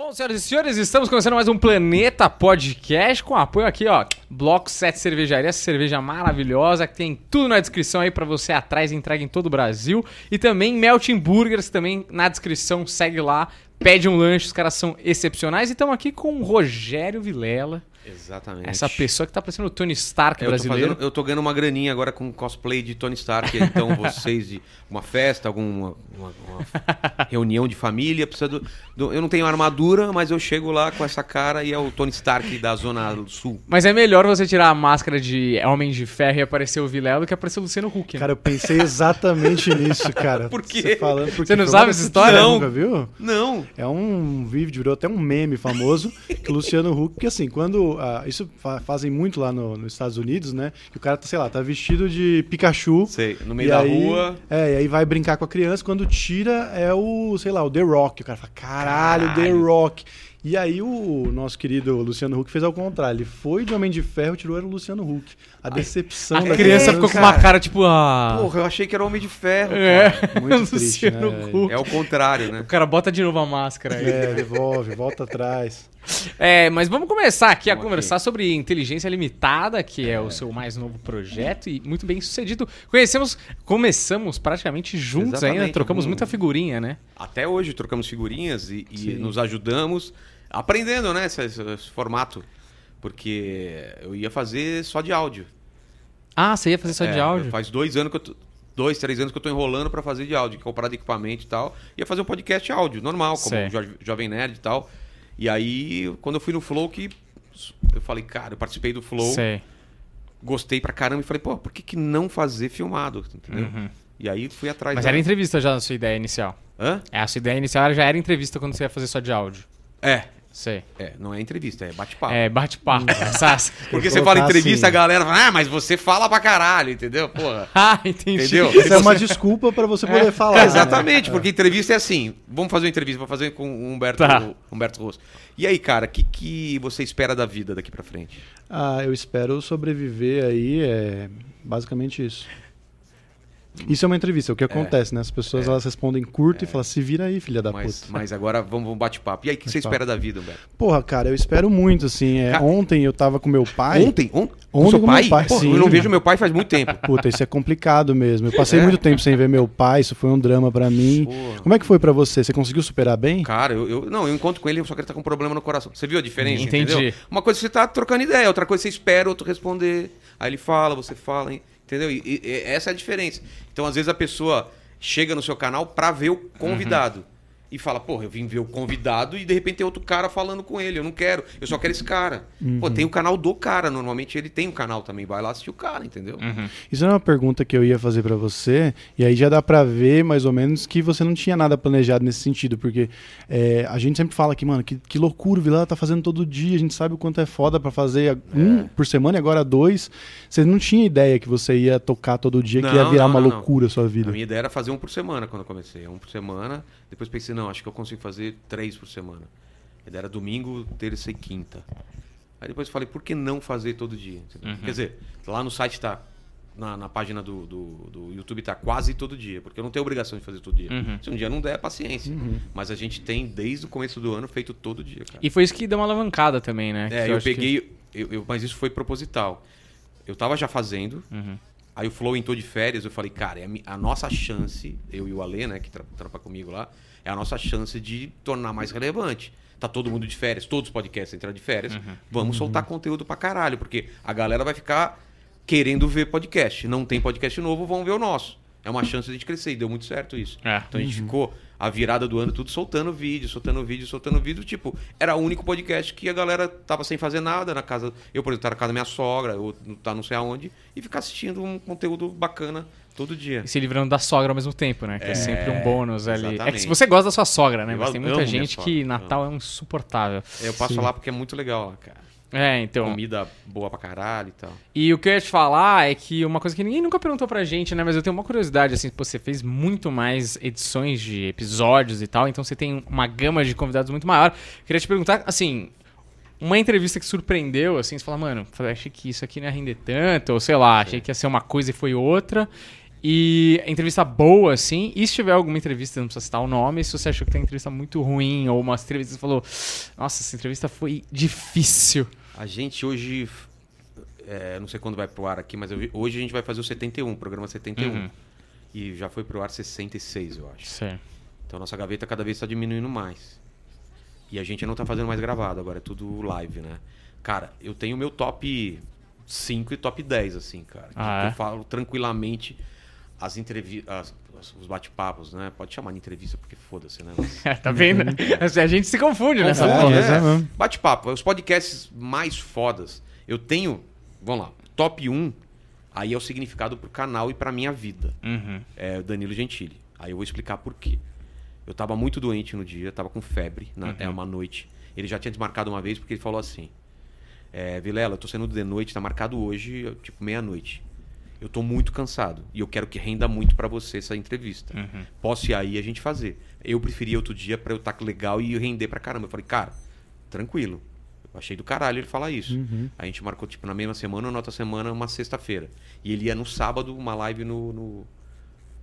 Bom, senhoras e senhores, estamos começando mais um Planeta Podcast com apoio aqui, ó, Bloco 7 Cervejaria, essa cerveja maravilhosa que tem tudo na descrição aí para você atrás, entrega em todo o Brasil. E também Melting Burgers, também na descrição, segue lá, pede um lanche, os caras são excepcionais. E estamos aqui com o Rogério Vilela. Exatamente. Essa pessoa que tá parecendo o Tony Stark eu brasileiro. Tô fazendo, eu tô ganhando uma graninha agora com cosplay de Tony Stark. Então, vocês de uma festa, alguma uma, uma reunião de família, precisa do, do, Eu não tenho armadura, mas eu chego lá com essa cara e é o Tony Stark da Zona Sul. Mas é melhor você tirar a máscara de Homem de Ferro e aparecer o Vilela do que aparecer o Luciano Huck. Né? Cara, eu pensei exatamente nisso, cara. Por quê? Você, falando, você não sabe essa história? Não. Nunca viu? Não. É um vídeo, virou até um meme famoso, que o Luciano Huck, porque assim, quando. Ah, isso fa fazem muito lá no, nos Estados Unidos, né? Que o cara, tá, sei lá, tá vestido de Pikachu. Sei, no meio e da aí, rua. É, e aí vai brincar com a criança. Quando tira, é o, sei lá, o The Rock. O cara fala, caralho, The Caralho. Rock. E aí o nosso querido Luciano Huck fez ao contrário. Ele foi de Homem de Ferro, tirou era o Luciano Huck. A decepção A da criança ficou com uma cara tipo. Ah... Porra, eu achei que era Homem de Ferro. É, cara. Muito triste, Luciano né, Huck. É o contrário, né? O cara bota de novo a máscara aí. É, devolve, volta atrás. É, mas vamos começar aqui a Vamos conversar sobre Inteligência Limitada, que é, o seu mais novo projeto e muito bem sucedido. Conhecemos, começamos praticamente juntos Exatamente, ainda, trocamos muita figurinha, né? Até hoje trocamos figurinhas e, e nos ajudamos, aprendendo, né, esse, esse- esse formato. Porque eu ia fazer só de áudio. Ah, você ia fazer só É, de áudio? Faz dois anos que eu tô, dois, três anos que eu tô enrolando pra fazer de áudio, comprar de equipamento e tal. Ia fazer um podcast áudio, normal, como Jo- Jovem Nerd e tal. E aí, quando eu fui no Flow, que eu falei, cara, eu participei do Flow, Sei. gostei pra caramba e falei, pô, por que, que não fazer filmado? Entendeu? Uhum. E aí fui atrás Mas da- era entrevista já a sua ideia inicial. Hã? É, a sua ideia inicial já era entrevista quando você ia fazer só de áudio. É. Sei. É, não é entrevista, é bate-papo. É, bate-papo. Essas- Porque você fala entrevista, assim. a galera fala, ah, mas você fala pra caralho, entendeu? Porra. ah, entendi. Entendeu? Isso é uma desculpa pra você poder falar. É, né? exatamente, porque entrevista é assim. Vamos fazer uma entrevista, vou fazer com o Humberto, Tá. Humberto Rosso. E aí, cara, o que, que você espera da vida daqui pra frente? Ah, eu espero sobreviver aí, é basicamente isso. Isso é uma entrevista, é o que acontece, né? As pessoas elas respondem curto e falam, se vira aí, filha da Mas, puta. mas agora vamos, vamos bate-papo. E aí, o que você espera da vida, Humberto? Porra, cara, eu espero muito, assim. é, Ca- Ontem eu tava com meu pai. Ontem? On... com Ontem seu com pai? meu pai, Pô, sim. eu não vejo meu pai faz muito tempo. Puta, isso é complicado mesmo. Eu passei É? muito tempo sem ver meu pai, isso foi um drama pra mim. Porra. Como é que foi pra você? Você conseguiu superar bem? Cara, eu, eu- não, eu encontro com ele, só que ele tá com um problema no coração. Você viu a diferença? Entendi. Entendeu? Uma coisa você tá trocando ideia, outra coisa você espera outro responder. Aí ele fala, você fala, hein? Entendeu? E, e- essa é a diferença. Então, às vezes, a pessoa chega no seu canal pra ver o convidado. E fala, porra, eu vim ver o convidado e de repente tem outro cara falando com ele. Eu não quero, eu só quero esse cara. Pô, tem o canal do cara. Normalmente ele tem um canal também. Vai lá assistir o cara, entendeu? Uhum. Isso é uma pergunta que eu ia fazer pra você, e aí já dá pra ver mais ou menos que você não tinha nada planejado nesse sentido, porque é, a gente sempre fala que, mano, que, que loucura, o Vilela tá fazendo todo dia, a gente sabe o quanto é foda pra fazer a- um por semana e agora dois. Você não tinha ideia que você ia tocar todo dia, que ia Não, virar não, uma não, não. loucura a sua A vida. minha ideia era fazer um por semana quando eu comecei. Um por semana. Depois pensei, não, acho que eu consigo fazer três por semana. Era domingo, terça e quinta. Aí depois eu falei, por que não fazer todo dia? Uhum. Quer dizer, lá no site tá. Na, na página do, do, do YouTube tá quase todo dia, porque eu não tenho obrigação de fazer todo dia. Uhum. Se um dia não der, é paciência. Mas a gente tem, desde o começo do ano, feito todo dia, cara. E foi isso que deu uma alavancada também, né? É, Que eu, acho que- peguei. eu- eu- mas isso foi proposital. Eu tava já fazendo, Uhum. aí o Flow entrou de férias, eu falei, cara, é a, a nossa chance, eu e o Alê, né, que tra trampa comigo lá, é a nossa chance de tornar mais relevante. Tá todo mundo de férias, todos os podcasts entraram de férias. Uhum. Vamos soltar conteúdo pra caralho, porque a galera vai ficar querendo ver podcast. Não tem podcast novo, vão ver o nosso. É uma chance de a gente crescer, e deu muito certo isso. É. Então a gente ficou a virada do ano tudo soltando vídeo, soltando vídeo, soltando vídeo. Tipo, era o único podcast que a galera tava sem fazer nada na casa. Eu, por exemplo, tava na casa da minha sogra, ou tá não sei aonde, e ficar assistindo um conteúdo bacana todo dia. E se livrando da sogra ao mesmo tempo, né? Que é, É, sempre um bônus ali. É que exatamente. se você gosta da sua sogra, né? Eu Mas tem muita gente que Natal é um insuportável. Eu passo Sim. lá porque é muito legal lá, cara. É, então. Comida boa pra caralho e tal. E o que eu ia te falar é que uma coisa que ninguém nunca perguntou pra gente, né? Mas eu tenho uma curiosidade, assim, você fez muito mais edições de episódios e tal, então você tem uma gama de convidados muito maior. Queria te perguntar, assim, uma entrevista que surpreendeu, assim, você fala, mano, achei que isso aqui não ia render tanto, ou sei lá, achei que ia ser uma coisa e foi outra. E entrevista boa, assim. E se tiver alguma entrevista, não precisa citar o nome, se você achou que tem entrevista muito ruim, ou uma entrevista que você falou, nossa, essa entrevista foi difícil. A gente hoje. é, não sei quando vai pro ar aqui, mas eu- hoje a gente vai fazer o 71, programa 71. Uhum. E já foi pro ar 66, eu acho. Certo. Então nossa gaveta cada vez está diminuindo mais. E a gente não tá fazendo mais gravado, agora é tudo live, né? Cara, eu tenho meu top 5 e top 10, assim, cara. Ah, eu é? falo tranquilamente as entrevistas, os bate-papos, né? Pode chamar de entrevista, porque foda-se, né? Mas- tá vendo? a gente se confunde nessa É, porra. é mesmo. Bate-papo, os podcasts mais fodas. Eu tenho, vamos lá, top 1, aí é o significado pro canal e pra minha vida. Uhum. É o Danilo Gentili. Aí eu vou explicar por quê. Eu tava muito doente no dia, tava com febre, na, é uma noite. Ele já tinha desmarcado uma vez porque ele falou assim: é, Vilela, eu tô saindo de noite, tá marcado hoje, tipo meia-noite. Eu tô muito cansado e eu quero que renda muito pra você essa entrevista. Uhum. Posso ir aí e a gente fazer. Eu preferi outro dia pra eu estar legal e render pra caramba. Eu falei, cara, tranquilo. Eu achei do caralho ele falar isso. Uhum. A gente marcou, tipo, na mesma semana ou na outra semana, uma sexta-feira. E ele ia no sábado, uma live no, no,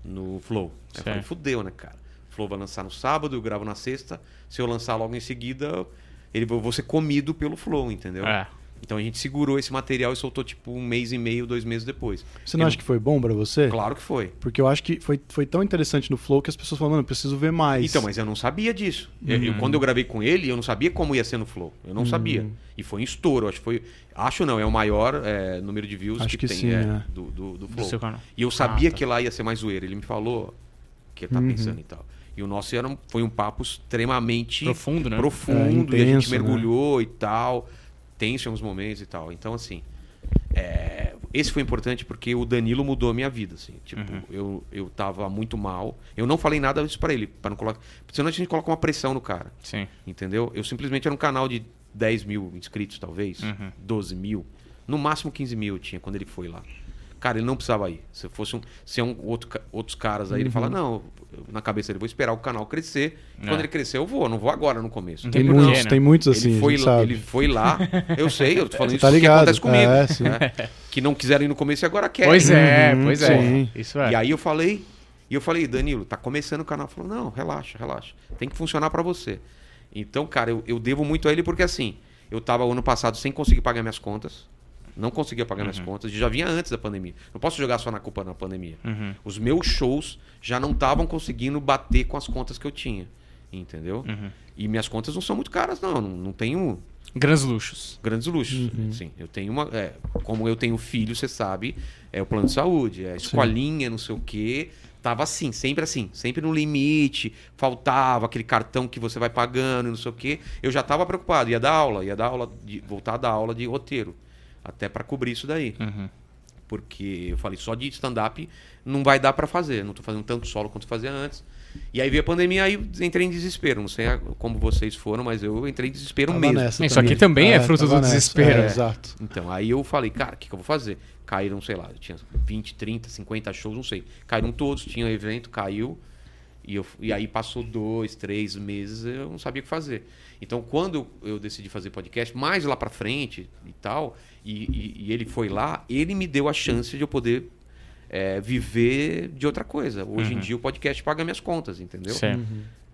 no Flow. Aí eu falei, fudeu, né, cara? O Flow vai lançar no sábado, eu gravo na sexta. Se eu lançar logo em seguida, ele eu vou ser comido pelo Flow, entendeu? É. Então a gente segurou esse material e soltou, tipo, um mês e meio, dois meses depois. Você não Eu- acha que foi bom pra você? Claro que foi. Porque eu acho que foi, foi tão interessante no Flow que as pessoas falaram, mano, eu preciso ver mais. Então, mas eu não sabia disso. Eu- eu- quando eu gravei com ele, eu não sabia como ia ser no Flow. Eu não sabia. E foi um estouro. Acho que foi. Acho não, é o maior é, número de views Acho que, que tem sim, é, é. do, do, do Do Flow. seu canal. E eu sabia Ah, tá. que lá ia ser mais zoeira. Ele me falou que ele tá Uhum. pensando e tal. E o nosso era um- foi um papo extremamente Profundo, né? profundo, É, e a gente intenso, né? mergulhou e tal. Tenso em alguns momentos e tal. Então, assim. é, esse foi importante porque o Danilo mudou a minha vida, assim. Tipo, Uhum. eu, eu tava muito mal. Eu não falei nada disso pra ele, para não colocar. Senão a gente coloca uma pressão no cara. Sim. Entendeu? Eu simplesmente era um canal de 10 mil inscritos, talvez. Uhum. 12 mil. No máximo 15 mil eu tinha quando ele foi lá. Cara, ele não precisava ir. Se fosse um, se é um outro, outros caras aí, ele fala: Não, eu- na cabeça dele, vou esperar o canal crescer. É. Quando ele crescer, eu vou. Eu não vou agora no começo. Não Tem Tem muitos, né? tem muitos assim, ele, a foi, gente lá- sabe. ele foi lá, eu sei, eu tô falando Você isso tá que ligado, acontece comigo. é, sim. né? Que não quiseram ir no começo e agora querem. Pois é, Uhum, pois é. sim. Isso é. E aí eu falei, e eu falei, Danilo, tá começando o canal. Ele Falou, não, relaxa, relaxa. Tem que funcionar pra você. Então, cara, eu, eu devo muito a ele porque assim, eu tava ano passado sem conseguir pagar minhas contas. Não conseguia pagar minhas contas. E já vinha antes da pandemia. Não posso jogar só na culpa na pandemia. Uhum. Os meus shows já não estavam conseguindo bater com as contas que eu tinha. Entendeu? Uhum. E minhas contas não são muito caras, não. Não, não tenho Grandes luxos. grandes luxos. Sim, eu tenho uma. é, como eu tenho filho, você sabe, é o plano de saúde, é a escolinha, não sei o quê. Tava assim, sempre assim, sempre no limite, faltava aquele cartão que você vai pagando, não sei o quê. Eu já tava preocupado, ia dar aula, ia dar aula, de, voltar a dar aula de roteiro, até para cobrir isso daí. Uhum. Porque eu falei, só de stand-up não vai dar pra fazer. Não tô fazendo tanto solo quanto fazia antes. E aí veio a pandemia, aí eu entrei em desespero. Não sei como vocês foram, mas eu entrei em desespero Tava mesmo. Isso aqui também é fruto tava do nessa, desespero. é, exato. Então, aí eu falei, cara, o que, que eu vou fazer? Caíram, sei lá, tinha 20, 30, 50 shows, não sei. Caíram todos, tinha evento, caiu. E, eu, e aí passou dois, três meses, eu não sabia o que fazer. Então, quando eu, decidi fazer podcast, mais lá pra frente e tal, e, e- e ele foi lá, ele me deu a chance de eu poder é, viver de outra coisa. Hoje em dia o podcast paga minhas contas, entendeu? Certo.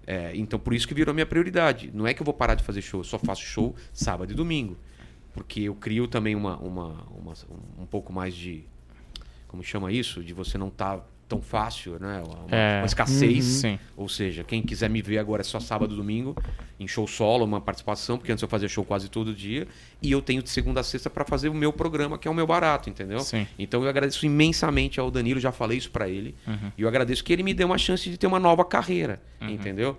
É, então por isso que virou minha prioridade. Não é que eu vou parar de fazer show, eu só faço show sábado e domingo. Porque eu crio também uma, uma, uma- um pouco mais de. Como chama isso? De você não estar tão fácil, né? Uma, É. uma escassez. Sim. Ou seja, quem quiser me ver agora é só sábado e domingo, em show solo, uma participação, porque antes eu fazia show quase todo dia. E eu tenho de segunda a sexta para fazer o meu programa, que é o meu barato, entendeu? Sim. Então eu agradeço imensamente ao Danilo, já falei isso para ele. Uhum. E eu agradeço que ele me deu uma chance de ter uma nova carreira, entendeu?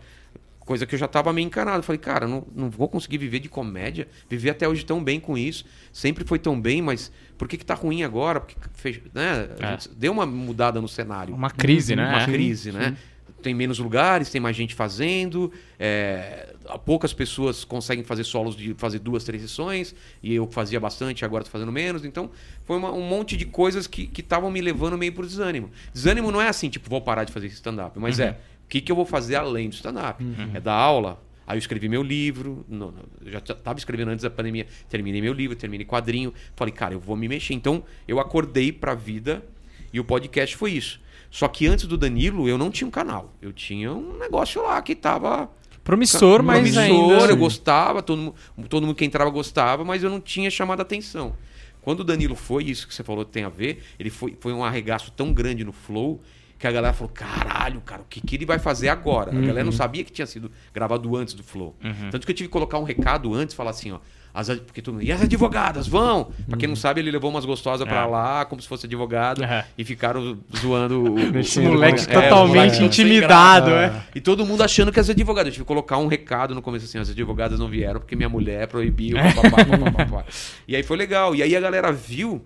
Coisa que eu já tava meio encanado. Falei, cara, não, não vou conseguir viver de comédia, viver até hoje tão bem com isso. Sempre foi tão bem, mas por que, que tá ruim agora? Porque fez, né? É. deu uma mudada no cenário Uma crise, né? uma É. crise, né? Tem menos lugares, tem mais gente fazendo, é, poucas pessoas conseguem fazer solos de fazer duas, três sessões, e eu fazia bastante, agora tô fazendo menos. Então, foi uma- um monte de coisas que estavam me levando meio pro desânimo. Desânimo não é assim, tipo, vou parar de fazer stand-up, mas é, o que, que eu vou fazer além do stand-up? É dar aula. Aí eu escrevi meu livro, não, não, já estava escrevendo antes da pandemia, terminei meu livro, terminei quadrinho, falei, cara, eu vou me mexer. Então, eu acordei pra vida e o podcast foi isso. Só que antes do Danilo, eu não tinha um canal. Eu tinha um negócio lá que tava Promissor, mas promissor, ainda... eu gostava, todo, mu- todo mundo que entrava gostava, mas eu não tinha chamado a atenção. Quando o Danilo foi, isso que você falou tem a ver, ele foi, foi um arregaço tão grande no Flow que a galera falou: caralho, cara, o que, que ele vai fazer agora? A galera não sabia que tinha sido gravado antes do Flow. Tanto que eu tive que colocar um recado antes, falar assim: ó. As, porque todo mundo, e as advogadas, vão! Pra quem não sabe, ele levou umas gostosas pra É. lá, como se fosse advogado, É. e ficaram zoando o, o, Esse Sim, moleque é, totalmente sem intimidado, é. e todo mundo achando que as advogadas. Eu tive que colocar um recado no começo assim: as advogadas não vieram porque minha mulher proibiu. É. papapá, papapá. e aí foi legal. E aí a galera viu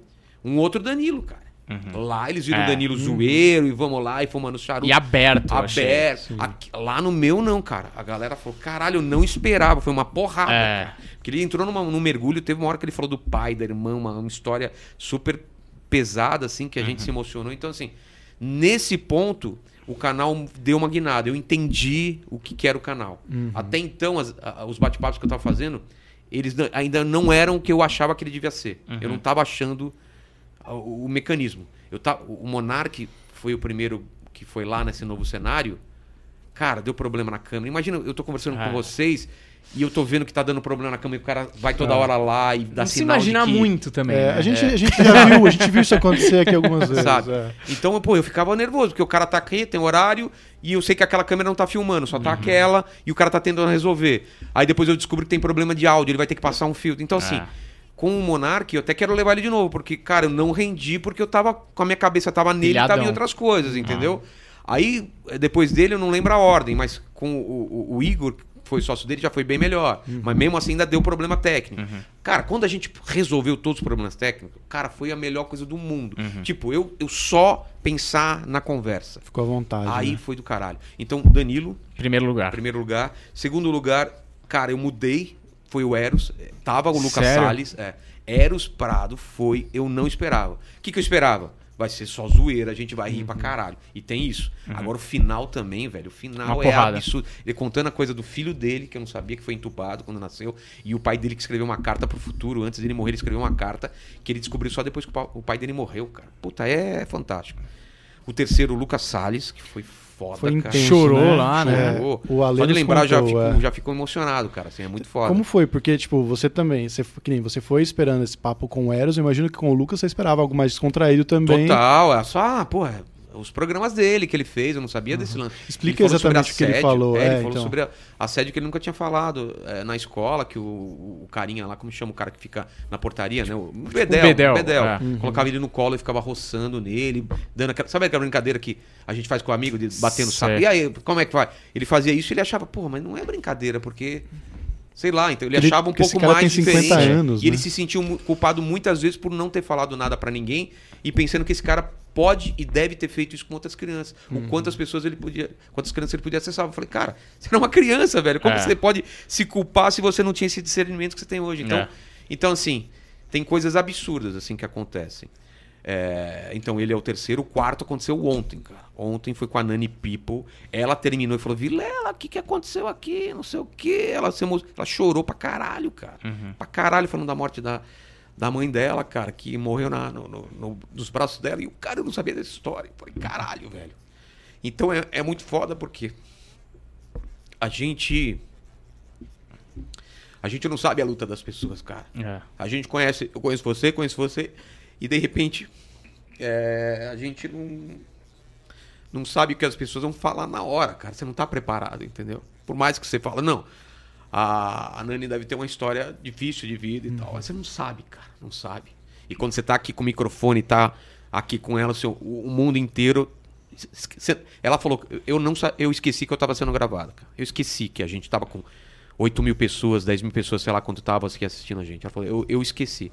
um outro Danilo, cara. Lá eles viram É. o Danilo zoeiro e vamos lá e fumando charuto. E aberto. Aberto. Aqui- lá no meu, não, cara. A galera falou: caralho, eu não esperava. Foi uma porrada. É. cara. Porque ele entrou numa, num mergulho. Teve uma hora que ele falou do pai, da irmã, uma, uma história super pesada, assim, que a Uhum. gente se emocionou. Então, assim, nesse ponto, o canal deu uma guinada. Eu entendi o que, que era o canal. Até então, as- a- os bate-papos que eu tava fazendo, eles ainda não eram o que eu achava que ele devia ser. Eu não tava achando o, o mecanismo. Eu tá, o Monark foi o primeiro que foi lá nesse novo cenário. Cara, deu problema na câmera. Imagina, eu tô conversando Ah. com vocês e eu tô vendo que tá dando problema na câmera e o cara vai toda Ah. hora lá e dá Não se sinal de imagina que... muito também. É, né? a, gente, a gente já viu, a gente viu isso acontecer aqui algumas vezes. Sabe? é. Então, pô, eu ficava nervoso, porque o cara tá aqui, tem horário, e eu sei que aquela câmera não tá filmando, só tá aquela, e o cara tá tentando resolver. Aí depois eu descubro que tem problema de áudio, ele vai ter que passar um filtro. Então, assim, Ah. Com o Monark, eu até quero levar ele de novo, porque, cara, eu não rendi porque eu tava com a minha cabeça tava nele e tava em outras coisas, entendeu? Aí, eh, depois dele, eu não lembro a ordem, mas com o, o- o Igor, que foi sócio dele, já foi bem melhor. Mas mesmo assim ainda deu problema técnico. Cara, quando a gente resolveu todos os problemas técnicos, cara, foi a melhor coisa do mundo. Tipo, eu, eu só pensar na conversa. Ficou à vontade. Aí né? foi do caralho. Então, Danilo, Primeiro lugar. primeiro lugar. Segundo lugar, cara, eu mudei. Foi o Eros. Tava o Lucas Sério? Salles. É. Eros Prado foi, eu não esperava. O que, que eu esperava? Vai ser só zoeira, a gente vai rir pra caralho. E tem isso. Agora o final também, velho. O final Uhum. Uma é porrada. absurdo. Ele contando a coisa do filho dele, que eu não sabia que foi entubado quando nasceu, e o pai dele que escreveu uma carta pro futuro. Antes dele morrer, ele escreveu uma carta que ele descobriu só depois que o pai dele morreu, cara. Puta, é fantástico. O terceiro, o Lucas Salles, que foi foda, Foi cara. intenso, Chorou né? lá, né? É, Chorou. o Ale Só de lembrar, eu já, contou, fico, é. já fico emocionado, cara. Assim, é muito foda. Como foi? Porque, tipo, você também, você, que nem você foi esperando esse papo com o Eros, eu imagino que com o Lucas você esperava algo mais descontraído também. Total, é só, ah, porra, os programas dele que ele fez, eu não sabia desse lance. Explica Ele exatamente o que ele falou, É, é, ele falou então. sobre a- assédio que ele nunca tinha falado é, na escola, que o, o carinha lá, como chama o cara que fica na portaria, né? O Bedel. Bedel, o Bedel. é. Colocava ele no colo e ficava roçando nele, dando aquela. Sabe aquela brincadeira que a gente faz com o amigo de bater no saco? Sei. E aí, como é que vai? Ele fazia isso e ele achava, pô, mas não é brincadeira, porque. Sei lá, então ele Ele- achava um pouco cara mais tem 50 diferente. anos, e ele né? se sentiu culpado muitas vezes por não ter falado nada pra ninguém e pensando que esse cara pode e deve ter feito isso com outras crianças. Uhum. O quantas pessoas ele podia, quantas crianças ele podia acessar. Eu falei, cara, você era uma criança, velho. Como É. você pode se culpar se você não tinha esse discernimento que você tem hoje? Então, É. então assim, tem coisas absurdas assim que acontecem. É, então ele é o terceiro, o quarto aconteceu ontem, cara. Ontem foi com a Nani People. Ela terminou e falou: Vilela, o que, que aconteceu aqui? Não sei o quê. Ela, se emo... ela chorou pra caralho, cara. Pra caralho, falando da morte da, da mãe dela, cara, que morreu na, no, no- no- nos braços dela. E o cara não sabia dessa história. Eu falei, caralho, velho. Então é, é muito foda porque a gente. A gente não sabe a luta das pessoas, cara. É. A gente conhece, eu conheço você, conheço você, e de repente é, a gente não, não sabe o que as pessoas vão falar na hora, cara. Você não tá preparado, entendeu? Por mais que você fala, não, a, a Nani deve ter uma história difícil de vida e tal. Mas você não sabe, cara, não sabe. E quando você tá aqui com o microfone, tá aqui com ela, seu, o, o mundo inteiro. você- ela falou, eu não eu esqueci que eu tava sendo gravado, cara. Eu esqueci que a gente tava com 8 mil pessoas, 10 mil pessoas, sei lá quanto tava aqui assistindo a gente. Ela falou, eu, eu esqueci.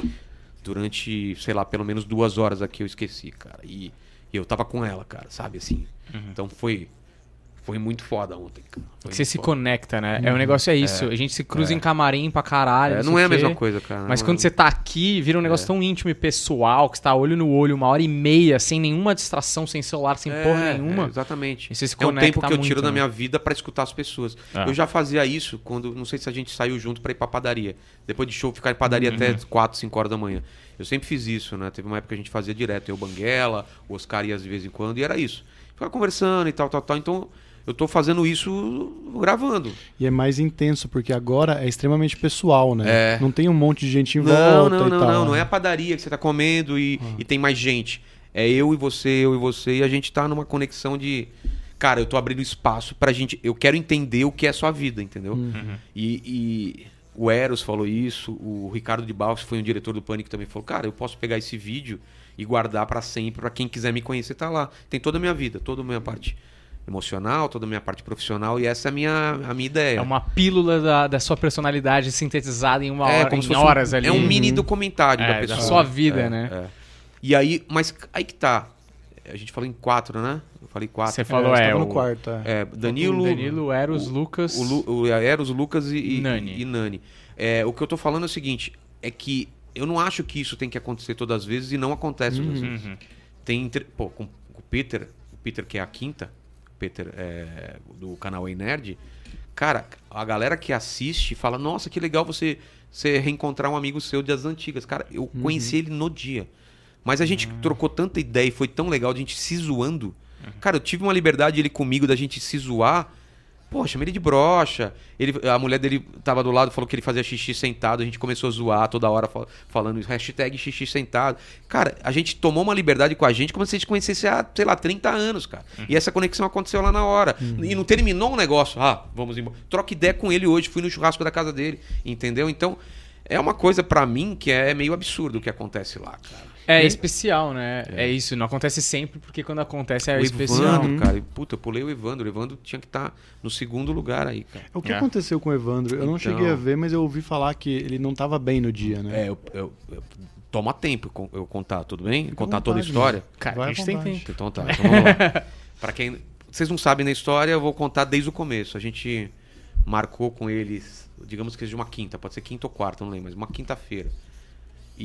Durante, sei lá, pelo menos duas horas aqui eu esqueci, cara. E, e eu tava com ela, cara, sabe assim. Então foi. Foi muito foda ontem, Você se foda. conecta, né? É, o negócio é isso. A gente se cruza em camarim pra caralho. É, sei não é a mesma coisa, cara. Mas Não quando é- você tá aqui, vira um negócio tão íntimo e pessoal, que você tá olho no olho, uma hora e meia, sem nenhuma distração, sem celular, sem É, porra nenhuma. é, exatamente. E você se é um conecta tempo que eu tiro muito, da né? minha vida pra escutar as pessoas. É. Eu já fazia isso quando, não sei se a gente saiu junto pra ir pra padaria. Depois de show, ficar em padaria Uhum. até 4, 5 horas da manhã. Eu sempre fiz isso, né? Teve uma época que a gente fazia direto. Eu, Banguela, o Oscar ia de vez em quando, e era isso. Ficar conversando e tal, tal, tal. Então, eu tô fazendo isso gravando. E é mais intenso, porque agora é extremamente pessoal, né? É. Não tem um monte de gente em Não, volta não, e não, tal. não. Não é a padaria que você tá comendo e, e tem mais gente. É eu e você, eu e você, e a gente tá numa conexão de. Cara, eu tô abrindo espaço pra gente. Eu quero entender o que é sua vida, entendeu? E, e o Eros falou isso, o Ricardo de Barros, que foi um diretor do Pânico, também falou: Cara, eu posso pegar esse vídeo e guardar pra sempre, pra quem quiser me conhecer, tá lá. Tem toda a minha vida, toda a minha parte emocional, toda a minha parte profissional, e essa é a minha, a minha ideia. É uma pílula da, da sua personalidade sintetizada em uma É, hora, como em se fosse um- horas ali. É um mini documentário É, da da pessoa. sua vida, É, né? é. E aí, mas aí que tá. A gente falou em quatro, né? Eu falei quatro. Você falou, é, o- no quarto, é. É, Danilo, Danilo, Eros, Lucas. o, Lu, o Eros, Lucas e, e Nani. e Nani. É, o que eu tô falando é o seguinte: é que eu não acho que isso tem que acontecer todas as vezes e não acontece todas as vezes. Uhum. Tem, entre- pô, com, com o Peter, o Peter que é a quinta, o Peter é, do canal Ei Nerd, cara, a galera que assiste fala, nossa, que legal você, você reencontrar um amigo seu das antigas. Cara, eu conheci ele no dia. Mas a gente trocou tanta ideia e foi tão legal de a gente se zoando. Cara, eu tive uma liberdade ele comigo da gente se zoar. Pô, chamei ele de brocha. Ele, a mulher dele tava do lado, falou que ele fazia xixi sentado. A gente começou a zoar toda hora fal- falando isso. Hashtag xixi sentado. Cara, a gente tomou uma liberdade com a gente como se a gente conhecesse há, sei lá, 30 anos, cara. E essa conexão aconteceu lá na hora. E não terminou um negócio. Ah, vamos embora. Troca ideia com ele hoje. Fui no churrasco da casa dele. Entendeu? Então, é uma coisa pra mim que é meio absurdo o que acontece lá, cara. É especial, né? É. isso, não acontece sempre, porque quando acontece é o especial. Evandro, cara. e, Puta, eu pulei o Evandro. O Evandro tinha que estar no segundo lugar aí, cara. O que É. aconteceu com o Evandro? Eu não Então- cheguei a ver, mas eu ouvi falar que ele não tava bem no dia, né? É, eu, eu- eu- toma tempo eu, contar, tudo bem? Fica contar toda a vontade, história? Cara, Vai a gente tem vontade. tempo. Então tá, então vamos lá. pra quem. Vocês não sabem da história, eu vou contar desde o começo. A gente marcou com eles, digamos que seja uma quinta, pode ser quinta ou quarta, não lembro, mas uma quinta-feira.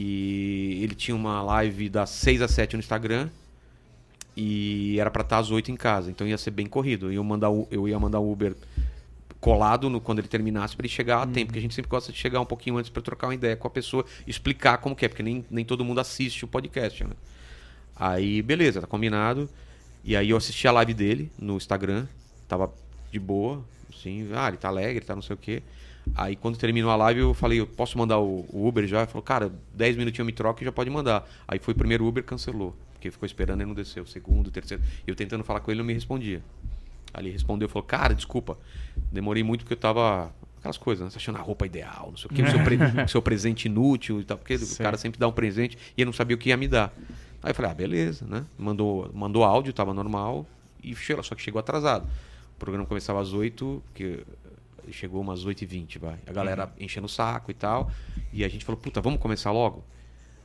E ele tinha uma live das 6 às 7 no Instagram. E era pra estar às 8 em casa, então ia ser bem corrido. Eu ia mandar o, eu ia mandar o Uber colado no, quando ele terminasse pra ele chegar a tempo, porque a gente sempre gosta de chegar um pouquinho antes pra trocar uma ideia com a pessoa, explicar como que é, porque nem, nem todo mundo assiste o podcast, né? Aí, beleza, tá combinado. E aí eu assisti a live dele no Instagram, tava de boa, assim, ah, ele tá alegre, tá não sei o quê. Aí quando terminou a live eu falei, eu posso mandar o, o Uber já? Ele falou, cara, 10 minutinhos eu me troco e já pode mandar. Aí foi o primeiro Uber, cancelou, porque ficou esperando e não desceu. Segundo, terceiro. E eu tentando falar com ele, ele não me respondia. Aí ele respondeu, falou, cara, desculpa, demorei muito porque eu tava... Aquelas coisas, né? Você achando a roupa ideal, não sei o quê, o seu, pre- o seu presente inútil e tal, porque Sei. o cara sempre dá um presente e eu não sabia o que ia me dar. Aí eu falei, ah, beleza, né? Mandou, mandou áudio, tava normal, e chegou, só que chegou atrasado. O programa começava às 8, porque chegou umas 8h20, vai. A galera enchendo o saco e tal. E a gente falou, puta, vamos começar logo?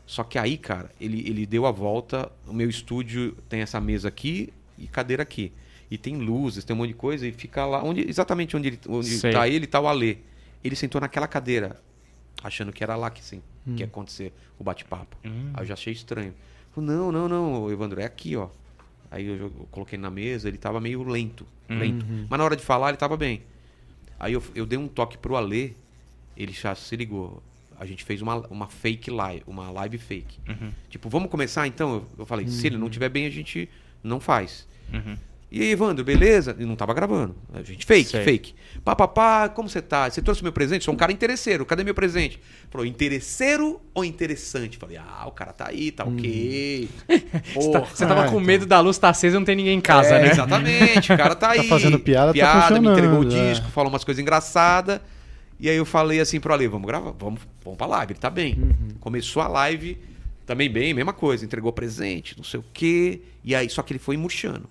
Só que aí, cara, ele, ele deu a volta. O meu estúdio tem essa mesa aqui e cadeira aqui. E tem luzes, tem um monte de coisa, e fica lá. Onde, exatamente onde, ele, onde Sei. tá ele, tá o Alê. Ele sentou naquela cadeira, achando que era lá que, sim, que ia acontecer o bate-papo. Aí eu já achei estranho. Falei, não, não, não, Evandro, é aqui, ó. Aí eu, eu coloquei na mesa, ele tava meio lento, lento. Mas na hora de falar, ele tava bem. Aí eu, eu dei um toque pro Alê, ele já se ligou. A gente fez uma, uma fake live, uma live fake. Tipo, vamos começar então? Eu, eu falei, se ele não tiver bem, a gente não faz. Uhum. E aí, Evandro, beleza? E não tava gravando. A gente, fake, Sei. fake. Pá, pá, pá, como você tá? Você trouxe meu presente? Sou um cara interesseiro. Cadê meu presente? Falou, interesseiro ou interessante? Falei, ah, o cara tá aí, tá ok. Você, tá- Porra. você tava Ah, com então. medo da luz estar acesa e não tem ninguém em casa, É, né? Exatamente, o cara tá aí. fazendo piada, tá piada me entregou o é. disco, falou umas coisas engraçadas. E aí eu falei assim pro Ale, vamos gravar, vamos, vamos pra live, ele tá bem. Uhum. Começou a live, também bem, mesma coisa, entregou presente, não sei o quê. E aí, só que ele foi murchando.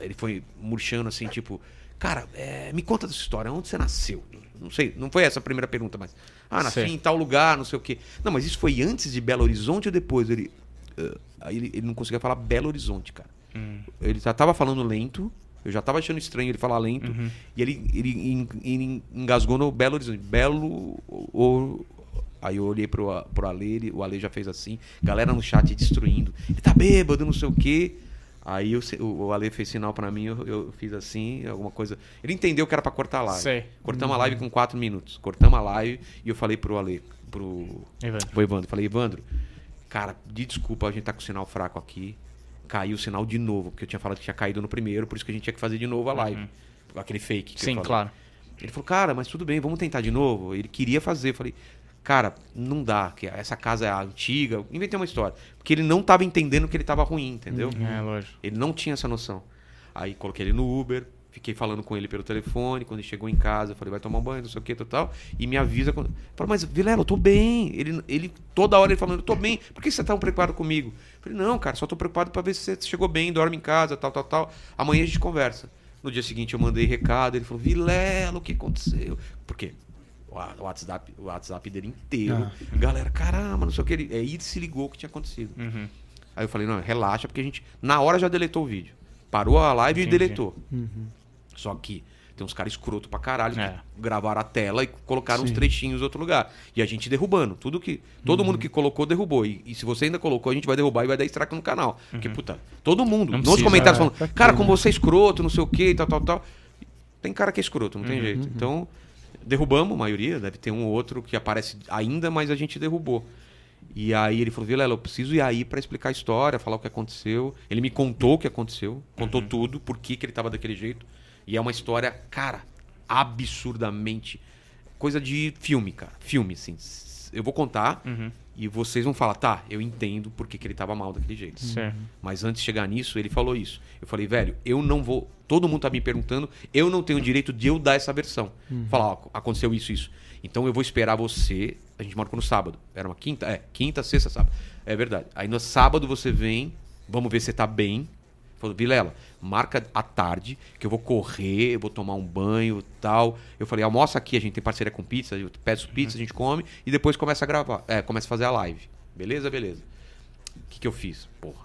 Ele foi murchando assim, tipo, cara, é, me conta dessa história, onde você nasceu? Não sei, não foi essa a primeira pergunta, mas. Ah, nasci Sei. em tal lugar, não sei o quê. Não, mas isso foi antes de Belo Horizonte ou depois? Ele. aí ele, ele não conseguia falar Belo Horizonte, cara. Hum. Ele já tava falando lento. Eu já tava achando estranho ele falar lento. Uhum. E ele, ele en- engasgou no Belo Horizonte. Belo. Ou, aí eu olhei pro, pro Ale, ele- o Ale já fez assim. Galera no chat destruindo. Ele tá bêbado, não sei o quê. Aí o, o Ale fez sinal pra mim, eu, eu fiz assim, alguma coisa. Ele entendeu que era pra cortar a live. Sei. Cortamos a live com quatro minutos. Cortamos a live e eu falei pro Ale, pro, Evandro. pro Evandro. Falei, Evandro, cara, de desculpa, a gente tá com sinal fraco aqui. caiu o sinal de novo, porque eu tinha falado que tinha caído no primeiro, por isso que a gente tinha que fazer de novo a live. Aquele fake. Sim, claro. Ele falou, cara, mas tudo bem, vamos tentar de novo. Ele queria fazer. Eu falei, cara, não dá, que essa casa é antiga. Inventei uma história. Porque ele não tava entendendo que ele tava ruim, entendeu? É, lógico. Ele não tinha essa noção. Aí coloquei ele no Uber, fiquei falando com ele pelo telefone. Quando ele chegou em casa, eu falei, vai tomar um banho, não sei o que, tal. E me avisa. Quando... Falei, mas Vilela, eu tô bem. Ele, ele, toda hora ele falando, eu tô bem. Por que você tá tão preocupado comigo? Eu falei, não, cara, só tô preocupado pra ver se você chegou bem, dorme em casa, tal, tal, tal. Amanhã a gente conversa. No dia seguinte eu mandei recado, ele falou, Vilela, o que aconteceu? Por quê? O WhatsApp, o WhatsApp dele inteiro. Ah. Galera, caramba, não sei o que. Ele, aí ele se ligou o que tinha acontecido. Uhum. Aí eu falei, não, relaxa, porque a gente, na hora já deletou o vídeo. Parou a live Entendi. e deletou. Uhum. Só que tem uns caras escroto pra caralho que É. gravaram a tela e colocaram uns Sim. trechinhos em outro lugar. E a gente derrubando. Tudo que. Todo Uhum. mundo que colocou, derrubou. E, e se você ainda colocou, a gente vai derrubar e vai dar strike no canal. Porque, puta, todo mundo. Uhum. Não nos comentários é, falando, cara, como você é escroto, não sei o que, tal, tal, tal. Tem cara que é escroto, não tem Uhum. jeito. Então, derrubamos a maioria, deve ter um ou outro que aparece ainda, mas a gente derrubou. E aí ele falou, Vilela, eu preciso ir aí pra explicar a história, falar o que aconteceu. Ele me contou o que aconteceu, contou tudo, por que, que ele tava daquele jeito. E é uma história, cara, absurdamente. Coisa de filme, cara. Filme, assim. Eu vou contar Uhum. E vocês vão falar, tá, eu entendo por que, ele tava mal daquele jeito. Certo. Mas antes de chegar nisso, ele falou isso. Eu falei, velho, eu não vou. Todo mundo tá me perguntando, eu não tenho o direito de eu dar essa versão. Falar, ó, aconteceu isso, isso. Então eu vou esperar você. A gente marcou no sábado. Era uma quinta? É, quinta, sexta, sábado. É verdade. Aí no sábado você vem, vamos ver se você tá bem. Falou, Vilela, marca à tarde, que eu vou correr, eu vou tomar um banho tal. Eu falei, almoça aqui, a gente tem parceria com pizza, eu peço pizza, a gente come e depois começa a gravar. É, começa a fazer a live. Beleza, beleza. O que, que eu fiz? Porra,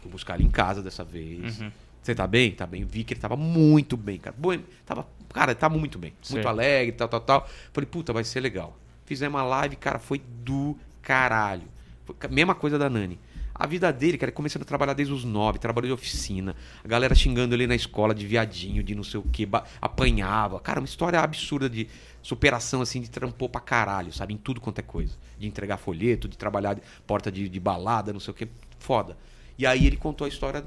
fui buscar ele em casa dessa vez. Uhum. Você tá bem? Tá bem. Vi que ele tava muito bem, cara. Bom, tava, cara, tava muito bem. Sei. Muito alegre, tal, tal, tal. Falei, puta, vai ser legal. Fizemos uma live, cara, foi do caralho. Foi mesma coisa da Nani. A vida dele, cara, começando a trabalhar desde os nove, trabalhou de oficina. A galera xingando ele na escola de viadinho, de não sei o que, apanhava. Cara, uma história absurda de superação, assim, de trampou pra caralho, sabe? Em tudo quanto é coisa. De entregar folheto, de trabalhar de porta de, de balada, não sei o que. Foda. E aí ele contou a história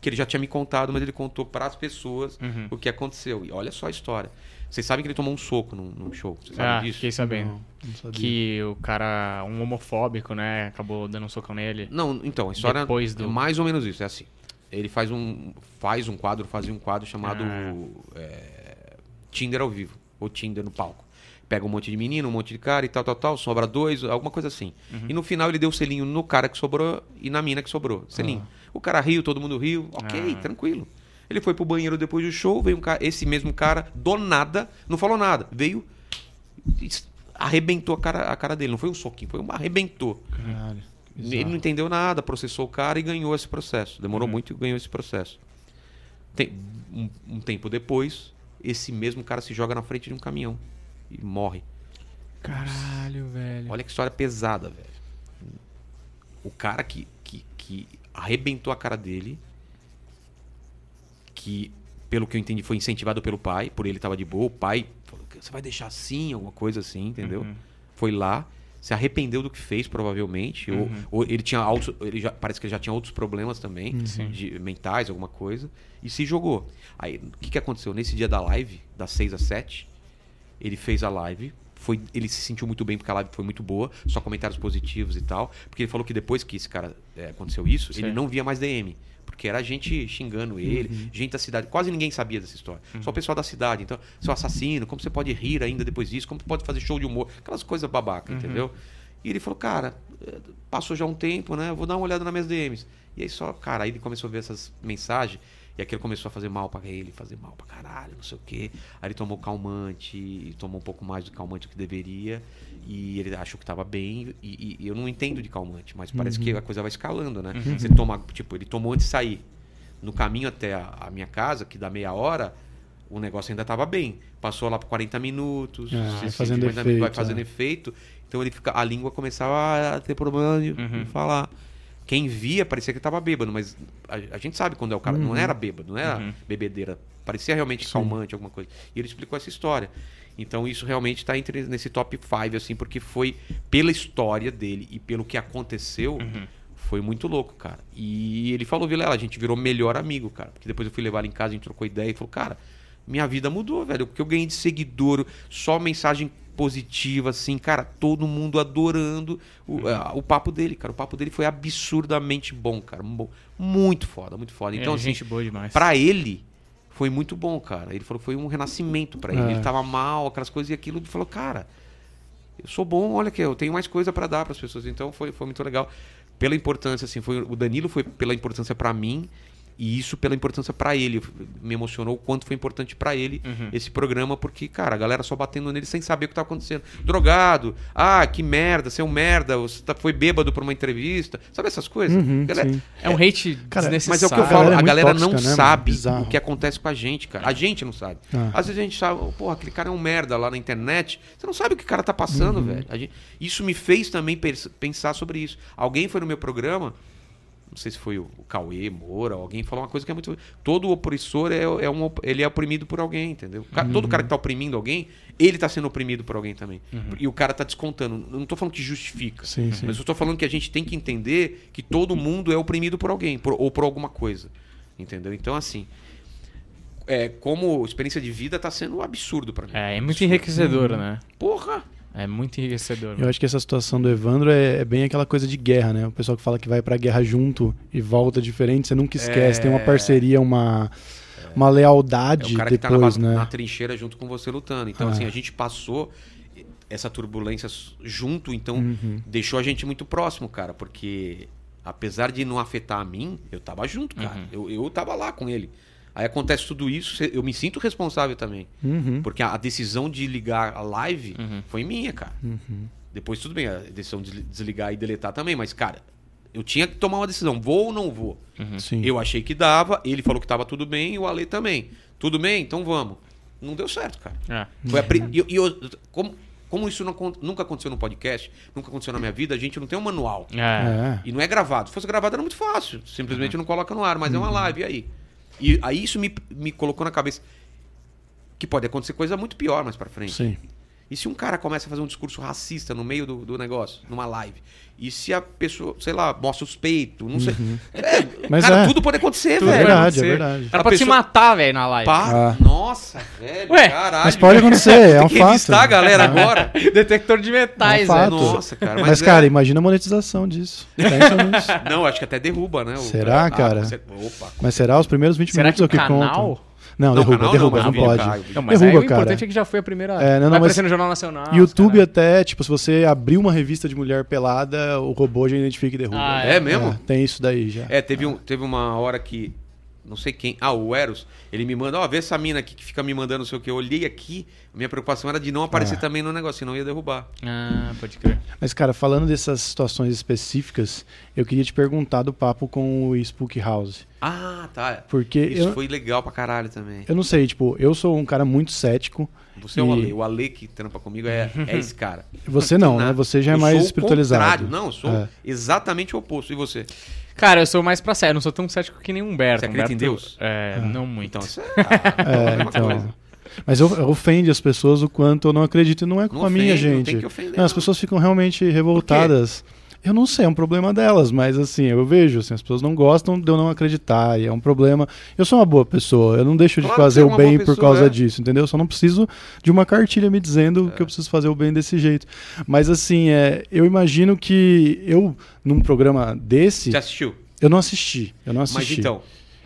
que ele já tinha me contado, mas ele contou para as pessoas Uhum. o que aconteceu. E olha só a história. Vocês sabem que ele tomou um soco num, num show. Vocês sabem Ah, disso? fiquei sabendo. Não, não sabia. Que o cara, um homofóbico, né, acabou dando um socão nele. Não, então, a história Depois do- é mais ou menos isso, é assim. Ele faz um, faz um quadro, fazia um quadro chamado Ah. é, Tinder ao vivo, ou Tinder no palco. Pega um monte de menino, um monte de cara e tal, tal, tal, sobra dois, alguma coisa assim. Uhum. E no final ele deu o selinho no cara que sobrou e na mina que sobrou. Selinho. O cara riu, todo mundo riu, ok, Ah. tranquilo. Ele foi pro banheiro depois do show, veio um cara, esse mesmo cara, do nada, não falou nada, veio, arrebentou a cara, a cara dele. Não foi um soquinho, foi um arrebentou. Caralho. Ele não entendeu nada, processou o cara e ganhou esse processo. Demorou muito e ganhou esse processo. Tem- um, um tempo depois, esse mesmo cara se joga na frente de um caminhão e morre. Caralho, velho. Olha que história pesada, velho. O cara que, que, que arrebentou a cara dele, que, pelo que eu entendi, foi incentivado pelo pai, por ele tava de boa, o pai falou, você vai deixar assim, alguma coisa assim, entendeu? Uhum. Foi lá, se arrependeu do que fez, provavelmente. Ou, Uhum. ou ele tinha altos, ele já, parece que ele já tinha outros problemas também, Sim. de, mentais, alguma coisa, e se jogou. Aí, o que, que aconteceu? Nesse dia da live, das 6 às 7, ele fez a live. Foi, ele se sentiu muito bem porque a live foi muito boa, só comentários positivos e tal. Porque ele falou que depois que esse cara é, aconteceu isso, Sim. ele não via mais DM. Porque era gente xingando ele, gente da cidade. Quase ninguém sabia dessa história. Só o pessoal da cidade. Então, seu assassino, como você pode rir ainda depois disso? Como você pode fazer show de humor? Aquelas coisas babaca, entendeu? E ele falou, cara, passou já um tempo, né? Eu vou dar uma olhada nas minhas DMs. E aí só, cara, aí ele começou a ver essas mensagens. E aquilo começou a fazer mal pra ele, fazer mal pra caralho, não sei o quê. Aí ele tomou calmante, tomou um pouco mais do calmante do que deveria. E ele achou que tava bem. E, e- eu não entendo de calmante, mas parece que a coisa vai escalando, né? Você toma, tipo, ele tomou antes de sair. No caminho até a, a minha casa, que dá meia hora, o negócio ainda tava bem. Passou lá por 40 minutos, Ah, 60, vai fazendo 50 minutos, vai efeito, fazendo é. efeito. Então ele fica, a língua começava a ter problema de, Uhum. falar. Quem via parecia que tava bêbado, mas a, a gente sabe quando é o cara. Não era bêbado, não era Uhum. bebedeira. Parecia realmente Sim. calmante, alguma coisa. E ele explicou essa história. Então isso realmente está entre nesse top 5, assim, porque foi pela história dele e pelo que aconteceu, foi muito louco, cara. E ele falou, Vilela, a gente virou melhor amigo, cara. Porque depois eu fui levar ele em casa, a gente trocou ideia e falou, cara, minha vida mudou, velho. Porque eu ganhei de seguidor, só mensagem positiva, assim, cara, todo mundo adorando o, a- o papo dele, cara. O papo dele foi absurdamente bom, cara. Muito foda, muito foda. Então, é, assim, gente boa demais. Pra ele, foi muito bom, cara. Ele falou que foi um renascimento pra ele. É. Ele tava mal, aquelas coisas e aquilo. Ele falou, cara, eu sou bom, olha que eu tenho mais coisa pra dar pras pessoas. Então foi, foi muito legal. Pela importância, assim, foi, o Danilo foi pela importância pra mim e isso pela importância pra ele. Me emocionou o quanto foi importante pra ele Uhum. esse programa, porque, cara, a galera só batendo nele sem saber o que tava acontecendo. Drogado, ah, que merda, você é um merda, você tá- foi bêbado pra uma entrevista. Sabe essas coisas? Uhum, Galera, sim. É um hate Cara, desnecessário. mas é o que eu A falo, galera é a galera não tóxica, né, mano? sabe Bizarro. o que acontece com a gente, cara. A gente não sabe. Ah. Às vezes a gente sabe, porra, aquele cara é um merda lá na internet. Você não sabe o que o cara tá passando, Uhum. velho. A gente- isso me fez também pensar sobre isso. Alguém foi no meu programa, não sei se foi o, Cauê Moura, alguém falou uma coisa que é muito. Todo opressor é, é um, ele é oprimido por alguém, entendeu? Ca- Todo cara que tá oprimindo alguém, ele tá sendo oprimido por alguém também. E o cara tá descontando. Eu não tô falando que justifica. Sim, sim. Mas eu tô falando que a gente tem que entender que todo mundo é oprimido por alguém, por- ou por alguma coisa. Entendeu? Então, assim. É, como experiência de vida tá sendo um absurdo pra mim. É, é muito enriquecedor, né? Porra! É muito enriquecedor. Eu acho que essa situação do Evandro é, é bem aquela coisa de guerra, né? O pessoal que fala que vai pra guerra junto e volta diferente, você nunca esquece. É. Tem uma parceria, uma, uma É lealdade o cara que depois, tá na, né? na trincheira junto com você lutando. Então, Ah. assim, a gente passou essa turbulência junto, então Uhum. deixou a gente muito próximo, cara, porque apesar de não afetar a mim, eu tava junto, cara. Eu, eu tava lá com ele. Aí acontece tudo isso, eu me sinto responsável também. Uhum. Porque a, decisão de ligar a live Uhum. foi minha, cara. Uhum. Depois tudo bem, a decisão de desligar e deletar também, mas, cara, eu tinha que tomar uma decisão, vou ou não vou? Sim. Eu achei que dava, ele falou que tava tudo bem e o Ale também. Tudo bem? Então vamos. Não deu certo, cara. É. Foi a pri- e eu- e eu- como, como isso não nunca aconteceu no podcast, nunca aconteceu na minha vida, a gente não tem um manual. É. É. E não é gravado. Se fosse gravado era muito fácil. Simplesmente não coloca no ar, mas é uma live, e aí? E aí isso me, me colocou na cabeça que pode acontecer coisa muito pior mais pra frente. Sim. E se um cara começa a fazer um discurso racista no meio do, do negócio, numa live? E se a pessoa, sei lá, mostra os peitos, não sei. É, Mas cara, é. tudo pode acontecer, Tudo É velho. pode verdade, é verdade. O cara A pode se pessoa- matar, velho, na live. Pá, Ah. Nossa, velho, Ué, caralho. Mas pode acontecer, é um Tem que fato. revistar a galera agora. Detector de metais, É um. Nossa, cara. Mas, é- cara, imagina a monetização disso. Pensa nisso. Não, acho que até derruba, né? o- Será, Ah, cara? você- Opa. Mas será os primeiros 20 Será minutos que é o o que canal... conta? Não, Não, derruba, canal não, derruba, não, o vídeo pode. Não, mas Derruba, aí o cara. importante é que já foi a primeira... É, não, não, mas- aparecer no Jornal Nacional. YouTube cara. até, tipo, se você abrir uma revista de mulher pelada, o robô já identifica e derruba. Ah, É mesmo? É, tem isso daí já. É, teve, um, teve uma hora que. Não sei quem. Ah, o Eros. Ele me manda, ó, vê essa mina aqui que fica me mandando não sei o que. Eu olhei aqui, minha preocupação era de não aparecer Ah. também no negócio, senão ia derrubar. Ah, pode crer. Mas, cara, falando dessas situações específicas, eu queria te perguntar do papo com o Spook House. Ah, tá. Porque Isso eu, foi legal pra caralho também. eu não sei, tipo, eu sou um cara muito cético. Você é o E- Ale. O Ale que trampa comigo é, é esse cara. Você não, né? Você já é Eu mais sou o espiritualizado. contrário. Não, eu sou É. exatamente o oposto. E você? Cara, eu sou mais pra sério, eu não sou tão cético que nem o Humberto. Você acredita em Humberto, Deus? É, não muito. Então, isso é, É, a mesma então. coisa. Mas eu- ofende as pessoas o quanto eu não acredito e não é culpa Não minha, ofende, não gente. tem que ofender, Não, as não. pessoas ficam realmente revoltadas. Eu não sei, é um problema delas, mas assim, eu vejo, assim, as pessoas não gostam de eu não acreditar, e é um problema. Eu sou uma boa pessoa, eu não deixo de Claro fazer é o uma bem por pessoa, causa é. disso, entendeu? Eu só não preciso de uma cartilha me dizendo que eu preciso fazer o bem desse jeito. Mas assim, é, eu imagino que eu, num programa desse, Você assistiu? eu não assisti. Eu não assisti. Mas então,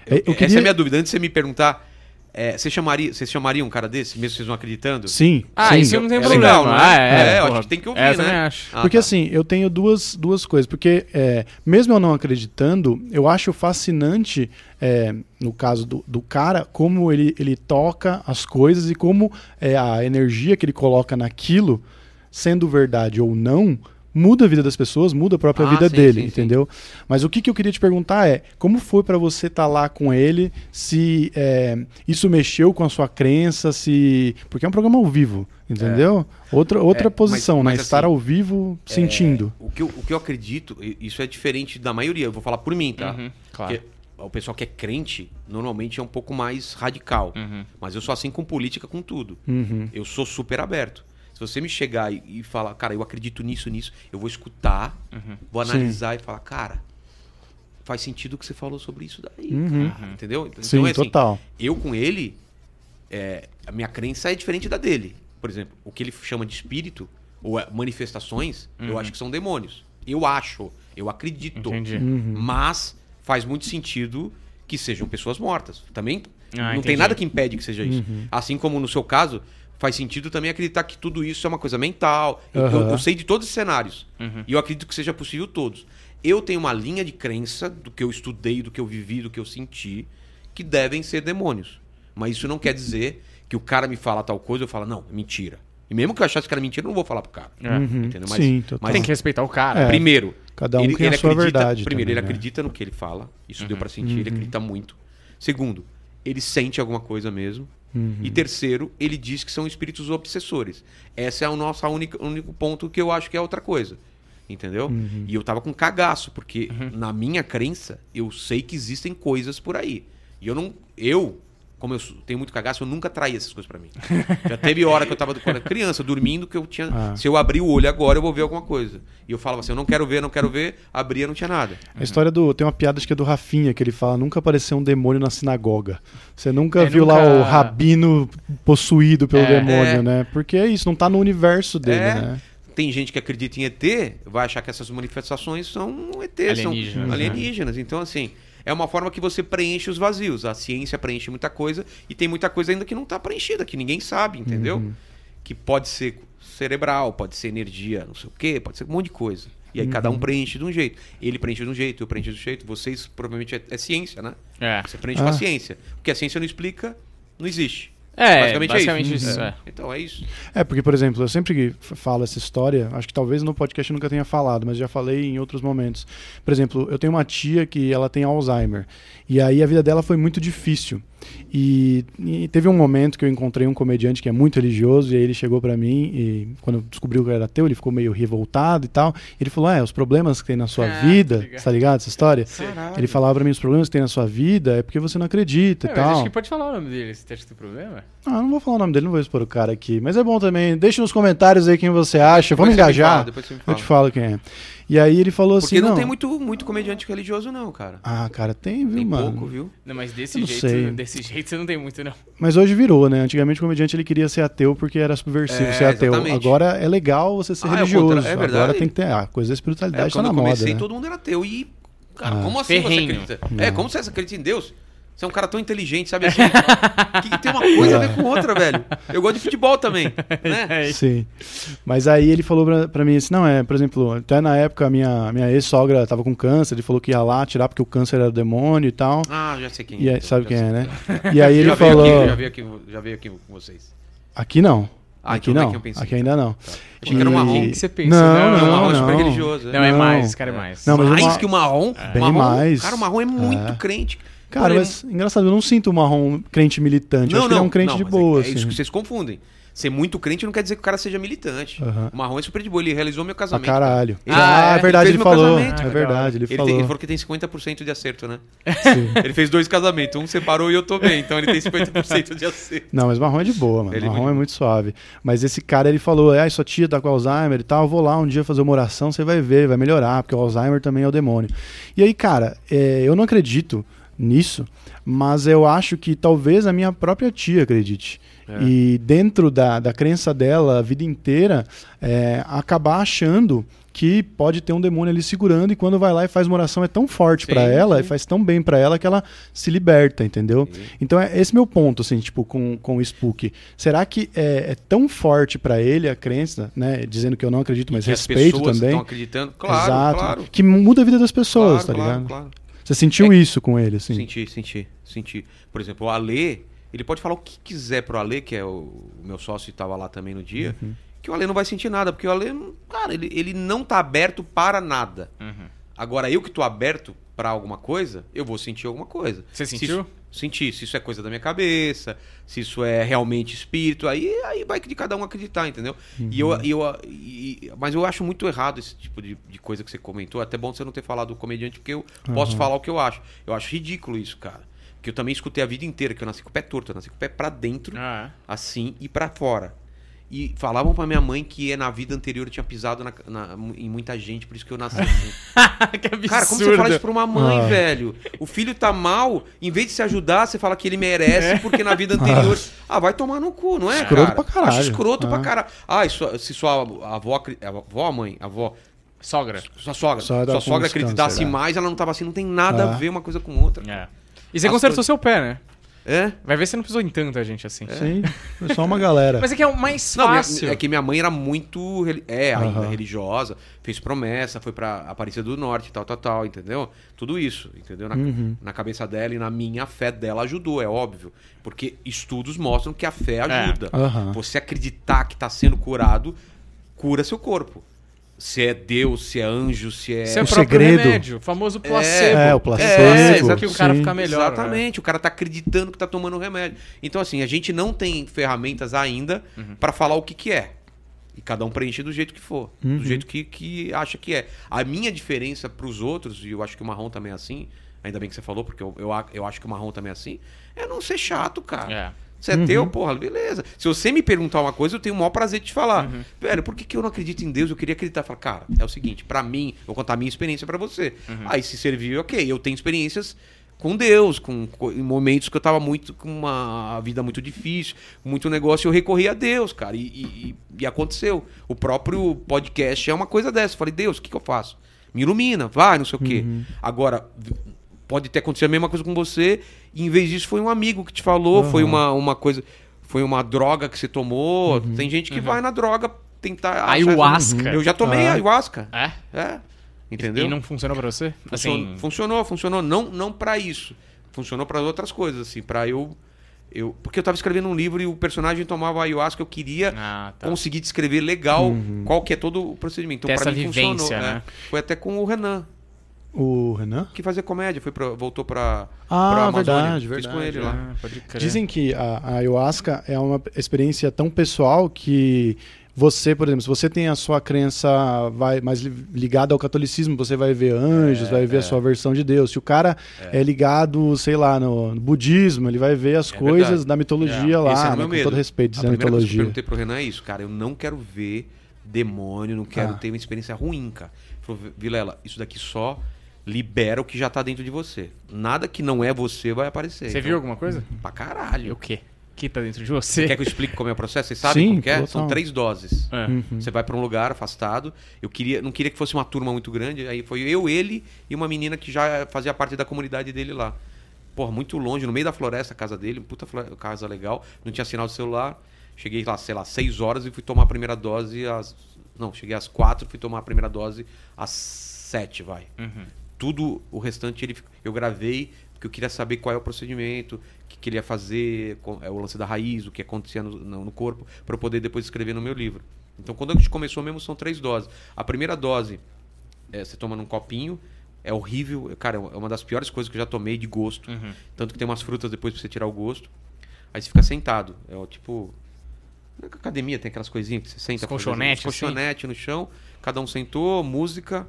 É, eu essa queria- é a minha dúvida. Antes de você me perguntar, é, você chamaria, vocês chamariam um cara desse, mesmo vocês não acreditando? Sim. Ah, sim. isso eu não tenho É problema. legal, não é? Ah, é, É, eu porra. acho que tem que ouvir, É, também né? acho. Ah, Porque tá. assim, eu tenho duas, duas coisas. Porque é, mesmo eu não acreditando, eu acho fascinante, é, no caso do, do cara, como ele, ele toca as coisas e como é, a energia que ele coloca naquilo, sendo verdade ou não, muda a vida das pessoas, muda a própria Ah, vida sim, dele, sim, sim. entendeu? Mas o que, que eu queria te perguntar é, como foi pra você estar lá com ele, se é, isso mexeu com a sua crença, se... Porque é um programa ao vivo, entendeu? Outra, outra É, mas- posição, mas né? Estar assim, ao vivo sentindo. O que, eu, o que eu acredito, isso é diferente da maioria, eu vou falar por mim, tá? Uhum, claro. Porque o pessoal que é crente, normalmente é um pouco mais radical. Uhum. Mas eu sou assim com política, com tudo. Uhum. Eu sou super aberto. Se você me chegar e, e falar, cara, eu acredito nisso, nisso, eu vou escutar, Uhum. vou Sim. analisar e falar, cara, faz sentido o que você falou sobre isso daí. Uhum. cara, entendeu? Então, Sim, é assim, total. eu com ele, é, a minha crença é diferente da dele. Por exemplo, o que ele chama de espírito, ou é, manifestações, eu acho que são demônios. Eu acho, eu acredito. Entendi. Uhum. Mas faz muito sentido que sejam pessoas mortas. Também Ah, não entendi. tem nada que impede que seja isso. Assim como no seu caso, faz sentido também acreditar que tudo isso é uma coisa mental. Eu- Eu, Aham. eu sei de todos os cenários. Uhum. E eu acredito que seja possível todos. Eu tenho uma linha de crença do que eu estudei, do que eu vivi, do que eu senti, que devem ser demônios. Mas isso não quer dizer que o cara me fala tal coisa, eu falo, não, é mentira. E mesmo que eu achasse que era mentira, eu não vou falar pro cara. É. Uhum. Entendeu? Mas- Sim, mas Tem que respeitar o cara. É. Primeiro, Cada um ele, tem a ele sua acredita, verdade Primeiro, também, ele né? acredita no que ele fala. Isso deu pra sentir, Uhum. ele acredita muito. Segundo, ele sente alguma coisa mesmo. Uhum. E terceiro, ele diz que são espíritos obsessores. Esse é o nosso único, único ponto que eu acho que é outra coisa. Entendeu? Uhum. E eu tava com cagaço, porque na minha crença, eu sei que existem coisas por aí. E eu não. Eu, como eu tenho muito cagaço, eu nunca traí essas coisas pra mim. Já teve hora que eu tava quando era criança, dormindo, que eu tinha. Ah. Se eu abrir o olho agora, eu vou ver alguma coisa. E eu falava assim, eu não quero ver, não quero ver, abria, não tinha nada. A história do. Tem uma piada acho que é do Rafinha, que ele fala: nunca apareceu um demônio na sinagoga. Você nunca É, viu nunca- lá o rabino possuído pelo É. demônio, É. né? Porque é isso, não tá no universo dele, É. né? Tem gente que acredita em ET, vai achar que essas manifestações são ET, Alienígenas, são né? alienígenas. Então, assim, é uma forma que você preenche os vazios. A ciência preenche muita coisa e tem muita coisa ainda que não está preenchida, que ninguém sabe, entendeu? Uhum. Que pode ser cerebral, pode ser energia, não sei o quê, pode ser um monte de coisa. E aí cada Uhum. um preenche de um jeito. Ele preenche de um jeito, eu preencho de um jeito. Vocês provavelmente é, é ciência, né? É. Você preenche com Ah. a ciência. O que a ciência não explica, não existe. É, basicamente, basicamente é isso. isso, É. é. Então é isso. É, porque, por exemplo, eu sempre falo essa história, acho que talvez no podcast eu nunca tenha falado, mas já falei em outros momentos. Por exemplo, eu tenho uma tia que ela tem Alzheimer, e aí a vida dela foi muito difícil. E, e teve um momento que eu encontrei um comediante que é muito religioso, e aí ele chegou pra mim, e quando descobriu que era ateu, ele ficou meio revoltado e tal. Ele falou: É, os problemas que tem na sua Ah, vida, tá ligado. tá ligado essa história? Caralho. Ele falava pra mim: os problemas que tem na sua vida é porque você não acredita É, e tal. acho que pode falar o nome dele, se tem problema. Ah, não vou falar o nome dele, não vou expor o cara aqui. Mas é bom também. Deixa nos comentários aí quem você acha. Vamos Depois me engajar. fala, depois Eu te falo quem é. E aí ele falou Porque assim. não, tem muito, muito comediante religioso, não, cara. Ah, cara, tem, viu, Tem mano? pouco, viu? Não, mas desse não jeito, sei. desse jeito você não tem muito, não. Mas hoje virou, né? Antigamente o comediante ele queria ser ateu porque era subversivo É, ser ateu. exatamente. Agora é legal você ser Ah, é religioso. contra- é verdade. Agora tem que ter. Ah, a coisa da É, espiritualidade tá quando na eu moda. comecei, né? todo mundo era ateu. E, cara, Ah. como assim Ferrenho. você acredita? É, como você acredita em Deus? Você é um cara tão inteligente, sabe assim? O que, tem uma coisa a ver com outra, velho? Eu gosto de futebol também, né? Sim. Mas aí ele falou pra, pra mim assim, não, é, por exemplo, até na época a minha, minha ex-sogra tava com câncer, ele falou que ia lá tirar porque o câncer era demônio e tal. Ah, já sei quem E é. sabe já quem sei é, né? E aí ele já falou. Aqui, já, veio aqui, já veio aqui com vocês. Aqui não. Ah, aqui então não é não. quem eu pensei. Aqui ainda não. Achei que era um marrom. Quem que você pensa? Não, Não, não, o marrom é super não. religioso. Não, é Não. mais, cara é mais. Não, mais uma- que o marrom? Bem marrom, mais. Cara, o marrom é muito É. crente. Cara, mas engraçado, eu não sinto o marrom crente militante. eu acho que ele é um crente não, de mas boa, É, é isso assim. que vocês confundem. Ser muito crente não quer dizer que o cara seja militante. Aham. O marrom é super de boa. Ele realizou meu casamento. caralho. Ele- ah, Ah, é é? verdade, Ele ele, falou. casamento. É Ah, verdade, ele, Ele, falou. tem, ele falou que tem 50% de acerto, né? Sim. Ele fez dois casamentos. Um separou e eu tô bem. Então ele tem 50% de acerto. Não, mas marrom é de boa, mano. Ele é marrom muito é muito suave. Mas esse cara, ele falou, ah, sua tia tá com Alzheimer e tal, eu vou lá um dia fazer uma oração, você vai ver, vai melhorar, porque o Alzheimer também é o demônio. E aí, cara, é, eu não acredito nisso, mas eu acho que talvez a minha própria tia acredite. É. E dentro da, da crença dela, a vida inteira, é, acabar achando que pode ter um demônio ali segurando e quando vai lá e faz uma oração é tão forte pra ela sim. e faz tão bem pra ela que ela se liberta, entendeu? Sim. Então é esse meu ponto, assim, tipo, com, com o Spook. Será que é, é tão forte pra ele a crença, né? Dizendo que eu não acredito, mas que as respeito pessoas também. estão acreditando. Claro, Exato. claro. Que muda a vida das pessoas, claro, tá claro, ligado? claro. Você sentiu É- isso com ele, assim? Senti, senti, senti. Por exemplo, o Alê, ele pode falar o que quiser pro Alê, que é o, o meu sócio e tava lá também no dia, Uhum. que o Alê não vai sentir nada, porque o Alê, não- cara, ele, ele não tá aberto para nada. Uhum. Agora, eu que tô aberto para alguma coisa, eu vou sentir alguma coisa. Você Se sentiu? isso- senti. Se isso é coisa da minha cabeça, se isso é realmente espírito, aí, aí vai de cada um acreditar, entendeu? E eu, eu, e- mas eu acho muito errado esse tipo de, de coisa que você comentou. Até bom você não ter falado do comediante, porque eu posso falar o que eu acho. Eu acho ridículo isso, cara. Porque eu também escutei a vida inteira que eu nasci com o pé torto, eu nasci com o pé pra dentro, Ah, assim, e pra fora. E falavam pra minha mãe que na vida anterior eu tinha pisado na- na- em muita gente, por isso que eu nasci assim. que absurdo. Cara, como você fala isso pra uma mãe, Ah. velho? O filho tá mal, em vez de se ajudar, você fala que ele merece, porque na vida anterior. Ah, vai tomar no cu, não é, Escroto cara? pra caralho. Acho escroto pra Ah. caralho. Ah, isso, se sua avó, acri- avó, a mãe, avó, Sogra. sua sogra, Só dá sua sogra acreditasse câncer, é. mais, ela não tava assim, não tem nada a Ah. ver uma coisa com outra. É. E você As consertou coisas- seu pé, né? É? Vai ver se não precisou em tanta gente assim. Sim, foi só uma galera. Mas é que é o mais Não, minha- fácil. é que minha mãe era muito. É, ainda Aham. religiosa, fez promessa, foi pra Aparecida do Norte, tal, tal, tal, entendeu? Tudo isso, entendeu? Na, Uhum. na cabeça dela e na minha a fé dela ajudou, é óbvio. Porque estudos mostram que a fé É. ajuda. Aham. Você acreditar que tá sendo curado, cura seu corpo. Se é Deus, se é anjo, se é. Isso é o O próprio segredo- remédio, o famoso placebo. É, o placebo, É, isso aqui o cara sim. fica melhor. Exatamente, o cara tá acreditando que tá tomando remédio. Então, assim, a gente não tem ferramentas ainda Uhum. pra falar o que, que é. E cada um preenche do jeito que for, Uhum. do jeito que, que acha que é. A minha diferença pros outros, e eu acho que o marrom também é assim, ainda bem que você falou, porque eu, eu, eu acho que o marrom também é assim, é não ser chato, cara. É. Você é Uhum. teu, porra, beleza. Se você me perguntar uma coisa, eu tenho o maior prazer de te falar. Uhum. Velho, por que, que eu não acredito em Deus? Eu queria acreditar. Falar, cara, é o seguinte, pra mim, vou contar a minha experiência pra você. Uhum. Aí se serviu, ok. Eu tenho experiências com Deus, com, com- em momentos que eu tava muito com uma vida muito difícil, muito negócio, eu recorri a Deus, cara. E, e- e- aconteceu. O próprio podcast é uma coisa dessa. Eu falei, Deus, o que, que eu faço? Me ilumina, vai, não sei o quê. Agora, v- pode ter acontecido a mesma coisa com você, e em vez disso foi um amigo que te falou, foi uma, uma coisa. Foi uma droga que você tomou. Tem gente que vai na droga tentar. Ayahuasca. Eu já tomei Ah. ayahuasca. É? É. Entendeu? E não funcionou pra você? Funcionou, Assim, funcionou, funcionou. Não, não para isso. Funcionou para outras coisas, assim, para eu, eu. Porque eu tava escrevendo um livro e o personagem tomava ayahuasca, eu queria Ah, tá. conseguir descrever legal qual que é todo o procedimento. Ter Então, pra essa mim, vivência, funcionou. né? é. Foi até com o Renan, O Renan? que fazia comédia, foi pra, voltou pra, Ah, pra Amazônia. verdade, Fiz com verdade, ele lá. Ah, pode crer. Dizem que a, a ayahuasca é uma experiência tão pessoal que você, por exemplo, se você tem a sua crença vai, mais li- ligada ao catolicismo, você vai ver anjos, É, vai ver a sua versão de Deus. Se o cara é, ligado, sei lá, no, no budismo, ele vai ver as É coisas verdade. da mitologia É. lá, o né, meu com medo. todo respeito, A dizendo primeira coisa que eu mitologia. perguntei pro Renan é isso, cara. Eu não quero ver demônio, não quero Ah. ter uma experiência ruim, cara. Ele falou, Vilela, isso daqui só libera o que já tá dentro de você. Nada que não é você vai aparecer. Você Então, viu alguma coisa? Pra E caralho. o quê? Que tá dentro de você? Quer que eu explique como é o processo? Vocês sabem Sim, como que é? total. São três doses. É. Uhum. Você vai pra um lugar afastado. Eu queria, não queria que fosse uma turma muito grande. Aí foi eu, ele e uma menina que já fazia parte da comunidade dele lá. Porra, muito longe, no meio da floresta, a casa dele, puta casa legal. Não tinha sinal de celular. Cheguei lá, sei lá, seis horas e fui tomar a primeira dose às. Não, cheguei às quatro, fui tomar a primeira dose às sete, vai. Uhum. Tudo o restante ele, eu gravei porque eu queria saber qual é o procedimento, o que, que ele ia fazer, co- é o lance da raiz, o que acontecia no, no- no corpo, para eu poder depois escrever no meu livro. Então, quando a gente começou mesmo, são três doses. A primeira dose, é, você toma num copinho, é horrível, cara, é uma das piores coisas que eu já tomei de gosto. Uhum. Tanto que tem umas frutas depois pra você tirar o gosto. Aí você fica sentado. É tipo. Na academia tem aquelas coisinhas que você senta. Os colchonete no chão. Cada um sentou, música,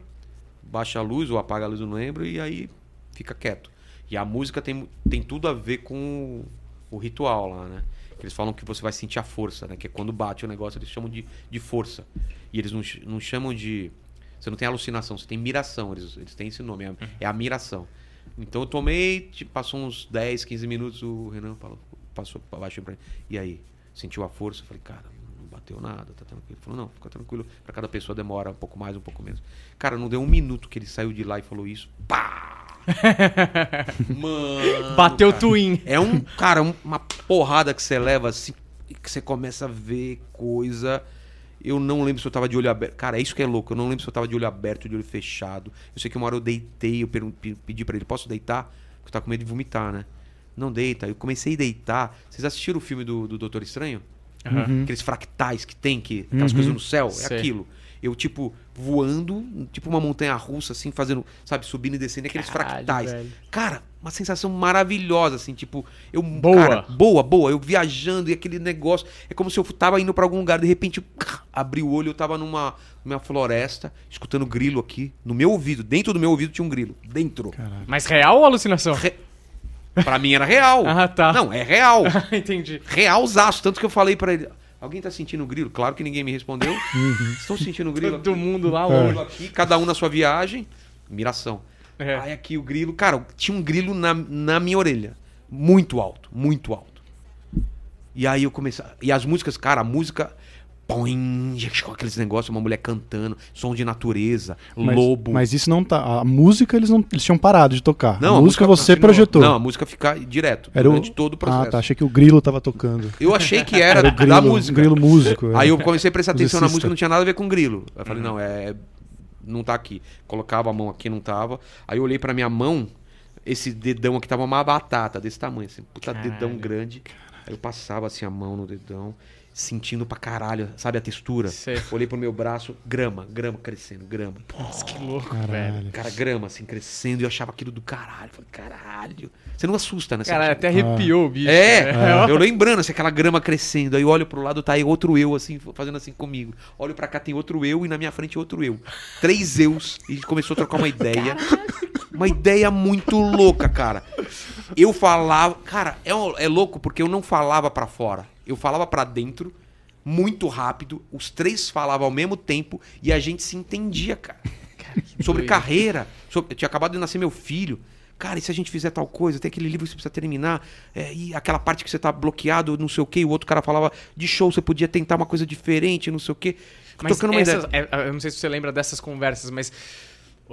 baixa a luz ou apaga a luz, eu não lembro, e aí fica quieto. E a música tem, tem tudo a ver com o, o ritual lá, né? Eles falam que você vai sentir a força, né? Que é quando bate o negócio, eles chamam de, de força. E eles não, não chamam de. Você não tem alucinação, você tem miração. Eles, eles têm esse nome, é, é a miração. Então eu tomei, tipo, passou uns 10, 15 minutos, o Renan falou, passou pra baixo pra mim. E aí? Sentiu a força? Eu falei, cara, não bateu nada, tá tranquilo. Ele falou, não, fica tranquilo. Pra cada pessoa demora um pouco mais, um pouco menos. Cara, não deu um minuto que ele saiu de lá e falou isso. Pá! Mano. Bateu cara. twin. É um, cara, um- uma porrada que você leva assim, e que você começa a ver coisa. Eu não lembro se eu tava de olho aberto. Cara, é isso que é louco. Eu não lembro se eu tava de olho aberto, de olho fechado. Eu sei que uma hora eu deitei, eu pedi pra ele, posso deitar? Porque eu tava com medo de vomitar, né? Não deita. Eu comecei a deitar. Vocês assistiram o filme do, do Doutor Estranho? Aham. Aqueles fractais que tem, que, aquelas Uhum. coisas no céu. É Sei. aquilo. Eu, tipo, voando, tipo uma montanha russa, assim, fazendo, sabe, subindo e descendo, aqueles Caralho, fractais. velho. Cara, uma sensação maravilhosa, assim, tipo, eu. Boa. Cara, boa, boa. Eu viajando e aquele negócio. É como se eu tava indo pra algum lugar, de repente, eu, abri o olho, eu tava numa, numa floresta, escutando grilo aqui, no meu ouvido. Dentro do meu ouvido tinha um grilo. Dentro. Caralho. Mas real ou alucinação? Re- Pra mim era real. Ah, tá. Não, é real. Entendi. Realzaço. Tanto que eu falei pra ele. Alguém tá sentindo grilo? Claro que ninguém me respondeu. Uhum. Estão sentindo grilo? Todo mundo lá longe. grilo aqui, cada um na sua viagem. Miração. É. Aí aqui o grilo, cara, tinha um grilo na, na minha orelha. Muito alto, muito alto. E aí eu comecei. E as músicas, cara, a música. Põe, aqueles negócios, uma mulher cantando, som de natureza, Mas, lobo. Mas isso não tá. A música eles não. Eles tinham parado de tocar. Não, a música você continuou. projetou. Não, a música fica direto, Era o... durante todo o processo. Ah, tá. Achei que o grilo tava tocando. Eu achei que era, Era o grilo, da música. grilo músico. é. Aí eu comecei a prestar atenção na música, não tinha nada a ver com grilo. Eu Uhum. falei, não, é. Não tá aqui. Colocava a mão aqui, não tava. Aí eu olhei pra minha mão, esse dedão aqui tava uma batata desse tamanho, assim, puta Caralho. dedão grande. Aí eu passava assim a mão no dedão, sentindo pra caralho, sabe a textura? Sei. Olhei pro meu braço, grama, grama crescendo, grama. Nossa, que louco, velho. Caralho. Cara, grama assim crescendo e eu achava aquilo do caralho. Falei, caralho. Você não assusta, né? Caralho, até arrepiou o bicho. é, né? eu lembrando, assim, aquela grama crescendo. Aí eu olho pro lado, tá aí outro eu, assim, fazendo assim comigo. Olho pra cá, tem outro eu e na minha frente outro eu. Três eus. E a gente começou a trocar uma ideia. Uma ideia muito louca, cara. Eu falava. Cara, é, é louco porque eu não falava pra fora. Eu falava pra dentro, muito rápido. Os três falavam ao mesmo tempo e a gente se entendia, cara. sobre doido. carreira. Sobre, tinha acabado de nascer meu filho. Cara, e se a gente fizer tal coisa? Tem aquele livro que você precisa terminar. é, e aquela parte que você tá bloqueado, não sei o quê. E o outro cara falava de show, você podia tentar uma coisa diferente, não sei o quê. Mas essas, ideia. é, eu não sei se você lembra dessas conversas, mas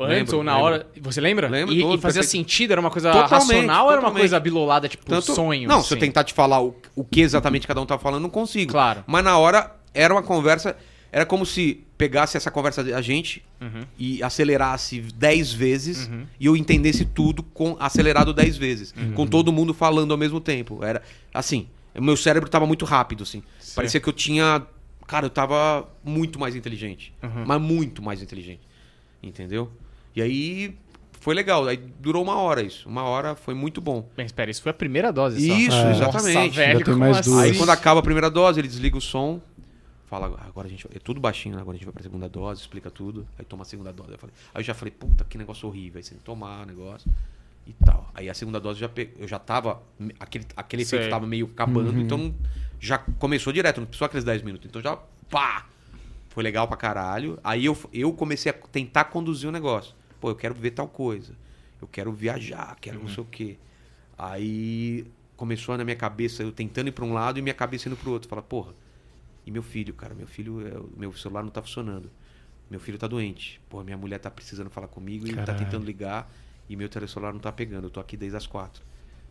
antes ou na lembro. hora. Você lembra? Lembro e, todo, e fazia perfeito. sentido? Era uma coisa Totalmente, racional ou era uma totalmente. coisa bilolada, tipo Tanto- sonho? Não, assim? se eu tentar te falar o, o que exatamente cada um tá falando, não consigo. Claro. Mas na hora era uma conversa. Era como se pegasse essa conversa da gente Uhum. e acelerasse 10 vezes e eu entendesse tudo com acelerado 10 vezes. Uhum. Com todo mundo falando ao mesmo tempo. Era assim. Meu cérebro tava muito rápido, assim. Sim. Parecia que eu tinha. Cara, eu tava muito mais inteligente. Uhum. Mas muito mais inteligente. Entendeu? E aí foi legal. Aí durou uma hora isso. Uma hora foi muito bom. Bem, espera, isso foi a primeira dose só. Isso, É. exatamente. Nossa, velho, Já tem mais assim? duas. Aí quando acaba a primeira dose, ele desliga o som. Fala, agora a gente vai. É tudo baixinho, né? Agora a gente vai pra segunda dose, explica tudo. Aí toma a segunda dose. Eu falei- aí eu já falei, puta, que negócio horrível. Aí você tem que tomar o negócio e tal. Aí a segunda dose já pe... eu já tava. Aquele, aquele efeito tava meio acabando, então já começou direto, não precisou aqueles 10 minutos. Então já. Pá! Foi legal pra caralho. Aí eu, eu comecei a tentar conduzir o negócio. Pô, eu quero ver tal coisa. Eu quero viajar, quero não sei o quê. Aí começou na minha cabeça, eu tentando ir pra um lado e minha cabeça indo pro outro. Fala, porra, e meu filho, cara? Meu filho, é, meu celular não tá funcionando. Meu filho tá doente. Porra, minha mulher tá precisando falar comigo e tá Caralho. tentando ligar e meu celular não tá pegando. Eu tô aqui desde as quatro.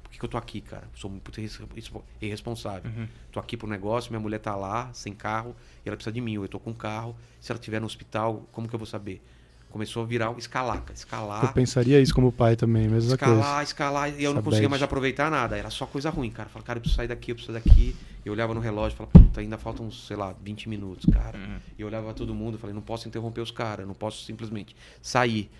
Por que, que eu tô aqui, cara? Sou muito irres- irrespo- irresponsável. Uhum. Tô aqui pro negócio, minha mulher tá lá, sem carro, e ela precisa de mim. Eu tô com carro. Se ela estiver no hospital, como que eu vou saber? Começou a virar um escalar, cara. Escalar. Eu pensaria isso como pai também, mesma Escalar, coisa. escalar, e eu não conseguia mais aproveitar nada. Era só coisa ruim, cara. Falava, cara, eu preciso sair daqui, eu preciso daqui. Eu olhava no relógio e falava, puta, ainda faltam, sei lá, 20 minutos, cara. Uhum. E eu olhava todo mundo e falei, não posso interromper os caras, não posso simplesmente sair.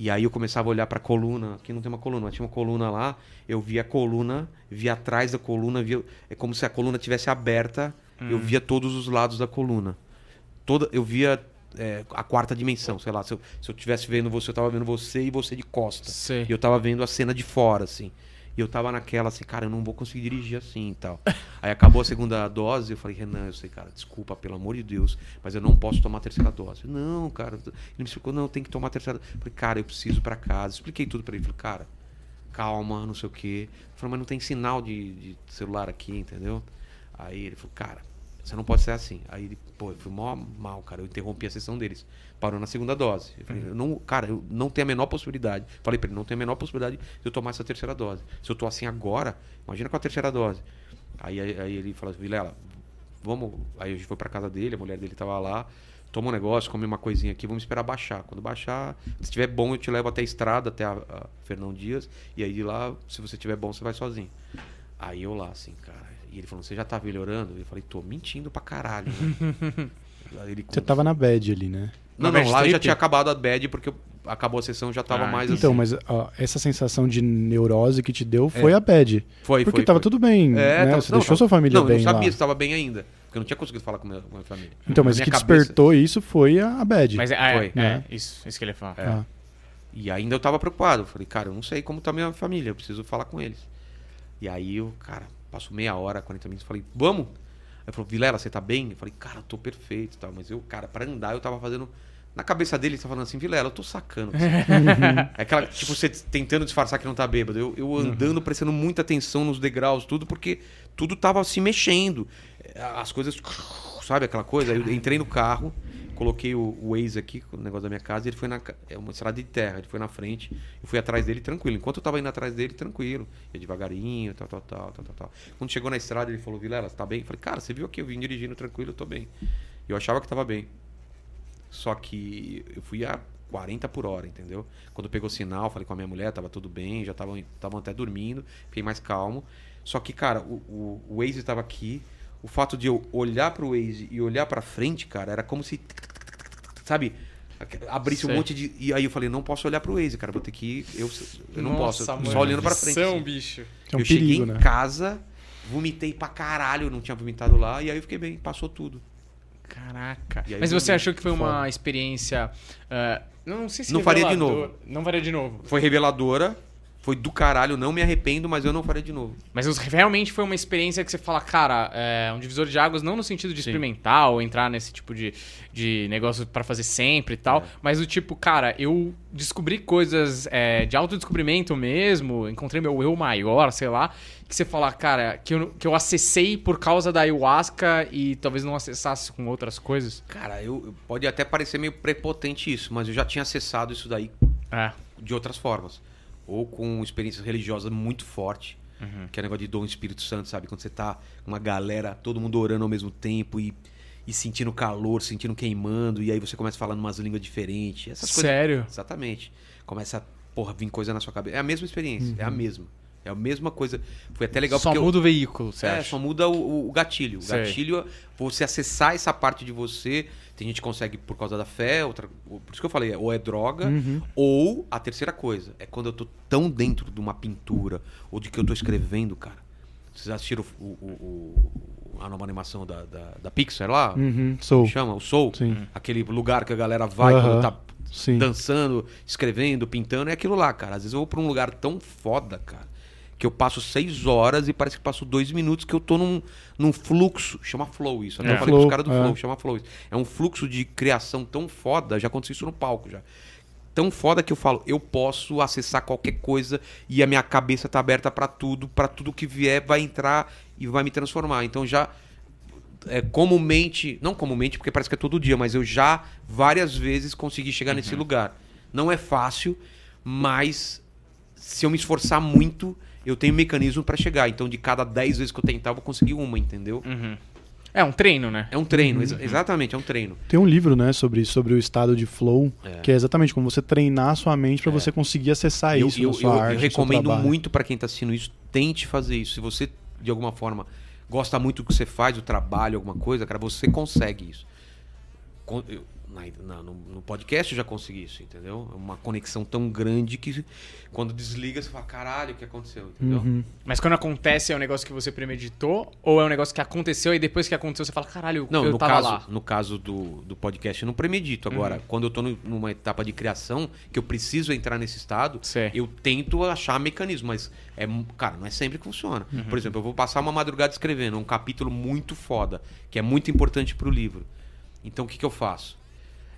E aí eu começava a olhar pra coluna, aqui não tem uma coluna, mas tinha uma coluna lá, eu via a coluna, via atrás da coluna, via, é como se a coluna tivesse aberta, eu Hum. via todos os lados da coluna. Toda, eu via é, a quarta dimensão, sei lá, se eu, se eu tivesse vendo você, eu tava vendo você e você de costas. Sei. E eu tava vendo a cena de fora, assim. E eu tava naquela, assim, cara, eu não vou conseguir dirigir assim e tal. Aí acabou a segunda dose, eu falei, Renan, eu sei, cara, desculpa, pelo amor de Deus, mas eu não posso tomar a terceira dose. Não, cara. Ele me explicou, não, tem que tomar a terceira dose. Eu falei, cara, eu preciso ir pra casa. Expliquei tudo pra ele. Falei, cara, calma, não sei o quê. Eu falei, mas não tem sinal de, de celular aqui, entendeu? Aí ele falou, cara, você não pode ser assim. Aí ele, pô, eu fui mó mal, cara. Eu interrompi a sessão deles. Parou na segunda dose. Eu falei, eu não, cara, eu não tenho a menor possibilidade. Falei pra ele, não tenho a menor possibilidade de eu tomar essa terceira dose. Se eu tô assim agora, imagina com a terceira dose. Aí, aí, aí ele falou assim, Vilela, vamos. Aí a gente foi pra casa dele, a mulher dele tava lá. Toma um negócio, come uma coisinha aqui, vamos esperar baixar. Quando baixar, se estiver bom, eu te levo até a estrada, até a, a Fernão Dias. E aí de lá, se você tiver bom, você vai sozinho. Aí eu lá, assim, cara. E ele falou, você já tá melhorando? Eu falei, tô mentindo pra caralho. Né? Ele Você tava na bad ali, né? Não, não, bad lá eu já tinha acabado a bad porque eu- acabou a sessão, já tava Ah, mais Então, assim. mas ó, essa sensação de neurose que te deu foi É. a bad. Foi, Porque foi, tava foi. tudo bem, É, né? tava- Você não, deixou tava- sua família não, bem eu não sabia lá. se estava bem ainda. Porque eu não tinha conseguido falar com a minha, minha família. Então, mas o que cabeça- despertou isso foi a a bad. Mas é, é, Foi. é, Né? isso, isso que ele fala. Ah. E ainda eu tava preocupado. Eu falei, cara, eu não sei como tá minha família, eu preciso falar com eles. E aí eu, cara, passo meia hora, 40 minutos, falei, vamos? Aí falou, Vilela, você tá bem? Eu falei, cara, eu tô perfeito e tal. Mas eu, cara, pra andar eu tava fazendo. Na cabeça dele, ele tá falando assim, Vilela, eu tô sacando. você." é aquela, tipo, você tentando disfarçar que não tá bêbado. Eu, eu andando, prestando muita atenção nos degraus, tudo, porque tudo tava se mexendo. As coisas. Sabe aquela coisa? Aí Eu entrei no carro, coloquei o, Waze aqui, o negócio da minha casa, e ele foi na. É uma estrada de terra, ele foi na frente. Eu fui atrás dele tranquilo. Enquanto eu tava indo atrás dele, tranquilo. Ia devagarinho, tal, tal, tal, tal, tal, tal. Quando chegou na estrada, ele falou, Vilela, você tá bem? Eu falei, cara, você viu aqui, eu vim dirigindo tranquilo, eu tô bem. Eu achava que tava bem. Só que eu fui a 40 por hora, entendeu? Quando pegou sinal, falei com a minha mulher, tava tudo bem, já estavam até dormindo, fiquei mais calmo. Só que, cara, o, o, o Waze tava aqui. O fato de eu olhar pro Waze e olhar pra frente, cara, era como se. Sabe? Abrisse Sei. um monte de. E aí eu falei, não posso olhar pro Waze, cara. Vou ter que ir. Eu, eu não Nossa, posso. mano, Só olhando pra frente. missão, bicho. É um eu cheguei perigo, em né? casa, vomitei pra caralho, não tinha vomitado lá, e aí eu fiquei bem, passou tudo. Caraca. Aí Mas você achou que foi uma Foda. experiência. ah, não sei se Não faria de novo. Não faria de novo. Foi reveladora, foi do caralho, não me arrependo, mas eu não faria de novo. Mas realmente foi uma experiência que você fala, cara, é um divisor de águas, não no sentido de Sim. experimentar ou entrar nesse tipo de, de negócio pra fazer sempre e tal, É. mas o tipo, cara, eu descobri coisas é, de autodescobrimento mesmo, encontrei meu eu maior, sei lá, que você fala, cara, que eu, que eu acessei por causa da ayahuasca e talvez não acessasse com outras coisas. Cara, eu eu- pode até parecer meio prepotente isso, mas eu já tinha acessado isso daí É. de outras formas. Ou com experiências religiosas muito forte, Uhum. que é o negócio de dom Espírito Santo, sabe? Quando você tá com uma galera, todo mundo orando ao mesmo tempo e, e sentindo calor, sentindo queimando, e aí você começa falando umas línguas diferentes. Essas coisas Sério? Exatamente. Começa a, porra, vir coisa na sua cabeça. É a mesma experiência, é a mesma. É a mesma coisa. Foi até legal Só porque eu- muda o veículo, você é, acha? só muda o, o- o gatilho. O Sei. gatilho, você acessar essa parte de você. Tem gente que consegue por causa da fé, outra, por isso que eu falei, ou é droga, Uhum. ou a terceira coisa, é quando eu tô tão dentro de uma pintura, ou de que eu tô escrevendo, cara. Vocês assistiram o, o- o- a nova animação da, da, da Pixar lá? Uhum, sou. Chama? O Soul? Sim. Aquele lugar que a galera vai Aham. quando tá Sim. dançando, escrevendo, pintando, é aquilo lá, cara. Às vezes eu vou pra um lugar tão foda, cara, que eu passo seis horas e parece que passo dois minutos que eu tô num, num fluxo. Chama flow isso. Até É. eu falei pros Flow, caras do é. flow, chama flow isso. É um fluxo de criação tão foda, já aconteceu isso no palco já. Tão foda que eu falo, eu posso acessar qualquer coisa e a minha cabeça tá aberta pra tudo, pra tudo que vier vai entrar e vai me transformar. Então já é, comumente, não comumente, porque parece que é todo dia, mas eu já várias vezes consegui chegar nesse lugar. Não é fácil, mas se eu me esforçar muito, eu tenho mecanismo pra chegar. Então, de cada 10 vezes que eu tentar, eu vou conseguir uma, entendeu? Uhum. É um treino, né? É um treino, exa- exatamente, é um treino. Tem um livro, né, sobre, sobre o estado de flow, É. que é exatamente como você treinar a sua mente pra você conseguir acessar eu, isso eu, na sua eu- eu arte, no seu recomendo muito pra quem tá assistindo isso, tente fazer isso. Se você, de alguma forma, gosta muito do que você faz, do trabalho, alguma coisa, cara, você consegue isso. Na- na- no, no podcast eu já consegui isso, entendeu? É uma conexão tão grande que quando desliga, você fala, caralho, o que aconteceu, entendeu? Uhum. Mas quando acontece, é um negócio que você premeditou? Ou é um negócio que aconteceu e depois que aconteceu você fala, caralho, Não, eu no tava caso, lá? no caso do, do podcast, eu não premedito. Agora, Uhum. quando eu tô no- numa etapa de criação, que eu preciso entrar nesse estado, Sei. eu tento achar mecanismo, mas, é, cara, não é sempre que funciona. Uhum. Por exemplo, eu vou passar uma madrugada escrevendo um capítulo muito foda, que é muito importante pro livro. Então, o que, que eu faço?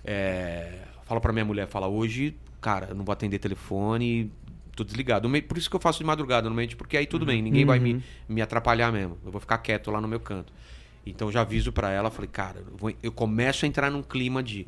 É, falo pra minha mulher, fala, hoje, cara, eu não vou atender telefone, tô desligado. Por isso que eu faço de madrugada, normalmente, porque aí tudo bem, ninguém vai me, me atrapalhar mesmo. Eu vou ficar quieto lá no meu canto. Então eu já aviso pra ela, falei, cara, eu, vou- eu começo a entrar num clima de.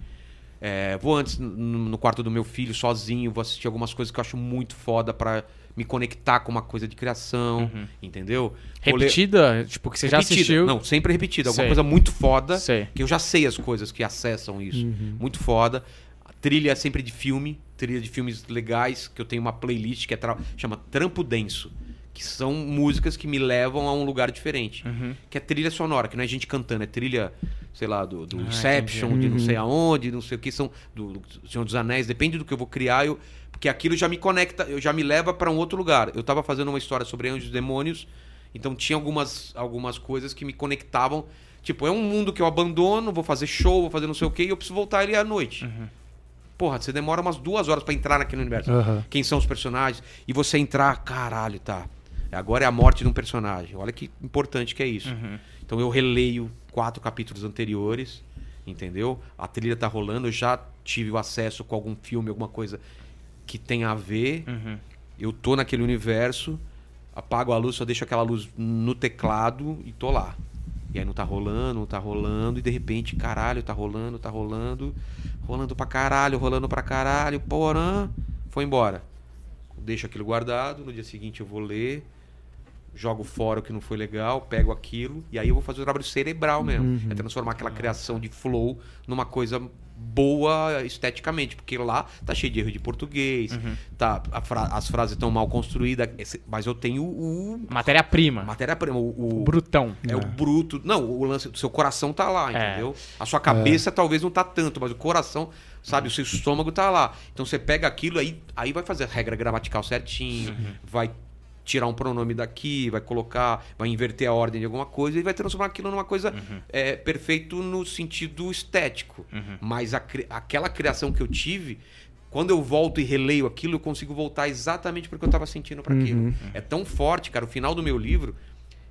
é, vou antes no, no quarto do meu filho sozinho, vou assistir algumas coisas que eu acho muito foda pra me conectar com uma coisa de criação, entendeu? Vou ler- Repetida? Tipo, que você já Repetida. assistiu? Não, sempre repetida. Alguma Sei. coisa muito foda. Sei. Que eu já sei as coisas que acessam isso. Uhum. Muito foda. A trilha é sempre de filme. Trilha de filmes legais. Que eu tenho uma playlist que é tra- chama Trampo Denso. Que são músicas que me levam a um lugar diferente. Uhum. Que é trilha sonora, que não é gente cantando, é trilha, sei lá, do, do Ah, Inception, entendi. de não Uhum. sei aonde, não sei o que, são do, do Senhor dos Anéis, depende do que eu vou criar, eu, porque aquilo já me conecta, eu já me leva para um outro lugar. Eu tava fazendo uma história sobre anjos e demônios, então tinha algumas, algumas coisas que me conectavam. Tipo, é um mundo que eu abandono, vou fazer show, vou fazer não sei o que, e eu preciso voltar ali à noite. Porra, você demora umas duas horas para entrar naquele universo. Aham. Quem são os personagens? E você entrar, caralho, tá. Agora é a morte de um personagem. Olha que importante que é isso. Então eu releio quatro capítulos anteriores, entendeu? A trilha tá rolando, eu já tive o acesso com algum filme, alguma coisa que tenha a ver. Uhum. Eu tô naquele universo, apago a luz, só deixo aquela luz no teclado e tô lá. E aí não tá rolando, não tá rolando, e de repente, caralho, tá rolando, tá rolando, rolando pra caralho, rolando pra caralho, porã, foi embora. Deixo aquilo guardado, no dia seguinte eu vou ler, jogo fora o que não foi legal, pego aquilo, e aí eu vou fazer o trabalho cerebral mesmo. Uhum. É transformar aquela criação de flow numa coisa boa esteticamente, porque lá tá cheio de erro de português, Uhum. tá, a fra- as frases estão mal construídas, mas eu tenho o, Matéria-prima. matéria-prima, o, o- Brutão. é o bruto. Não, o lance do seu coração tá lá, É. entendeu? A sua cabeça talvez não tá tanto, mas o coração, sabe, o seu estômago tá lá. Então você pega aquilo aí, aí vai fazer a regra gramatical certinho, Uhum. vai tirar um pronome daqui, vai colocar, vai inverter a ordem de alguma coisa e vai transformar aquilo numa coisa Uhum. é, perfeito no sentido estético. Mas a aquela criação que eu tive, quando eu volto e releio aquilo, eu consigo voltar exatamente porque eu estava sentindo para aquilo. Uhum. É tão forte, cara. O final do meu livro,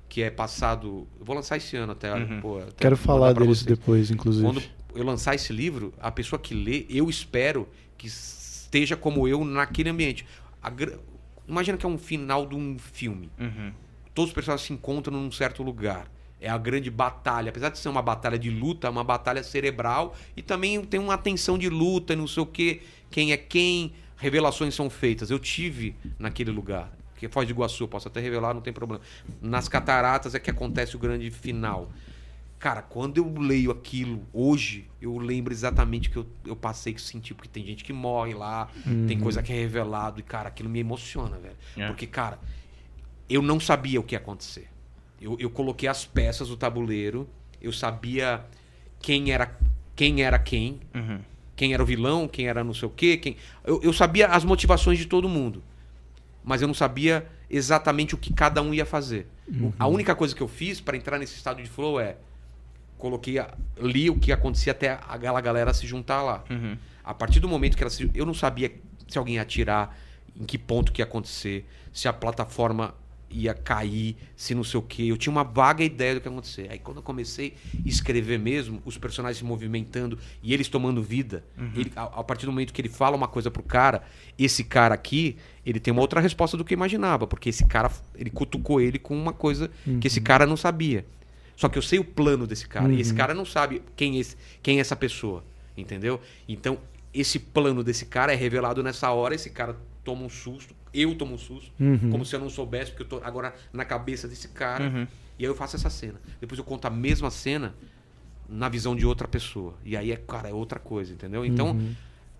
que é passado. Eu vou lançar esse ano até. Uhum. pô, até Quero falar deles vocês. depois, inclusive. Quando eu lançar esse livro, a pessoa que lê, eu espero que esteja como eu naquele ambiente. A Imagina que é um final de um filme. Uhum. Todos os personagens se encontram num certo lugar. É a grande batalha. Apesar de ser uma batalha de luta, é uma batalha cerebral. E também tem uma tensão de luta e não sei o quê. Quem é quem. Revelações são feitas. Eu tive naquele lugar. Que é Foz do Iguaçu, posso até revelar, não tem problema. Nas cataratas é que acontece o grande final. Cara, quando eu leio aquilo hoje, eu lembro exatamente o que eu, eu passei, que eu senti, porque tem gente que morre lá, tem coisa que é revelado, e, cara, aquilo me emociona, velho. É. Porque, cara, eu não sabia o que ia acontecer. Eu, eu coloquei as peças do tabuleiro, eu sabia quem era quem, era quem Uhum. quem era o vilão, quem era não sei o quê. Quem... Eu, eu sabia as motivações de todo mundo. Mas eu não sabia exatamente o que cada um ia fazer. O- A única coisa que eu fiz para entrar nesse estado de flow é. Coloquei. Li o que acontecia até aquela galera se juntar lá. Uhum. A partir do momento que ela se. Eu não sabia se alguém ia atirar, em que ponto que ia acontecer, se a plataforma ia cair, se não sei o quê. Eu tinha uma vaga ideia do que ia acontecer. Aí quando eu comecei a escrever mesmo, os personagens se movimentando e eles tomando vida, ele, a, a partir do momento que ele fala uma coisa pro cara, esse cara aqui, ele tem uma outra resposta do que eu imaginava, porque esse cara, ele cutucou ele com uma coisa que esse cara não sabia. Só que eu sei o plano desse cara. E esse cara não sabe quem é, esse, quem é essa pessoa. Entendeu? Então, esse plano desse cara é revelado nessa hora. Esse cara toma um susto. Eu tomo um susto. Uhum. Como se eu não soubesse, porque eu tô agora na cabeça desse cara. Uhum. E aí eu faço essa cena. Depois eu conto a mesma cena na visão de outra pessoa. E aí é, cara, é outra coisa, entendeu? Então, Uhum.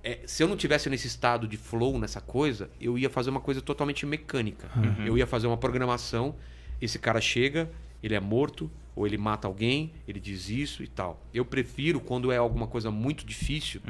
é, se eu não tivesse nesse estado de flow, nessa coisa, eu ia fazer uma coisa totalmente mecânica. Eu ia fazer uma programação, esse cara chega, ele é morto, ou ele mata alguém, ele diz isso e tal. Eu prefiro, quando é alguma coisa muito difícil,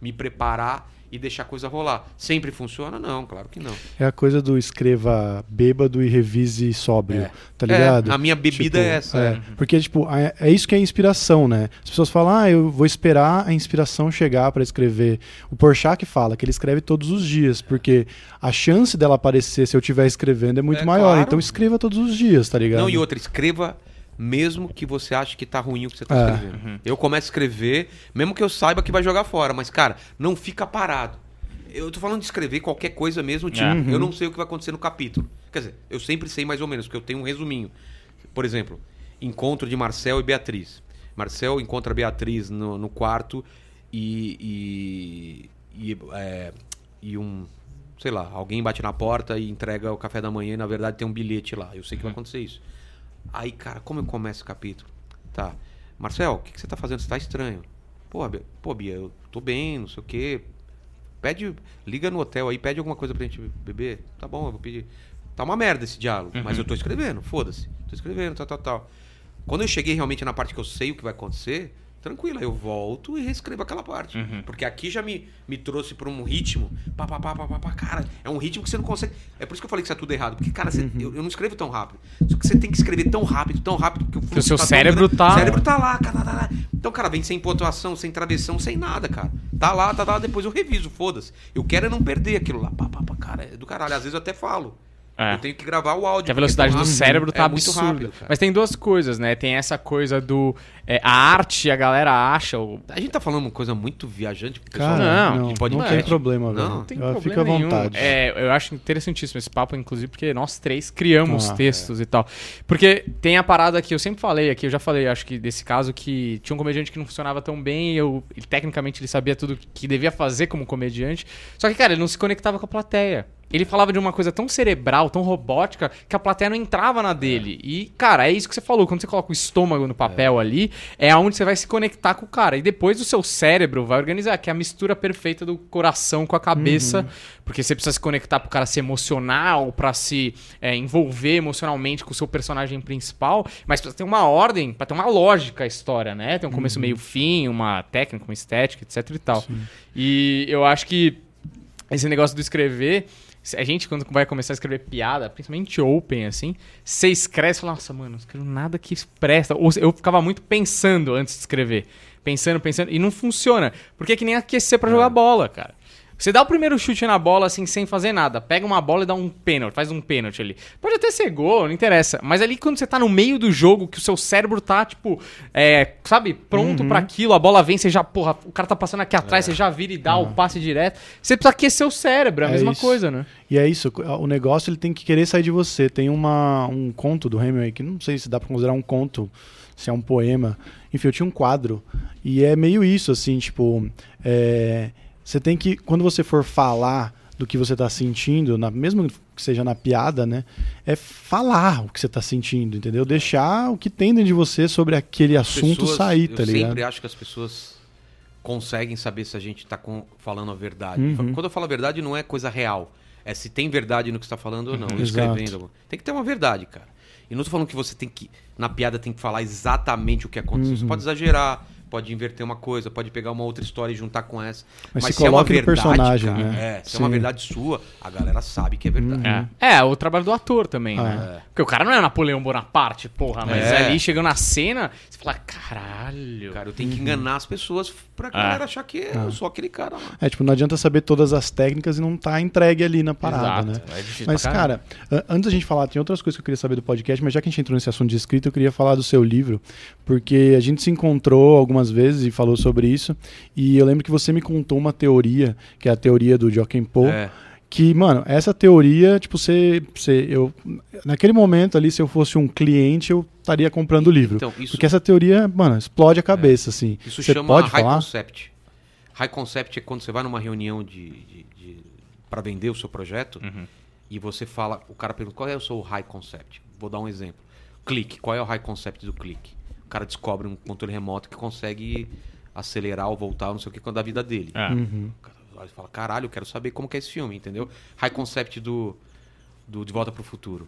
me preparar e deixar a coisa rolar. Sempre funciona? Não, claro que não. É a coisa do escreva bêbado e revise sóbrio, É. tá ligado? É, a minha bebida é essa, é. Porque, tipo, é, é isso que é inspiração, né? As pessoas falam, ah, eu vou esperar a inspiração chegar pra escrever. O Porchat que fala que ele escreve todos os dias, porque a chance dela aparecer se eu estiver escrevendo é muito É, maior. claro. Então escreva todos os dias, tá ligado? Não, e outra, escreva mesmo que você ache que tá ruim o que você tá É. escrevendo. Eu começo a escrever, mesmo que eu saiba que vai jogar fora, mas, cara, não fica parado. Eu tô falando de escrever qualquer coisa mesmo, tipo, É. eu não sei o que vai acontecer no capítulo. Quer dizer, eu sempre sei mais ou menos, porque eu tenho um resuminho. Por exemplo, encontro de Marcel e Beatriz. Marcel encontra Beatriz no, no quarto e. e, e, é, e um. Sei lá, alguém bate na porta e entrega o café da manhã e na verdade tem um bilhete lá. Eu sei que vai acontecer isso. Aí, cara, como eu começo o capítulo? Tá. Marcel, o que, que você tá fazendo? Você tá estranho. Pô, Bia, pô, Bia, eu tô bem, não sei o quê. Pede, liga no hotel aí, pede alguma coisa pra gente beber. Tá bom, eu vou pedir. Tá uma merda esse diálogo, mas eu tô escrevendo, foda-se. Tô escrevendo, tal, tal, tal. Quando eu cheguei realmente na parte que eu sei o que vai acontecer, tranquilo, aí eu volto e reescrevo aquela parte. Porque aqui já me, me trouxe pra um ritmo. Pá, pá, pá, pá, pá, pá, cara, é um ritmo que você não consegue. É por isso que eu falei que isso é tudo errado. Porque, cara, você- eu, eu não escrevo tão rápido. Só que você tem que escrever tão rápido, tão rápido, que o fluxo seu tá cérebro tá- O cérebro tá lá, cara, tá lá. Então, cara, vem sem pontuação, sem travessão, sem nada, cara. Tá lá, tá lá, depois eu reviso, foda-se. Eu quero é não perder aquilo lá. Pá, pá, pá, cara, é do caralho. Às vezes eu até falo. É. Eu tenho que gravar o áudio. Que a velocidade é do tão cérebro tá é muito absurda. rápido. Mas tem duas coisas, né? Tem essa coisa do. é, a arte, a galera acha. O... A gente tá falando uma coisa muito viajante pro pessoal. Cara, Não, não, de não, tem problema, velho. Não, Não tem Eu- problema Fica à nenhum. vontade. É, eu acho interessantíssimo esse papo, inclusive, porque nós três criamos Ah, textos e tal. Porque tem a parada que eu sempre falei aqui, eu já falei, acho que desse caso, que tinha um comediante que não funcionava tão bem, eu, ele, tecnicamente ele sabia tudo que devia fazer como comediante. Só que, cara, ele não se conectava com a plateia. Ele falava de uma coisa tão cerebral, tão robótica, que a plateia não entrava na dele. E, cara, é isso que você falou. Quando você coloca o estômago no papel ali, é aonde você vai se conectar com o cara. E depois o seu cérebro vai organizar, que é a mistura perfeita do coração com a cabeça. Porque você precisa se conectar pro cara se emocionar ou pra se é, envolver emocionalmente com o seu personagem principal. Mas precisa ter uma ordem, pra ter uma lógica a história, né? Tem um começo, meio, fim, uma técnica, uma estética, etc e tal. E eu acho que esse negócio do escrever. A gente, quando vai começar a escrever piada, principalmente open, assim, você escreve e fala, nossa, mano, não escrevo nada que presta. Ou eu ficava muito pensando antes de escrever. Pensando, pensando, e não funciona. Porque é que nem aquecer pra jogar bola, cara. Você dá o primeiro chute na bola, assim, sem fazer nada. Pega uma bola e dá um pênalti, faz um pênalti ali. Pode até ser gol, não interessa. Mas ali quando você tá no meio do jogo, que o seu cérebro tá, tipo, é, sabe, pronto pra aquilo, a bola vem, você já, porra, o cara tá passando aqui atrás, você já vira e dá o passe direto. Você precisa aquecer o cérebro, é a É mesma isso. coisa, né? E é isso, o negócio ele tem que querer sair de você. Tem uma, um conto do Hemingway, que não sei se dá pra considerar um conto, se é um poema. Enfim, eu tinha um quadro. E é meio isso, assim, tipo. é, você tem que, quando você for falar do que você tá sentindo, na, mesmo que seja na piada, né? É falar o que você tá sentindo, entendeu? Deixar o que tem dentro de você sobre aquele As assunto pessoas- sair, tá eu ligado? sempre acho que as pessoas conseguem saber se a gente tá com- falando a verdade. Uhum. Quando eu falo a verdade, não é coisa real. É se tem verdade no que você tá falando ou não. Uhum. Escrevendo. Tem que ter uma verdade, cara. E não tô falando que você tem que, na piada, tem que falar exatamente o que aconteceu. Uhum. Você pode exagerar, pode inverter uma coisa, pode pegar uma outra história e juntar com essa. Mas se se é uma verdade, personagem, cara, né? É, se é uma Sim. verdade sua, a galera sabe que é verdade. É. é, o trabalho do ator também, Ah, né? Porque o cara não é Napoleão Bonaparte, porra, mas É. ali chegando na cena, você fala, caralho. Cara, eu tenho que enganar as pessoas pra É. galera achar que eu sou aquele cara lá. É, tipo, não adianta saber todas as técnicas e não tá entregue ali na parada, Exato, né? é difícil Mas, cara, an- antes da gente falar, tem outras coisas que eu queria saber do podcast, mas já que a gente entrou nesse assunto de escrita, eu queria falar do seu livro, porque a gente se encontrou algumas vezes e falou sobre isso, e eu lembro que você me contou uma teoria, que é a teoria do Joaquim Poe, É. que, mano, essa teoria, tipo, você, você eu naquele momento ali, se eu fosse um cliente, eu estaria comprando o livro. Então, isso, Porque essa teoria, mano, explode a cabeça, assim. isso você chama pode high falar? concept. High concept é quando você vai numa reunião de, de, de para vender o seu projeto Uhum. e você fala, o cara pergunta qual é o seu high concept. Vou dar um exemplo. Clique, qual é o high concept do clique? O cara descobre um controle remoto que consegue acelerar ou voltar, não sei o que, da vida dele. É. Uhum. O cara olha e fala, caralho, eu quero saber como que é esse filme, entendeu? High concept do, do De Volta pro Futuro.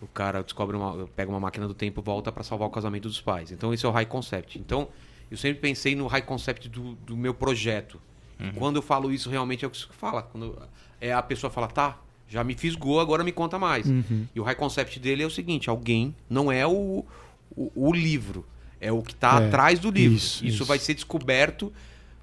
O cara descobre uma, pega uma máquina do tempo e volta pra salvar o casamento dos pais. Então esse é o high concept. Então eu sempre pensei no high concept do, do meu projeto. E quando eu falo isso, realmente é o que você fala. Quando é a pessoa fala, tá, já me fisgou, agora me conta mais. Uhum. E o high concept dele é o seguinte: alguém não é o, o, o livro, é o que está É, atrás do livro. isso, Isso, isso. vai ser descoberto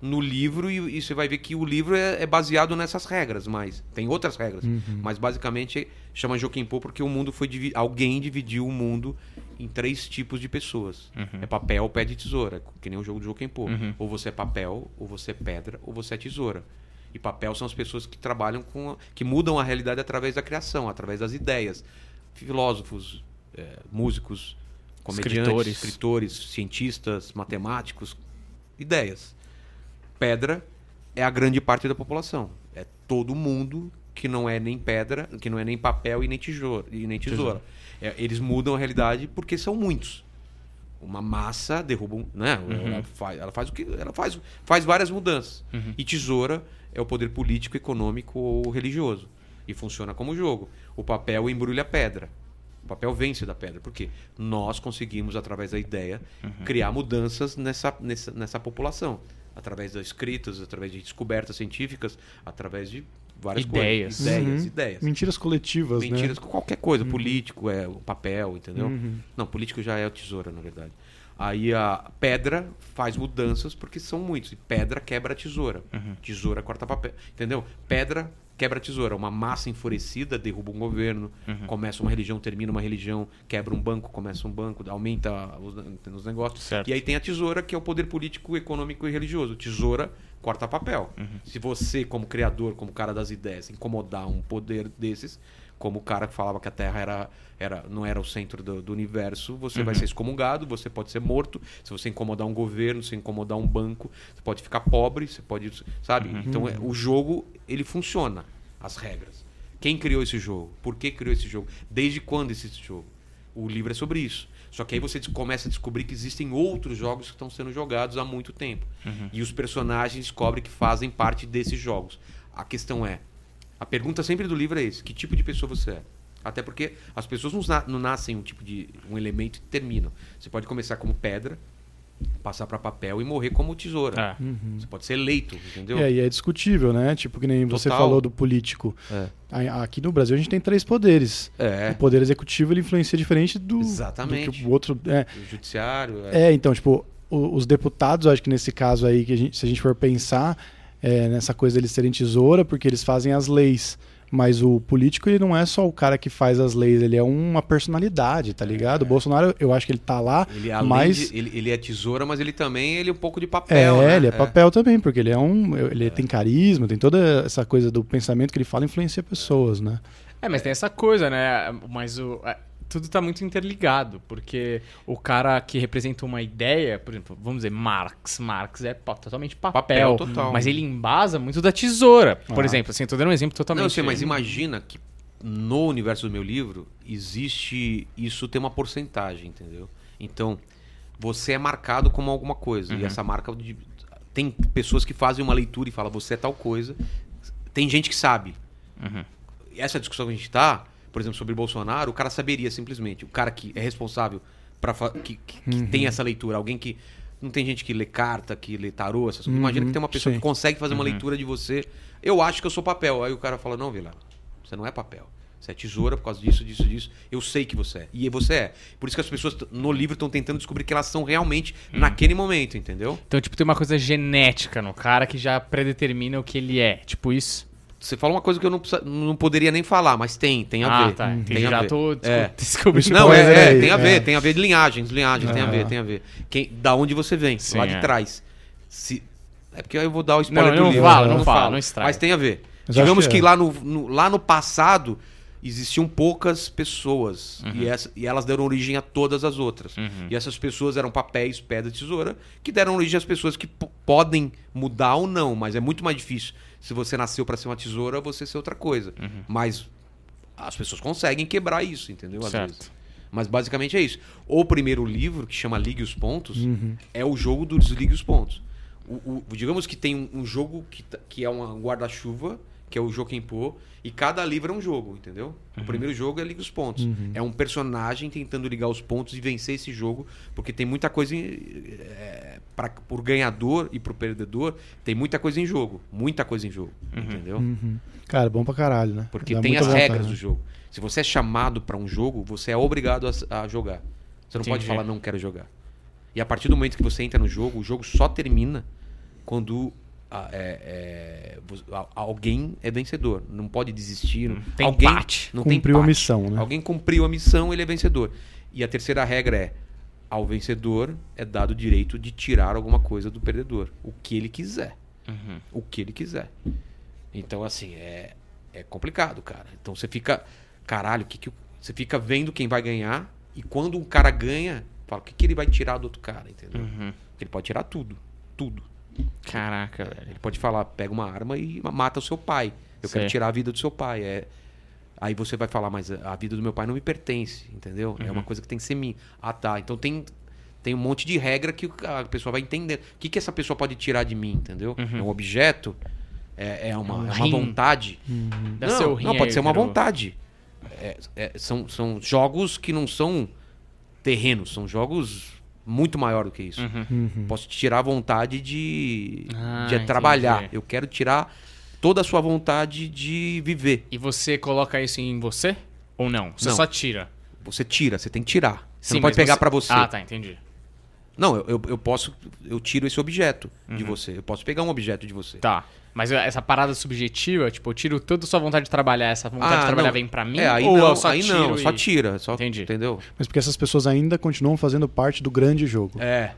no livro e, e você vai ver que o livro é, é baseado nessas regras, mas tem outras regras. Uhum. Mas basicamente chama Joaquim Pô porque o mundo foi divi- alguém dividiu o mundo em três tipos de pessoas. É papel, pé de tesoura, que nem o jogo do Joaquim Pô. Uhum. Ou você é papel, ou você é pedra, ou você é tesoura. E papel são as pessoas que trabalham com. a- que mudam a realidade através da criação, através das ideias. Filósofos, eh, músicos, comediantes, Escritores. escritores. cientistas, matemáticos, ideias. Pedra é a grande parte da população. É todo mundo que não é nem pedra, que não é nem papel e nem tesoura. E nem tesoura. É, eles mudam a realidade porque são muitos. Uma massa derruba um, né? Ela, faz, ela faz o que ela faz, faz várias mudanças. E tesoura é o poder político, econômico ou religioso e funciona como jogo. O papel embrulha a pedra. Papel vence da pedra. Por quê? Nós conseguimos, através da ideia, criar mudanças nessa, nessa, nessa população. Através das escritas, através de descobertas científicas, através de várias Ideias. coisas. Ideias, Uhum. ideias. Mentiras coletivas, Mentiras né? com qualquer coisa. Político, é o papel, entendeu? Uhum. Não, político já é o tesoura, na verdade. Aí a pedra faz mudanças porque são muitos. E pedra quebra a tesoura. Uhum. Tesoura corta papel. Entendeu? Pedra quebra a tesoura. Uma massa enfurecida derruba um governo, Uhum. começa uma religião, termina uma religião, quebra um banco, começa um banco, aumenta os, os negócios. Certo. E aí tem a tesoura, que é o poder político, econômico e religioso. Tesoura corta papel. Uhum. Se você, como criador, como cara das ideias, incomodar um poder desses, como o cara que falava que a Terra era, era, não era o centro do, do universo, você Uhum. vai ser excomungado, você pode ser morto. Se você incomodar um governo, se incomodar um banco, você pode ficar pobre, você pode. Sabe? Uhum. Então é, o jogo, ele funciona, as regras. Quem criou esse jogo? Por que criou esse jogo? Desde quando existe esse jogo? O livro é sobre isso. Só que aí você começa a descobrir que existem outros jogos que estão sendo jogados há muito tempo. E os personagens descobrem que fazem parte desses jogos. A questão é: a pergunta sempre do livro é esse: que tipo de pessoa você é? Até porque as pessoas não nascem um tipo de um elemento e terminam. Você pode começar como pedra, passar para papel e morrer como tesoura. É. Você pode ser eleito, entendeu? E aí é discutível, né? Tipo, que nem você Total. falou do político. É. Aqui no Brasil a gente tem três poderes. É. O poder executivo ele influencia diferente do, Exatamente. do que o outro. É, O judiciário. É. É, então, tipo, o- os deputados, eu acho que nesse caso aí, que a gente- se a gente for pensar é, nessa coisa deles serem tesoura, porque eles fazem as leis. Mas o político, ele não é só o cara que faz as leis, ele é uma personalidade, tá ligado? O Bolsonaro, eu acho que ele tá lá, Ele, além mas. de- ele, ele é tesoura, mas ele também ele é um pouco de É, papel. né? ele é papel também, porque ele é um. Ele tem carisma, tem toda essa coisa do pensamento que ele fala influencia pessoas, né? É, mas tem essa coisa, né? Mas o, é, tudo tá muito interligado, porque o cara que representa uma ideia, por exemplo, vamos dizer, Marx. Marx é totalmente papel, Papel, total. mas ele embasa muito da tesoura. Por Ah. exemplo, assim, eu tô dando um exemplo totalmente... Não, eu sei, mas imagina que no universo do meu livro existe. Isso tem uma porcentagem, entendeu? Então, você é marcado como alguma coisa. E essa marca. de- tem pessoas que fazem uma leitura e falam, você é tal coisa. Tem gente que sabe. Uhum. E essa discussão que a gente tá, por exemplo, sobre Bolsonaro, o cara saberia simplesmente. O cara que é responsável para que, que, que tem essa leitura, alguém que. Não tem gente que lê carta, que lê tarô, essas coisas. Imagina que tem uma pessoa sim. que consegue fazer uma leitura de você. Eu acho que eu sou papel. Aí o cara fala: Não, Vila, você não é papel. Você é tesoura por causa disso, disso, disso. Eu sei que você é. E você é. Por isso que as pessoas no livro estão tentando descobrir que elas são realmente naquele momento, entendeu? Então, tipo, tem uma coisa genética no cara que já predetermina o que ele é. Tipo isso. Você fala uma coisa que eu não, precisa- não poderia nem falar, mas tem, tem a ah, ver. tá. Tem Entendi. a Já ver. tô É. descobrindo. Não, é, é, aí, tem a ver, é. tem a ver de linhagens, linhagens, tem a ver, Ah. tem a ver. Quem, da onde você vem, Sim, lá de é. trás. Se, é porque aí eu vou dar o spoiler Não, do não livro. fala, eu não fala, não estraga. Mas tem a ver. Mas Digamos que, que é. lá, no, no- lá no passado existiam poucas pessoas Uhum. e, essa- e elas deram origem a todas as outras. E essas pessoas eram papéis, pedra, tesoura, que deram origem às pessoas que podem mudar ou não, mas é muito mais difícil. Se você nasceu para ser uma tesoura, você ser outra coisa. Uhum. Mas as pessoas conseguem quebrar isso, entendeu? Às Certo. vezes. Mas basicamente é isso. O primeiro livro, que chama Ligue os Pontos, Uhum. é o jogo do Desligue os Pontos. O, o- digamos que tem um, um jogo que, que é um guarda-chuva, que é o Joaquim Pô, e cada livro é um jogo, entendeu? O primeiro jogo é Liga os Pontos. É um personagem tentando ligar os pontos e vencer esse jogo, porque tem muita coisa. Em, é, pra, por ganhador e pro perdedor, tem muita coisa em jogo. Muita coisa em jogo, entendeu? Uhum. Cara, bom pra caralho, né? Porque Dá tem as vontade, regras né? do jogo. Se você é chamado pra um jogo, você é obrigado a, a jogar. Você não pode falar não quero jogar. E a partir do momento que você entra no jogo, o jogo só termina quando é, é, a- alguém é vencedor. Não pode desistir. não- tem alguém empate. não tem Cumpriu a empate. missão, né? Alguém cumpriu a missão, ele é vencedor. E a terceira regra é ao vencedor é dado o direito de tirar alguma coisa do perdedor, o que ele quiser Uhum. o que ele quiser. Então, assim, é, é complicado, cara. Então você fica. Caralho, o que que o- você fica vendo quem vai ganhar e quando um cara ganha, fala, o que, que ele vai tirar do outro cara, entendeu? Uhum. Ele pode tirar tudo. Tudo. Caraca, velho. Ele pode falar, pega uma arma e mata o seu pai. Eu quero tirar a vida do seu pai. É... Aí você vai falar, mas a vida do meu pai não me pertence, entendeu? É Uhum. uma coisa que tem que ser minha. Ah, tá. Então tem, tem um monte de regra que a pessoa vai entender. O que, que essa pessoa pode tirar de mim, entendeu? Uhum. É um objeto? É, é uma, Um é uma vontade? Dá não, não, pode ser uma vontade. É- é- são, são jogos que não são terrenos, são jogos muito maior do que isso. Uhum. Uhum. Posso tirar a vontade de, Ah, de trabalhar. entendi. Eu quero tirar toda a sua vontade de viver. E você coloca isso em você? Ou não? Você Não. só tira? Você tira, você tem que tirar. Você Sim, não pode pegar pra você. Ah, tá, entendi. Não, eu, eu, eu posso. Eu tiro esse objeto de Uhum. você. Eu posso pegar um objeto de você. Tá. Mas essa parada subjetiva, tipo, eu tiro toda a sua vontade de trabalhar, essa vontade Ah, de trabalhar não. vem pra mim? É, aí ou não, eu só aí tiro não, e... só tira. Só, Entendi. Entendeu? Mas porque essas pessoas ainda continuam fazendo parte do grande jogo. É,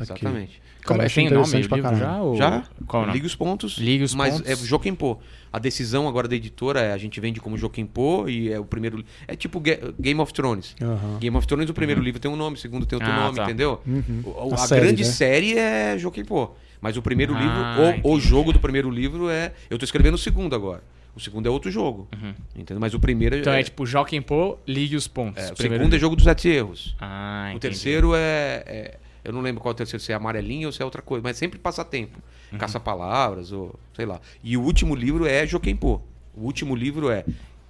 exatamente. Como Cara, é? Tem nome pra livro já? Ou... Já? Qual? Liga os pontos. Liga os mas pontos. é Joquempô. A decisão agora da editora é a gente vende como Joquempô e é o primeiro. É tipo Ga- Game of Thrones. Aham. Game of Thrones, o primeiro livro tem um nome, o segundo tem outro Ah, nome, tá. entendeu? Uhum. O- A A, série, grande né? série é Joquempô. Mas o primeiro Ah, livro, o, o jogo do primeiro livro é. Eu tô escrevendo o segundo agora. O segundo é outro jogo. Entendeu? Mas o primeiro Então é, é. tipo, Joaquim Pô, ligue os pontos. é, o segundo é jogo dos sete erros. Ah, O entendi. terceiro é, é- Eu não lembro qual é o terceiro, se é amarelinho ou se é outra coisa, mas sempre passatempo. Uhum. Caça-palavras, ou sei lá. E o último livro é Joquempô. O último livro é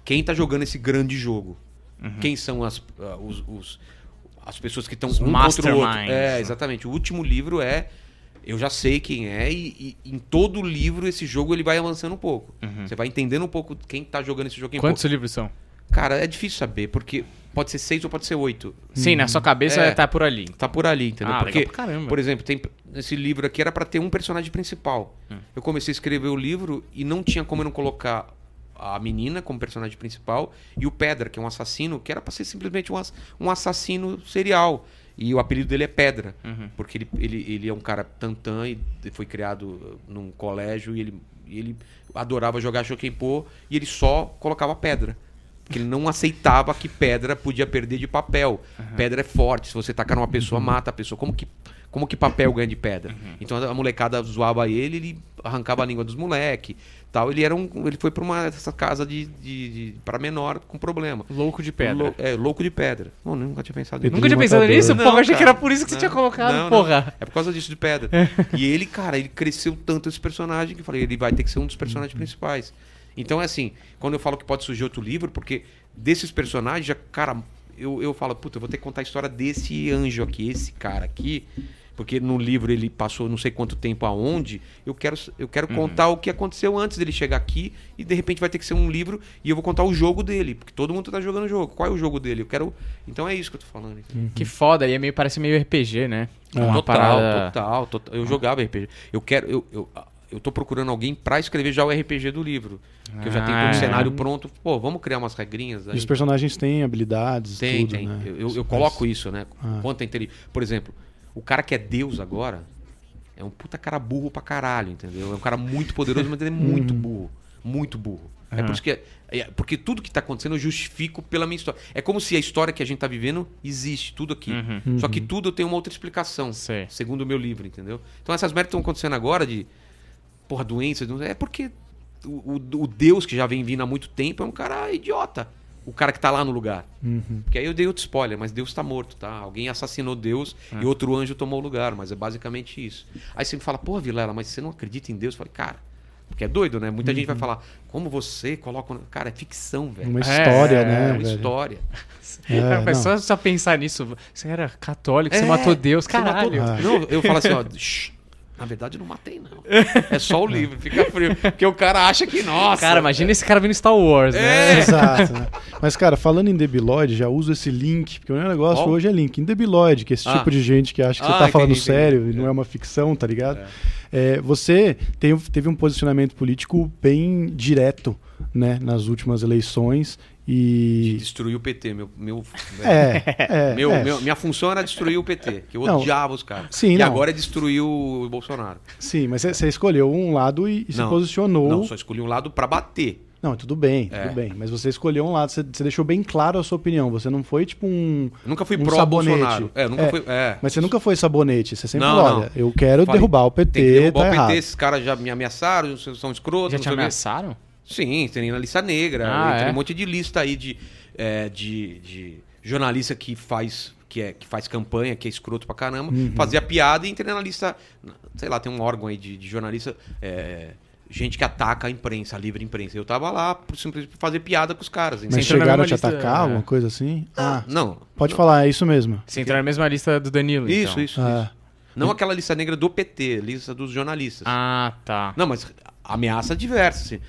quem tá jogando esse grande jogo. Uhum. Quem são as, ah, os, os- as pessoas que estão um contra o outro. É, exatamente. O último livro é. Eu já sei quem é, e, e em todo livro esse jogo ele vai avançando um pouco. Você vai entendendo um pouco quem tá jogando esse jogo. Uhum. Quantos livros são? Cara, é difícil saber, porque pode ser seis ou pode ser oito. Sim, na sua cabeça É. tá por ali. Tá por ali, entendeu? Ah, Porque, por exemplo, tem esse livro aqui era pra ter um personagem principal. Hum. Eu comecei a escrever o livro e não tinha como eu não colocar a menina como personagem principal e o Pedra, que é um assassino, que era pra ser simplesmente um, ass- um assassino serial. E o apelido dele é Pedra, Uhum. porque ele, ele, ele é um cara tantã e foi criado num colégio e ele, ele adorava jogar Shokenpô e ele só colocava pedra. Porque ele não aceitava que pedra podia perder de papel. Pedra é forte, se você tacar numa pessoa, mata a pessoa. Como que, como que papel ganha de pedra? Então a molecada zoava ele, ele arrancava a língua dos moleque. Tal. Ele era um. Ele foi pra uma essa casa de, de, de para menor com problema. Louco de pedra. Lou- é, louco de pedra. Não, nunca tinha pensado nisso. Nunca tinha pensado nisso? Não, porra, achei que cara. era por isso que você Não, tinha colocado, não, não. porra. É por causa disso de pedra. e ele, cara, ele cresceu tanto esse personagem que eu falei, ele vai ter que ser um dos personagens principais. Então é assim, quando eu falo que pode surgir outro livro, porque desses personagens, já, cara, eu, eu falo, puta, eu vou ter que contar a história desse anjo aqui, esse cara aqui. Porque no livro ele passou não sei quanto tempo aonde. Eu quero, eu quero contar o que aconteceu antes dele chegar aqui. E de repente vai ter que ser um livro e eu vou contar o jogo dele. Porque todo mundo tá jogando o jogo. Qual é o jogo dele? Eu quero. Então é isso que eu tô falando. entendeu? Que foda, e é meio, parece meio RPG, né? Uma total, parada- total, total. Eu jogava RPG. Eu quero. Eu, eu, eu tô procurando alguém pra escrever já o RPG do livro. Que eu já tenho todo Ah. o cenário pronto. Pô, vamos criar umas regrinhas E aí. os personagens têm habilidades, Tem, tudo, tem. né? Eu, eu, eu coloco isso, né? Ah. Quanto é. Por exemplo, o cara que é Deus agora é um puta cara burro pra caralho, entendeu? É um cara muito poderoso, mas ele é muito burro. Muito burro. É por isso que. é- é- porque tudo que tá acontecendo eu justifico pela minha história. É como se a história que a gente tá vivendo existe, tudo aqui. Uhum. Só que tudo tem uma outra explicação. Segundo o meu livro, entendeu? Então essas merdas estão acontecendo agora de. Porra, doenças. É porque o, o- o Deus que já vem vindo há muito tempo é um cara idiota. O cara que tá lá no lugar. Uhum. Porque aí eu dei outro spoiler, mas Deus tá morto, tá? Alguém assassinou Deus e outro anjo tomou o lugar, mas é basicamente isso. Aí você me fala, pô, Vilela, mas você não acredita em Deus? Eu falei, cara, porque é doido, né? Muita gente vai falar, como você coloca. Cara, é ficção, velho. Uma É, história, É né? uma velho? história. É, mas não. só, só pensar nisso. Você era católico, você É, matou Deus, você matou- caralho. Ah. Não, eu falo assim, ó. "Shh, Na verdade, não matei, não. É só o livro, fica frio. Porque o cara acha que, nossa. Cara, imagina esse cara vindo Star Wars, né? Exato. né? Mas, cara, falando em Debiloid, já uso esse link, porque o meu negócio hoje é link. Em Debiloid, que é esse Ah. tipo de gente que acha que você Ah, tá falando entendi, sério entendi. e não é uma ficção, tá ligado? É, você tem- teve um posicionamento político bem direto, né, nas últimas eleições. E. Destruiu o PT, meu. meu É, é, Meu, é. meu- minha função era destruir o PT, que eu Não. odiava os caras. Sim, e não. agora é destruir o Bolsonaro. Sim, mas você- escolheu um lado e, e se Não. posicionou. Não, só escolhi um lado pra bater. Não, tudo bem, É. tudo bem. Mas você escolheu um lado, você, você deixou bem claro a sua opinião. Você não foi tipo um. Eu nunca fui Um pró-Bolsonaro. sabonete. É, nunca É, fui. É. Mas você nunca foi sabonete. Você sempre Não, falou: não. olha, eu quero Falei, derrubar o PT, Tem que derrubar tá o PT, errado. esses caras já me ameaçaram, são escrotos. Já não te ameaçaram? Sim, tem na lista negra. Ah, tem é? um monte de lista aí de, é, de, de jornalista que faz, que, é, que faz campanha, que é escroto pra caramba, Uhum. fazia piada e entrei na lista. Sei lá, tem um órgão aí de, de jornalista. é, gente que ataca a imprensa, a livre imprensa. Eu tava lá por simplesmente fazer piada com os caras. Mas chegaram a te lista- atacar, é. alguma coisa assim? Ah, Não. pode falar, é isso mesmo. Você entrou na mesma lista do Danilo, Isso, então. isso, Ah. isso. Não aquela lista negra do PT, lista dos jornalistas. Ah, tá. Não, mas ameaça diversa. Assim.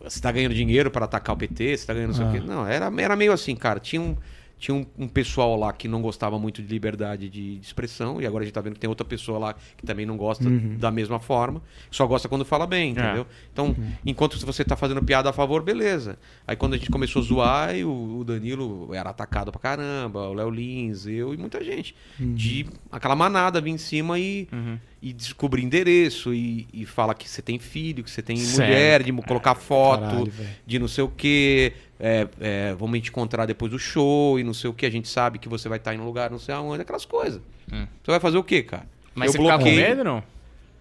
Você tá ganhando dinheiro para atacar o PT, você tá ganhando não sei Ah. o quê. Não, era, era meio assim, cara. Tinha um, tinha um, um pessoal lá que não gostava muito de liberdade de, de expressão, e agora a gente tá vendo que tem outra pessoa lá que também não gosta da mesma forma, só gosta quando fala bem, entendeu? Então, enquanto você tá fazendo piada a favor, beleza. Aí quando a gente começou a zoar, e o, o Danilo era atacado pra caramba, o Léo Lins, eu e muita gente. De aquela manada vir em cima e, e descobrir endereço, e, e fala que você tem filho, que você tem Certo. mulher, de colocar foto, Caralho, de não sei o que, vamos te encontrar depois do show e não sei o que, a gente sabe que você vai estar em um lugar, não sei aonde, aquelas coisas. Hum. Você vai fazer o quê, cara? Mas você ficava com medo, não?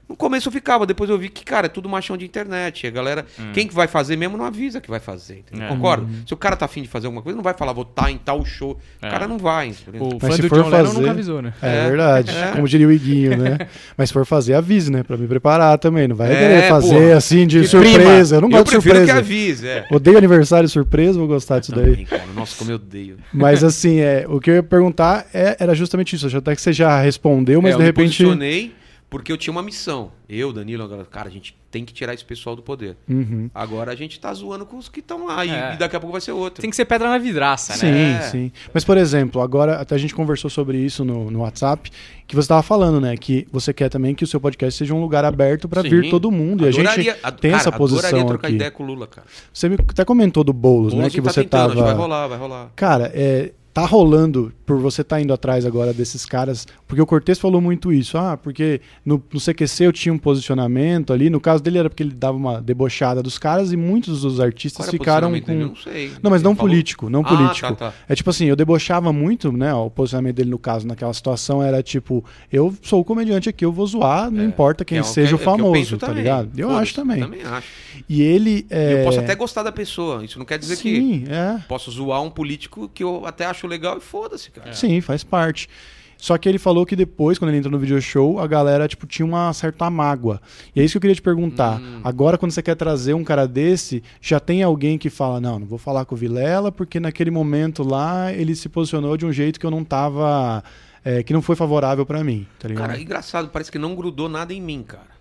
No começo eu ficava, depois eu vi que, cara, é tudo machão de internet. A galera, quem que vai fazer mesmo não avisa que vai fazer, entendeu? Hum. É. Concorda? Se o cara tá afim de fazer alguma coisa, não vai falar, vou estar em tal show. É. O cara não vai, entendeu? O Mas se for John Lennon fazer- nunca avisou, né? É, É, verdade, é. como diria o Iguinho, né? Mas se for fazer, avise, né? Pra me preparar também. Não vai É, querer fazer porra. assim de Que surpresa. Eu não eu gosto de prefiro que surpresa. avise, é. Odeio aniversário surpresa, vou gostar disso daí. Cara. Nossa, como eu odeio. Mas assim, é, o que eu ia perguntar é- era justamente isso. Acho até que você já respondeu, mas É, eu de me repente. posicionei porque eu tinha uma missão. Eu, Danilo, a galera, cara, a gente tem que tirar esse pessoal do poder. Uhum. Agora a gente tá zoando com os que estão lá e- É. e daqui a pouco vai ser outro. Tem que ser pedra na vidraça, Sim, né? É. sim. Mas, por exemplo, agora até a gente conversou sobre isso no, no WhatsApp, que você estava falando, né? Que você quer também que o seu podcast seja um lugar aberto para Sim. vir todo mundo. E a gente Adoraria- ad- tem cara, essa posição adoraria trocar aqui. ideia com o Lula, cara. Você me- até comentou do Boulos, né? Boulos Que tá você tentando, que vai tava. rolar, vai rolar. Cara, é, tá rolando, por você estar indo atrás agora desses caras, porque o Cortez falou muito isso, ah, porque no, no CQC eu tinha um posicionamento ali, no caso dele era porque ele dava uma debochada dos caras e muitos dos artistas o ficaram com... Não sei. Não, mas não falou? político, não Ah, político. tá, tá. É tipo assim, eu debochava muito, né? O posicionamento dele no caso, naquela situação, era tipo, eu sou o comediante aqui, eu vou zoar, não É, importa quem que é o seja que- o é que eu famoso, penso tá também. ligado? Eu acho também. Também acho. E ele. É... Eu posso até gostar da pessoa. Isso não quer dizer que Sim, é. posso zoar um político que eu até acho legal e foda-se, cara. Sim, faz parte. Só que ele falou que depois, quando ele entrou no video show, a galera tipo, tinha uma certa mágoa. E é isso que eu queria te perguntar. Hum. Agora, quando você quer trazer um cara desse, já tem alguém que fala: não, não vou falar com o Vilela, porque naquele momento lá ele se posicionou de um jeito que eu não tava. é, que não foi favorável pra mim, tá ligado? Cara, engraçado, parece que não grudou nada em mim, cara.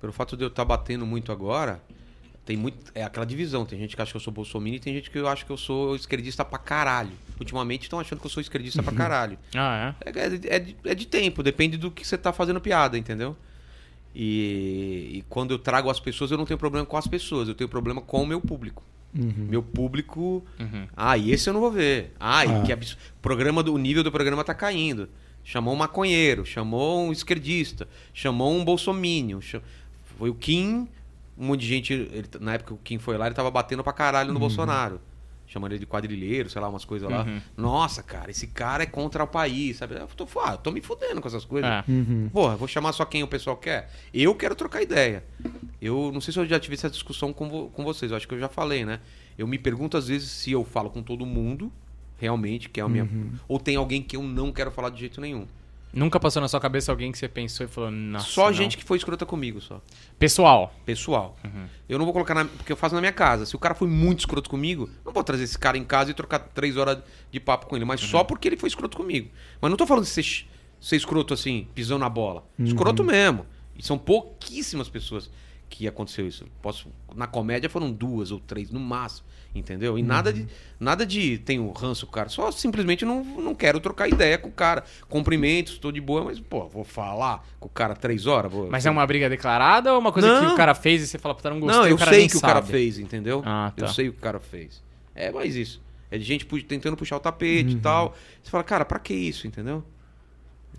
Pelo fato de eu estar batendo muito agora, tem muito. É aquela divisão. Tem gente que acha que eu sou bolsominion e tem gente que eu acho que eu sou esquerdista pra caralho. Ultimamente estão achando que eu sou esquerdista Uhum. pra caralho. Ah, É, é de- é de, é de tempo, depende do que você tá fazendo piada, entendeu? E, e quando eu trago as pessoas, eu não tenho problema com as pessoas, eu tenho problema com o meu público. Uhum. Meu público. é? Uhum. Ah, e esse eu não vou ver. Ai, Ah. que absurdo. Programa do, o nível do programa tá caindo. Chamou um maconheiro, chamou um esquerdista, chamou um bolsomínio. cha- Foi o Kim, um monte de gente. ele- na época que o Kim foi lá, ele tava batendo pra caralho no Bolsonaro. Chamando ele de quadrilheiro, sei lá, umas coisas lá. Uhum. Nossa, cara, esse cara é contra o país, sabe? Eu tô, ah, tô me fudendo com essas coisas. É. Uhum. Porra, vou chamar só quem o pessoal quer? Eu quero trocar ideia. Eu não sei se eu já tive essa discussão com, vo- com vocês, eu acho que eu já falei, né? Eu me pergunto às vezes se eu falo com todo mundo, realmente, que é a minha. Ou tem alguém que eu não quero falar de jeito nenhum. Nunca passou na sua cabeça alguém que você pensou e falou, nossa. só não. gente que foi escrota comigo, só. Pessoal. Pessoal. Eu não vou colocar na. Porque eu faço na minha casa. Se o cara foi muito escroto comigo, não vou trazer esse cara em casa e trocar três horas de papo com ele. Mas só porque ele foi escroto comigo. Mas não tô falando de ser, ser escroto assim, pisando na bola. Escroto mesmo. E são pouquíssimas pessoas que aconteceu isso. Posso, na comédia foram duas ou três, no máximo. Entendeu? E nada de. Nada de tenho ranço cara. Só simplesmente não, não quero trocar ideia com o cara. Cumprimentos, tô de boa, mas, pô, vou falar com o cara três horas. Vou, Mas é uma briga declarada ou uma coisa que Não. o cara fez e você fala, puta, não gostei, não, eu o cara sei que o cara sabe. fez, entendeu? Ah, tá. Eu sei o que o cara fez. É mais isso. É de gente tentando puxar o tapete e tal. Você fala, cara, pra que isso, entendeu?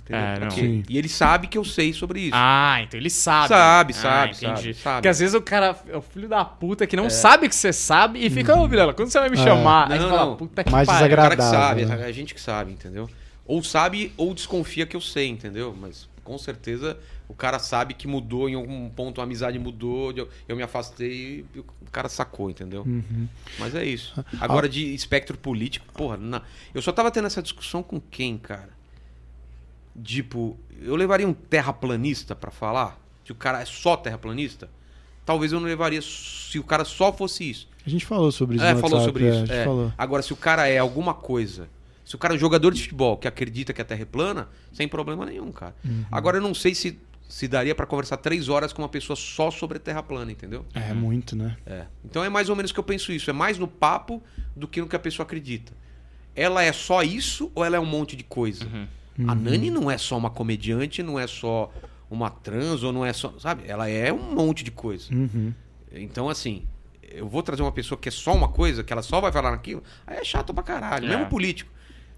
É, não. Sim. E ele sabe que eu sei sobre isso. Ah, então ele sabe. Sabe, Ah, sabe, entendi. sabe, sabe. Porque às vezes o cara é o filho da puta que não sabe que você sabe e fica, ô Vilela, quando você vai me É. chamar? Aí Não, você fala, não. puta que Mais pariu. É o cara que desagradável, sabe, né? é a gente que sabe, entendeu? Ou sabe ou desconfia que eu sei, entendeu? Mas com certeza o cara sabe que mudou em algum ponto, a amizade mudou, eu, eu me afastei e o cara sacou, entendeu? Uhum. Mas é isso. Agora de espectro político, porra, na- eu só tava tendo essa discussão com quem, cara? Tipo, eu levaria um terraplanista pra falar? Se o cara é só terraplanista? Talvez eu não levaria se o cara só fosse isso. A gente falou sobre isso É, no falou WhatsApp, sobre é, isso. a gente é. falou. Agora, se o cara é alguma coisa, se o cara é um jogador de futebol que acredita que a Terra é plana, sem problema nenhum, cara. Uhum. Agora, eu não sei se, se daria pra conversar três horas com uma pessoa só sobre a Terra plana, entendeu? É muito, né? É. Então é mais ou menos que eu penso isso. É mais no papo do que no que a pessoa acredita. ela é só isso ou ela é um monte de coisa? Uhum. A Nani não é só uma comediante, não é só uma trans, ou não é só. Sabe? Ela é um monte de coisa. Uhum. Então, assim, eu vou trazer uma pessoa que é só uma coisa, que ela só vai falar naquilo, aí é chato pra caralho. É. Mesmo político.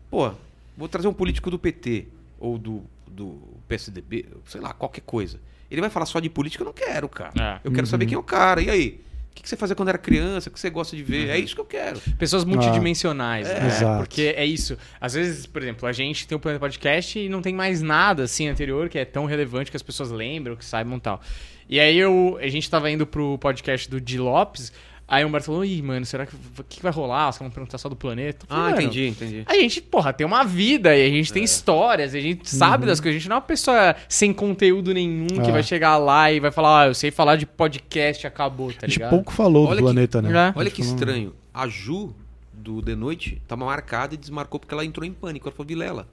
Pô, vou trazer um político do PT ou do, do PSDB, sei lá, qualquer coisa. Ele vai falar só de política, eu não quero, cara. É. Eu quero saber quem é o cara. E aí? O que você fazia quando era criança? O que você gosta de ver? É isso que eu quero. Pessoas multidimensionais, né? Exato. Porque é isso. Às vezes, por exemplo, a gente tem o Planeta Podcast e não tem mais nada assim anterior que é tão relevante que as pessoas lembram, que saibam e tal. E aí eu, a gente tava indo pro podcast do Di Lopes, aí o Humberto falou, ih, mano, será que o que, que vai rolar? Os caras vão perguntar só do planeta? Falei, Ah, "Mano, entendi, entendi. A gente, porra, tem uma vida e a gente É. tem histórias, e a gente sabe das coisas. A gente não é uma pessoa sem conteúdo nenhum que É. vai chegar lá e vai falar, ah, eu sei falar de podcast, acabou, tá A gente ligado? pouco falou Olha do que- planeta, né? É. Olha que estranho. A Ju, do The Noite, tava marcada e desmarcou porque ela entrou em pânico. Ela falou, Vilela,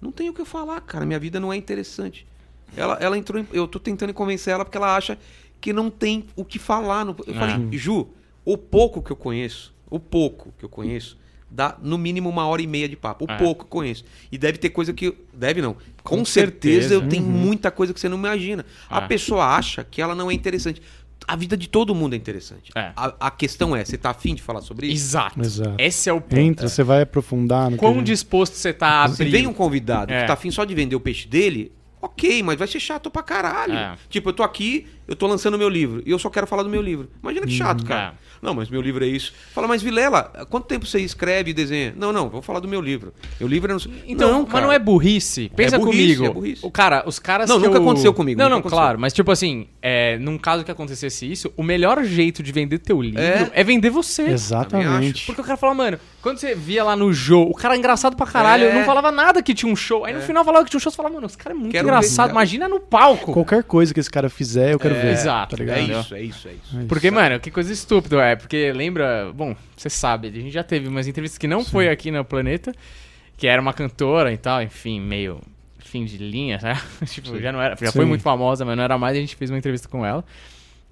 não tem o que eu falar, cara. Minha vida não é interessante. Ela, ela entrou em... Eu tô tentando convencer ela porque ela acha que não tem o que falar. No... Eu falei, Ju, o pouco que eu conheço, o pouco que eu conheço, dá no mínimo uma hora e meia de papo. O É. pouco que eu conheço. E deve ter coisa que... Deve não. Com, Com certeza, certeza. eu tenho muita coisa que você não imagina. A É. pessoa acha que ela não é interessante. A vida de todo mundo é interessante. É. A, a questão é, você tá afim de falar sobre isso? Exato. Exato. Esse é o ponto. Entra, você vai aprofundar no que a Quão gente- disposto você tá a Se abrir. vem um convidado É. que tá afim só de vender o peixe dele, ok, mas vai ser chato pra caralho. É. Tipo, eu tô aqui, eu tô lançando meu livro e eu só quero falar do meu livro. Imagina que chato, cara. É. Não, mas meu livro é isso. Fala, mas Vilela, quanto tempo você escreve e desenha? Não, não, vou falar do meu livro. Meu livro é. No... Então, não, mas não é burrice. Pensa burrice, comigo. é burrice. O cara, os caras Não, que nunca eu- aconteceu comigo, Não, não, aconteceu. claro. Mas tipo assim, é, num caso que acontecesse isso, o melhor jeito de vender teu livro é, É. vender você. Exatamente. Porque o cara fala, mano, quando você via lá no show, o cara é engraçado pra caralho, É. não falava nada que tinha um show. Aí no final falava que tinha um show, você falava, mano, esse cara é muito Quero engraçado. ver. Imagina no palco. Qualquer coisa que esse cara fizer, eu quero ver. exato. Tá É é isso, é isso. É isso. Porque, mano, que coisa estúpida, é. Porque lembra. Bom, você sabe, a gente já teve umas entrevistas que não foi aqui no Planeta, que era uma cantora e tal, enfim, meio fim de linha, né? tipo, já não era. Já foi Sim. muito famosa, mas não era mais, a gente fez uma entrevista com ela.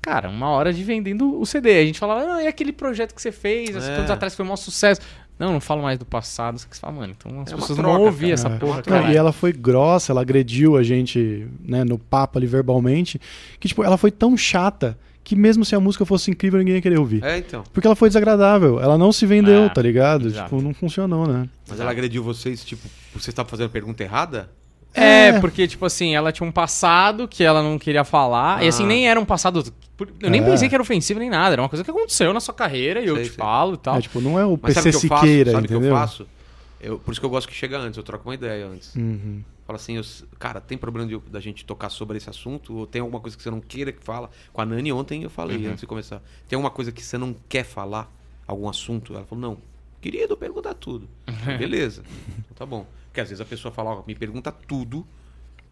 Cara, uma hora de vendendo o CD. A gente falava, ah, e aquele projeto que você fez, há É. anos atrás foi um maior sucesso. Não, não falo mais do passado. Você fala, mano, então as É pessoas não troca, vão ouvir cara. essa É. porra, Não, cara. Não, e ela foi grossa, ela agrediu a gente, né, no papo ali verbalmente, que tipo, ela foi tão chata que mesmo se a música fosse incrível, ninguém ia querer ouvir. É, então. Porque ela foi desagradável, ela não se vendeu, É, tá ligado? exato. Tipo, não funcionou, né? Mas ela agrediu vocês, tipo, você estar fazendo a pergunta errada? É, É. porque, tipo assim, ela tinha um passado que ela não queria falar. E assim, Ah. nem era um passado. Eu nem É. pensei que era ofensivo nem nada. Era uma coisa que aconteceu na sua carreira e eu Sei, te sei. falo e tal. É, tipo, não é o Mas PC sabe o que eu faço? Siqueira, Sabe o que entendeu? eu faço? Eu, por isso que eu gosto que chega antes, eu troco uma ideia antes. Uhum. Fala assim, eu- cara, tem problema de, da gente tocar sobre esse assunto? Ou tem alguma coisa que você não queira que fala? Com a Nani ontem eu falei, Uhum. antes de começar. Tem alguma coisa que você não quer falar? Algum assunto? Ela falou, não. Querido, pergunta tudo. Beleza. Então tá bom. Porque às vezes a pessoa fala, ó, me pergunta tudo,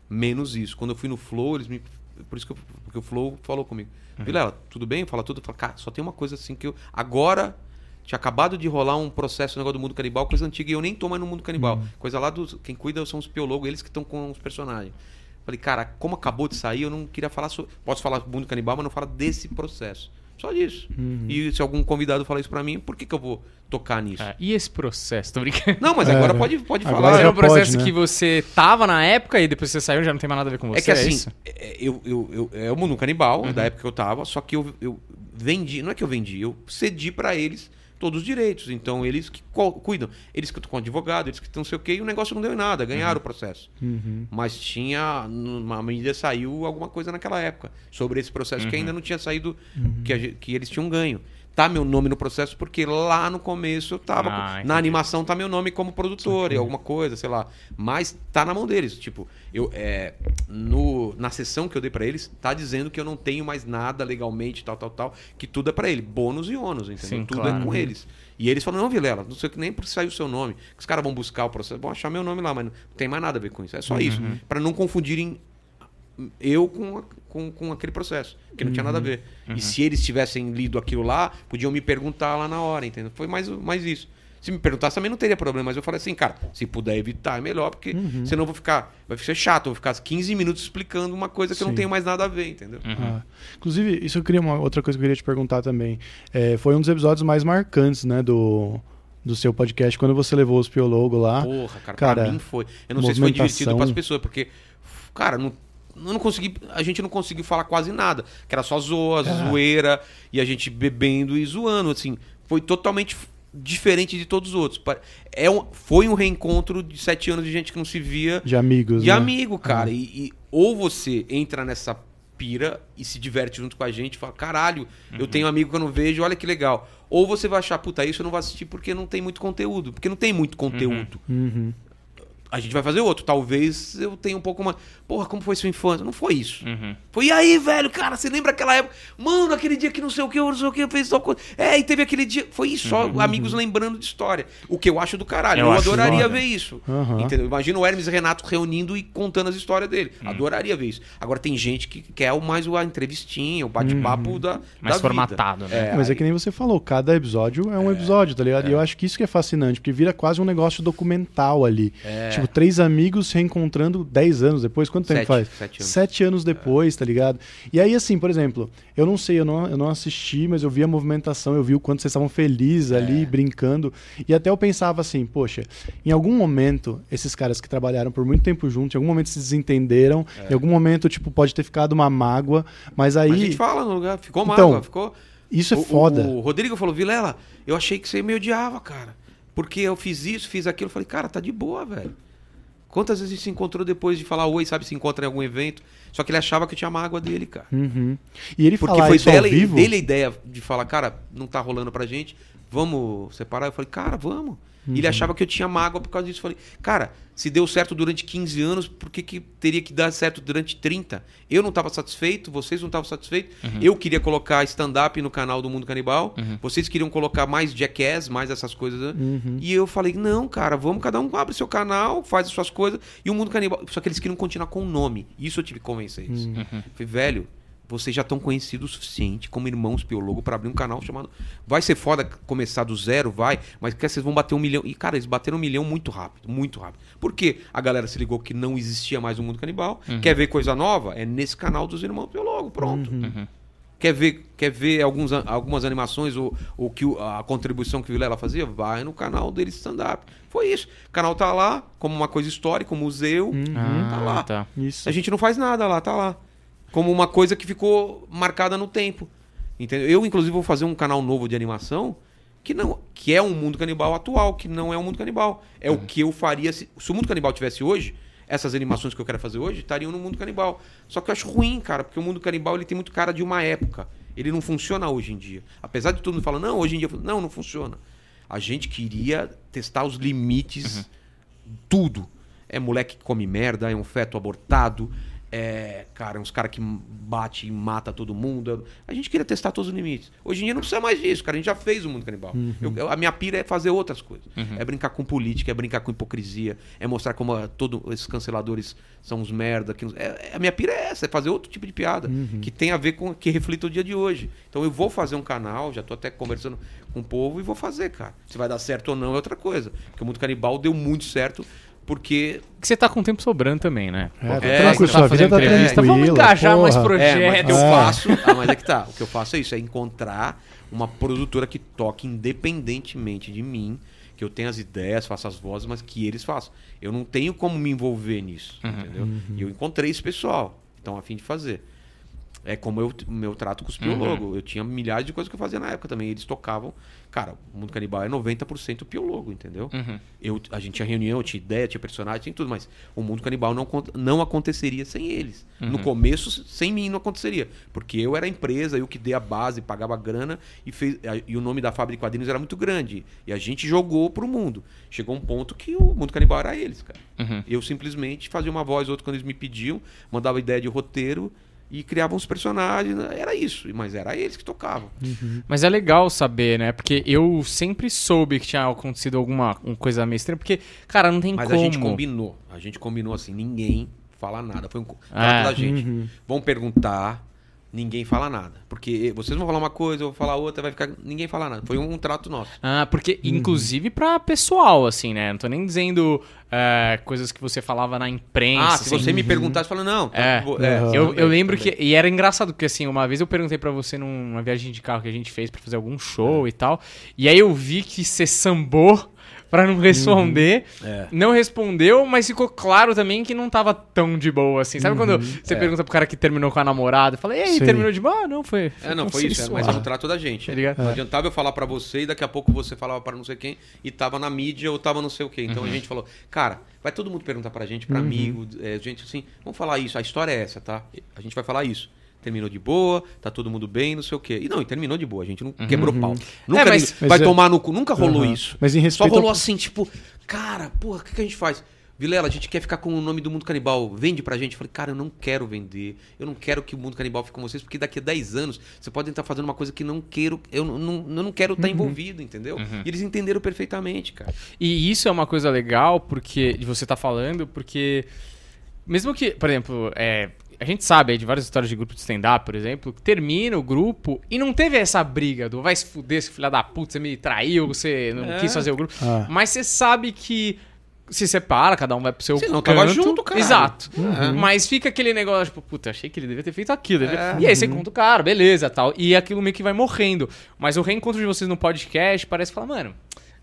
menos isso. Quando eu fui no Flow, eles me... Por isso que eu, porque o Flow falou comigo. Vilela, tudo bem? Fala tudo. Eu falo, cara, só tem uma coisa assim que eu... Agora... Tinha acabado de rolar um processo, um negócio do mundo canibal, coisa antiga, e eu nem tô mais no mundo canibal. Coisa lá dos. Quem cuida são os biólogos, eles que estão com os personagens. Falei, cara, como acabou de sair, eu não queria falar sobre. Posso falar do mundo canibal, mas não fala desse processo. Só disso. E se algum convidado falar isso pra mim, por que, que eu vou tocar nisso? É, E esse processo? Tô brincando. Não, mas É, agora né? pode, pode Agora falar. Mas era um processo pode, né? que você tava na época e depois você saiu já não tem mais nada a ver com você. É que assim, isso? é, eu, eu, eu, é o mundo canibal, da época que eu tava, só que eu, eu vendi, não é que eu vendi, eu cedi pra eles todos os direitos. Então, eles que cuidam. Eles que estão com advogado, eles que estão não sei o quê, e o negócio não deu em nada, ganharam o processo. Uhum. Mas tinha, numa medida saiu alguma coisa naquela época sobre esse processo que ainda não tinha saído, que, a gen- que eles tinham ganho. Tá meu nome no processo porque lá no começo eu tava. Ah, na animação tá meu nome como produtor e alguma coisa, sei lá. Mas tá na mão deles. Tipo, eu, é, no, na sessão que eu dei pra eles, tá dizendo que eu não tenho mais nada legalmente, tal, tal, tal. Que tudo é pra ele. Bônus e ônus, entendeu? Sim, tudo claro. é com eles. E eles falam, não, Vilela, não sei o que nem porque saiu o seu nome. Que os caras vão buscar o processo, vão achar meu nome lá, mas não tem mais nada a ver com isso. É só isso. Pra não confundirem eu com, com, com aquele processo, que não tinha nada a ver. E se eles tivessem lido aquilo lá, podiam me perguntar lá na hora, entendeu? Foi mais, mais isso. Se me perguntasse também não teria problema, mas eu falei assim, cara, se puder evitar é melhor, porque senão eu vou ficar, vai ser chato, eu vou ficar 15 minutos explicando uma coisa que eu não Sim. tenho mais nada a ver, entendeu? Ah. Inclusive, isso eu queria uma outra coisa que eu queria te perguntar também. É, foi um dos episódios mais marcantes, né, do, do seu podcast quando você levou os Piologo lá. Porra, cara, Cara, pra mim foi. Eu não sei se foi divertido movimentação. pras pessoas, porque, cara, não, não consegui, a gente não conseguiu falar quase nada. Que era só zoa, É. zoeira, e a gente bebendo e zoando, assim. Foi totalmente diferente de todos os outros. É um, foi um reencontro de sete anos de gente que não se via De amigos, de né? amigo, cara. E, e ou você entra nessa pira e se diverte junto com a gente, fala, caralho, eu tenho um amigo que eu não vejo, olha que legal. Ou você vai achar, puta, isso eu não vou assistir porque não tem muito conteúdo. Porque não tem muito conteúdo. Uhum. A gente vai fazer outro. Talvez eu tenha um pouco mais. Porra, como foi sua infância? Não foi isso. Uhum. Foi, e aí, velho, cara, você lembra aquela época? Mano, aquele dia que não sei o que, eu não sei o que, eu fiz tal coisa. É, e teve aquele dia. Foi isso, só amigos lembrando de história. O que eu acho do caralho. Eu Eu, adoraria foda. ver isso. Aham. Entendeu? Imagina o Hermes e Renato reunindo e contando as histórias dele. Hum. Adoraria ver isso. Agora tem gente que quer o mais a entrevistinha, o bate-papo da. Uhum. Mais da formatado, vida. né? É, Mas é que nem você falou, cada episódio é um episódio, tá ligado? E eu acho que isso que é fascinante, porque vira quase um negócio documental ali. Tipo, três amigos reencontrando dez anos depois. Quanto tempo Sete, faz? sete anos. Sete anos depois, tá ligado? E aí, assim, por exemplo, eu não sei, eu não, eu não assisti, mas eu vi a movimentação, eu vi o quanto vocês estavam felizes ali, brincando. E até eu pensava assim, poxa, em algum momento, esses caras que trabalharam por muito tempo juntos, em algum momento se desentenderam, em algum momento, tipo, pode ter ficado uma mágoa, mas aí. Mas a gente fala no lugar, ficou Então, mágoa, ficou. Isso é O- foda. O, Rodrigo falou, Vilela, eu achei que você me odiava, cara. Porque eu fiz isso, fiz aquilo. Eu falei, cara, tá de boa, velho. Quantas vezes a gente se encontrou depois de falar oi, sabe? Se encontra em algum evento. Só que ele achava que eu tinha mágoa dele, cara. Uhum. E ele Porque foi isso dela, dele a ideia de falar, cara, não tá rolando pra gente, vamos separar. Eu falei, cara, vamos. Uhum. Ele achava que eu tinha mágoa por causa disso. Eu falei, cara, se deu certo durante 15 anos, por que, que teria que dar certo durante 30? Eu não estava satisfeito, vocês não estavam satisfeitos. Eu queria colocar stand-up no canal do Mundo Canibal. Vocês queriam colocar mais jackass, mais essas coisas. né? Uhum. E eu falei, não, cara, vamos, cada um abre seu canal, faz as suas coisas. E o Mundo Canibal. Só que eles queriam continuar com o nome. Isso eu tive que convencer eles. Uhum. Falei, velho, vocês já estão conhecidos o suficiente como irmãos Piologo para abrir um canal chamado. Vai ser foda começar do zero, vai, mas que vocês vão bater um milhão. E, cara, eles bateram um milhão muito rápido, muito rápido. Por quê? A galera se ligou que não existia mais o mundo canibal. Quer ver coisa nova? É nesse canal dos irmãos Piologo, pronto. Quer ver, quer ver alguns, algumas animações ou, ou que a contribuição que o Vilela fazia? Vai no canal dele stand-up. Foi isso. O canal tá lá, como uma coisa histórica, um museu. tá lá. tá. Isso. A gente não faz nada lá, tá lá. Como uma coisa que ficou marcada no tempo. Entendeu? Eu, inclusive, vou fazer um canal novo de animação que não que é um mundo canibal atual, que não é um mundo canibal. É o que eu faria se, se o mundo canibal tivesse hoje. Essas animações que eu quero fazer hoje estariam no mundo canibal. Só que eu acho ruim, cara, porque o mundo canibal ele tem muito cara de uma época. Ele não funciona hoje em dia. Apesar de todo mundo falar, não, hoje em dia. Não, não funciona. A gente queria testar os limites tudo. É moleque que come merda, é um feto abortado, é, cara, uns caras que bate e mata todo mundo. A gente queria testar todos os limites. Hoje em dia não precisa mais disso, cara. A gente já fez o mundo canibal. Eu- eu- a minha pira é fazer outras coisas. É brincar com política, é brincar com hipocrisia, é mostrar como ah, todo, esses canceladores são uns merda. Que, é- é- a minha pira é essa, é fazer outro tipo de piada que tem a ver com que reflita o dia de hoje. Então eu vou fazer um canal, já tô até conversando com o povo e vou fazer, cara. Se vai dar certo ou não é outra coisa. Porque o mundo canibal deu muito certo porque Que você tá com tempo sobrando também, né? É, tá Qualquer tranquilo, coisa, sua tá vida fazendo tá entrevista, Vamos engajar mais porra. projetos. É, mas o que eu É. faço. Ah, mas é que tá. O que eu faço é isso: é encontrar uma produtora que toque independentemente de mim, que eu tenha as ideias, faça as vozes, mas que eles façam. Eu não tenho como me envolver nisso, entendeu? E eu encontrei esse pessoal, então a fim de fazer. É como eu, meu trato com os piologos. Eu tinha milhares de coisas que eu fazia na época também. Eles tocavam. Cara, o mundo canibal é 90% piologo, entendeu? Uhum. Eu, a gente tinha reunião, tinha ideia, tinha personagem, tinha tudo, mas o mundo canibal não, não aconteceria sem eles. No começo, sem mim, não aconteceria. Porque eu era a empresa, eu que dei a base, pagava grana e, fez, a- e o nome da fábrica de quadrinhos era muito grande. E a gente jogou pro mundo. Chegou um ponto que o mundo canibal era eles, cara. Uhum. Eu simplesmente fazia uma voz, outra quando eles me pediam, mandava ideia de roteiro e criava uns personagens. Era isso, mas era eles que tocavam. Mas é legal saber, né? Porque eu sempre soube que tinha acontecido alguma uma coisa meio estranha, porque, cara, não tem Mas como. a gente combinou. A gente combinou assim, ninguém fala nada. Foi um trato da gente. Uhum. Vão perguntar, Ninguém fala nada. Porque vocês vão falar uma coisa, eu vou falar outra, vai ficar. Ninguém fala nada. Foi um, trato nosso. Ah, porque, inclusive, pra pessoal, assim, né? Não tô nem dizendo é, coisas que você falava na imprensa. Ah, se assim. você me perguntasse, fala, não. tá, É, vou- é, Eu, também, eu lembro também. que. E era engraçado, porque assim, uma vez eu perguntei pra você numa viagem de carro que a gente fez pra fazer algum show e tal. E aí eu vi que você sambou pra não responder. É. Não respondeu, mas ficou claro também que não tava tão de boa assim. Sabe quando você É. pergunta pro cara que terminou com a namorada? Fala, e aí, Sim. terminou de boa? Ah, não, foi. É, não, foi isso. é, mas é um trato da gente. Tá ligado? Não adiantava eu falar pra você e daqui a pouco você falava pra não sei quem e tava na mídia ou tava não sei o quê. Então a gente falou, cara, vai todo mundo perguntar pra gente, pra amigo, é, gente assim, vamos falar isso, a história é essa, tá? A gente vai falar isso. Terminou de boa, tá todo mundo bem, não sei o quê. E não, e terminou de boa, a gente não quebrou pau. Nunca É, mas- vai mas é- tomar no cu, nunca rolou Aham. isso. Mas em Só respeito rolou ao- assim, tipo, cara, porra, o que, que a gente faz? Vilela, a gente quer ficar com o nome do Mundo Canibal, vende pra gente. Eu falei, cara, eu não quero vender. Eu não quero que o Mundo Canibal fique com vocês, porque daqui a 10 anos você pode estar fazendo uma coisa que não quero, eu não, não, eu não quero estar envolvido, entendeu? E eles entenderam perfeitamente, cara. E isso é uma coisa legal porque de você tá falando, porque mesmo que, por exemplo, é, a gente sabe aí de várias histórias de grupo de stand-up, por exemplo, que termina o grupo e não teve essa briga do vai se fuder, seu filho da puta, você me traiu, você não É. quis fazer o grupo. Ah. Mas você sabe que se separa, cada um vai pro seu Sim, não, tava junto, caralho. Exato. Uhum. Mas fica aquele negócio, tipo, puta, achei que ele devia ter feito aquilo. É. E aí você conta o cara, beleza, tal. E aquilo meio que vai morrendo. Mas o reencontro de vocês no podcast parece falar, mano,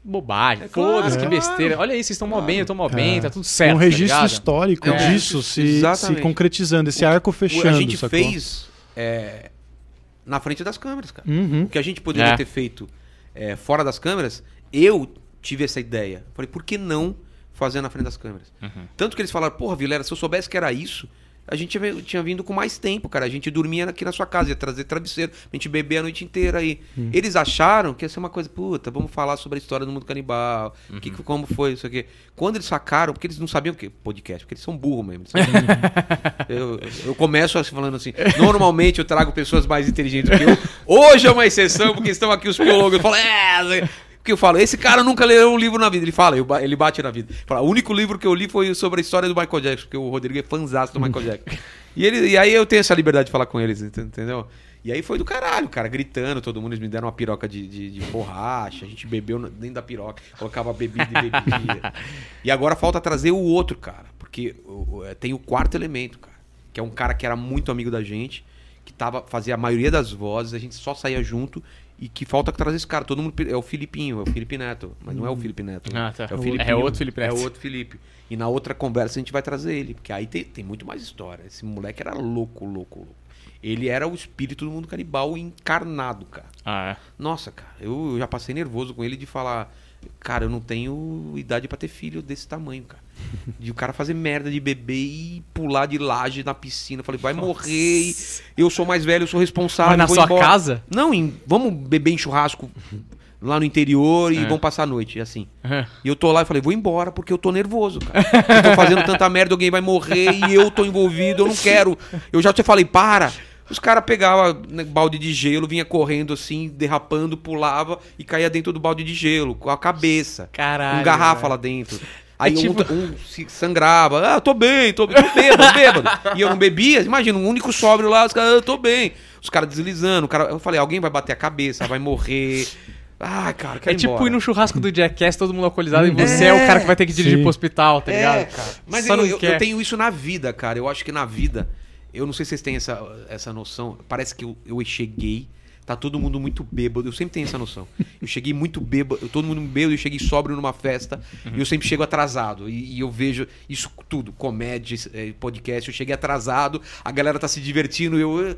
bobagem, É claro, foda-se, que é. besteira. Olha aí, vocês estão mó bem, eu tô mó bem, É. tá tudo certo. um tá registro ligado? histórico É disso se, se concretizando, esse arco O- fechando. a gente sacou? fez é, na frente das câmeras, cara. Uhum. O que a gente poderia É. ter feito é, fora das câmeras, eu tive essa ideia. Falei, por que não fazer na frente das câmeras? Tanto que eles falaram, porra, Vilera, se eu soubesse que era isso, a gente tinha, vindo com mais tempo, cara. A gente dormia aqui na sua casa, ia trazer travesseiro, a gente bebia a noite inteira aí. Eles acharam que ia ser uma coisa, puta, vamos falar sobre a história do mundo canibal, que, como foi isso aqui. Quando eles sacaram, porque eles não sabiam o que podcast, porque eles são burros mesmo. eu, eu começo assim, falando assim. Normalmente eu trago pessoas mais inteligentes que eu. Hoje é uma exceção, porque estão aqui os biólogos. Eu falo, é. Porque eu falo, esse cara nunca leu um livro na vida. Ele fala, ele bate na vida. Fala, o único livro que eu li foi sobre a história do Michael Jackson, porque o Rodrigo é fãzaço do Michael Jackson. E, ele, e aí eu tenho essa liberdade de falar com eles, ent- entendeu? E aí foi do caralho, cara, gritando, todo mundo, eles me deram uma piroca de, de, de borracha, a gente bebeu dentro da piroca, colocava bebida e bebia. e agora falta trazer o outro, cara, porque é, tem o quarto elemento, cara, que é um cara que era muito amigo da gente, que tava, fazia a maioria das vozes, a gente só saía junto, e que falta trazer esse cara. Todo mundo. É o Filipinho, é o Felipe Neto. Mas não é o Felipe Neto. né? Ah, tá. É o É outro Felipe Neto. É outro Felipe. E na outra conversa a gente vai trazer ele. Porque aí tem, tem muito mais história. Esse moleque era louco, louco, louco. Ele era o espírito do mundo canibal encarnado, cara. Ah, é. Nossa, cara, eu, eu já passei nervoso com ele de falar, cara, eu não tenho idade pra ter filho desse tamanho, cara. De o cara fazer merda de beber e pular de laje na piscina. Eu falei, vai morrer. e Eu sou mais velho, eu sou responsável. Mas na vou sua embora. casa? Não, em- vamos beber em churrasco lá no interior e É. vamos passar a noite, assim. E eu tô lá e falei, vou embora porque eu tô nervoso, cara. Eu tô fazendo tanta merda, alguém vai morrer e eu tô envolvido, eu não quero. Eu já te falei, para. Os caras pegavam né, balde de gelo, vinha correndo assim, derrapando, pulava e caía dentro do balde de gelo, com a cabeça. Caralho, Com garrafa velho. lá dentro. Aí É tipo- um, um se sangrava, ah, tô bem, tô, tô bêbado, bêbado. E eu não bebia, imagina, um único sóbrio lá, os caras, ah, tô bem. Os caras deslizando, o cara, eu falei, alguém vai bater a cabeça, vai morrer. Ah, cara, É quero ir tipo embora. ir no churrasco do Jackass, todo mundo alcoolizado, e você é, o cara que vai ter que dirigir Sim. pro hospital, tá ligado? É, cara. Mas eu, eu- eu tenho isso na vida, cara. Eu acho que na vida. Eu não sei se vocês têm essa, essa noção. Parece que eu, eu cheguei. Tá todo mundo muito bêbado. Eu sempre tenho essa noção. Eu cheguei muito bêbado, todo mundo bêbado, eu cheguei sóbrio numa festa e eu sempre chego atrasado. E, e eu vejo isso tudo, comédia, eh, podcast. Eu cheguei atrasado, a galera tá se divertindo. Eu.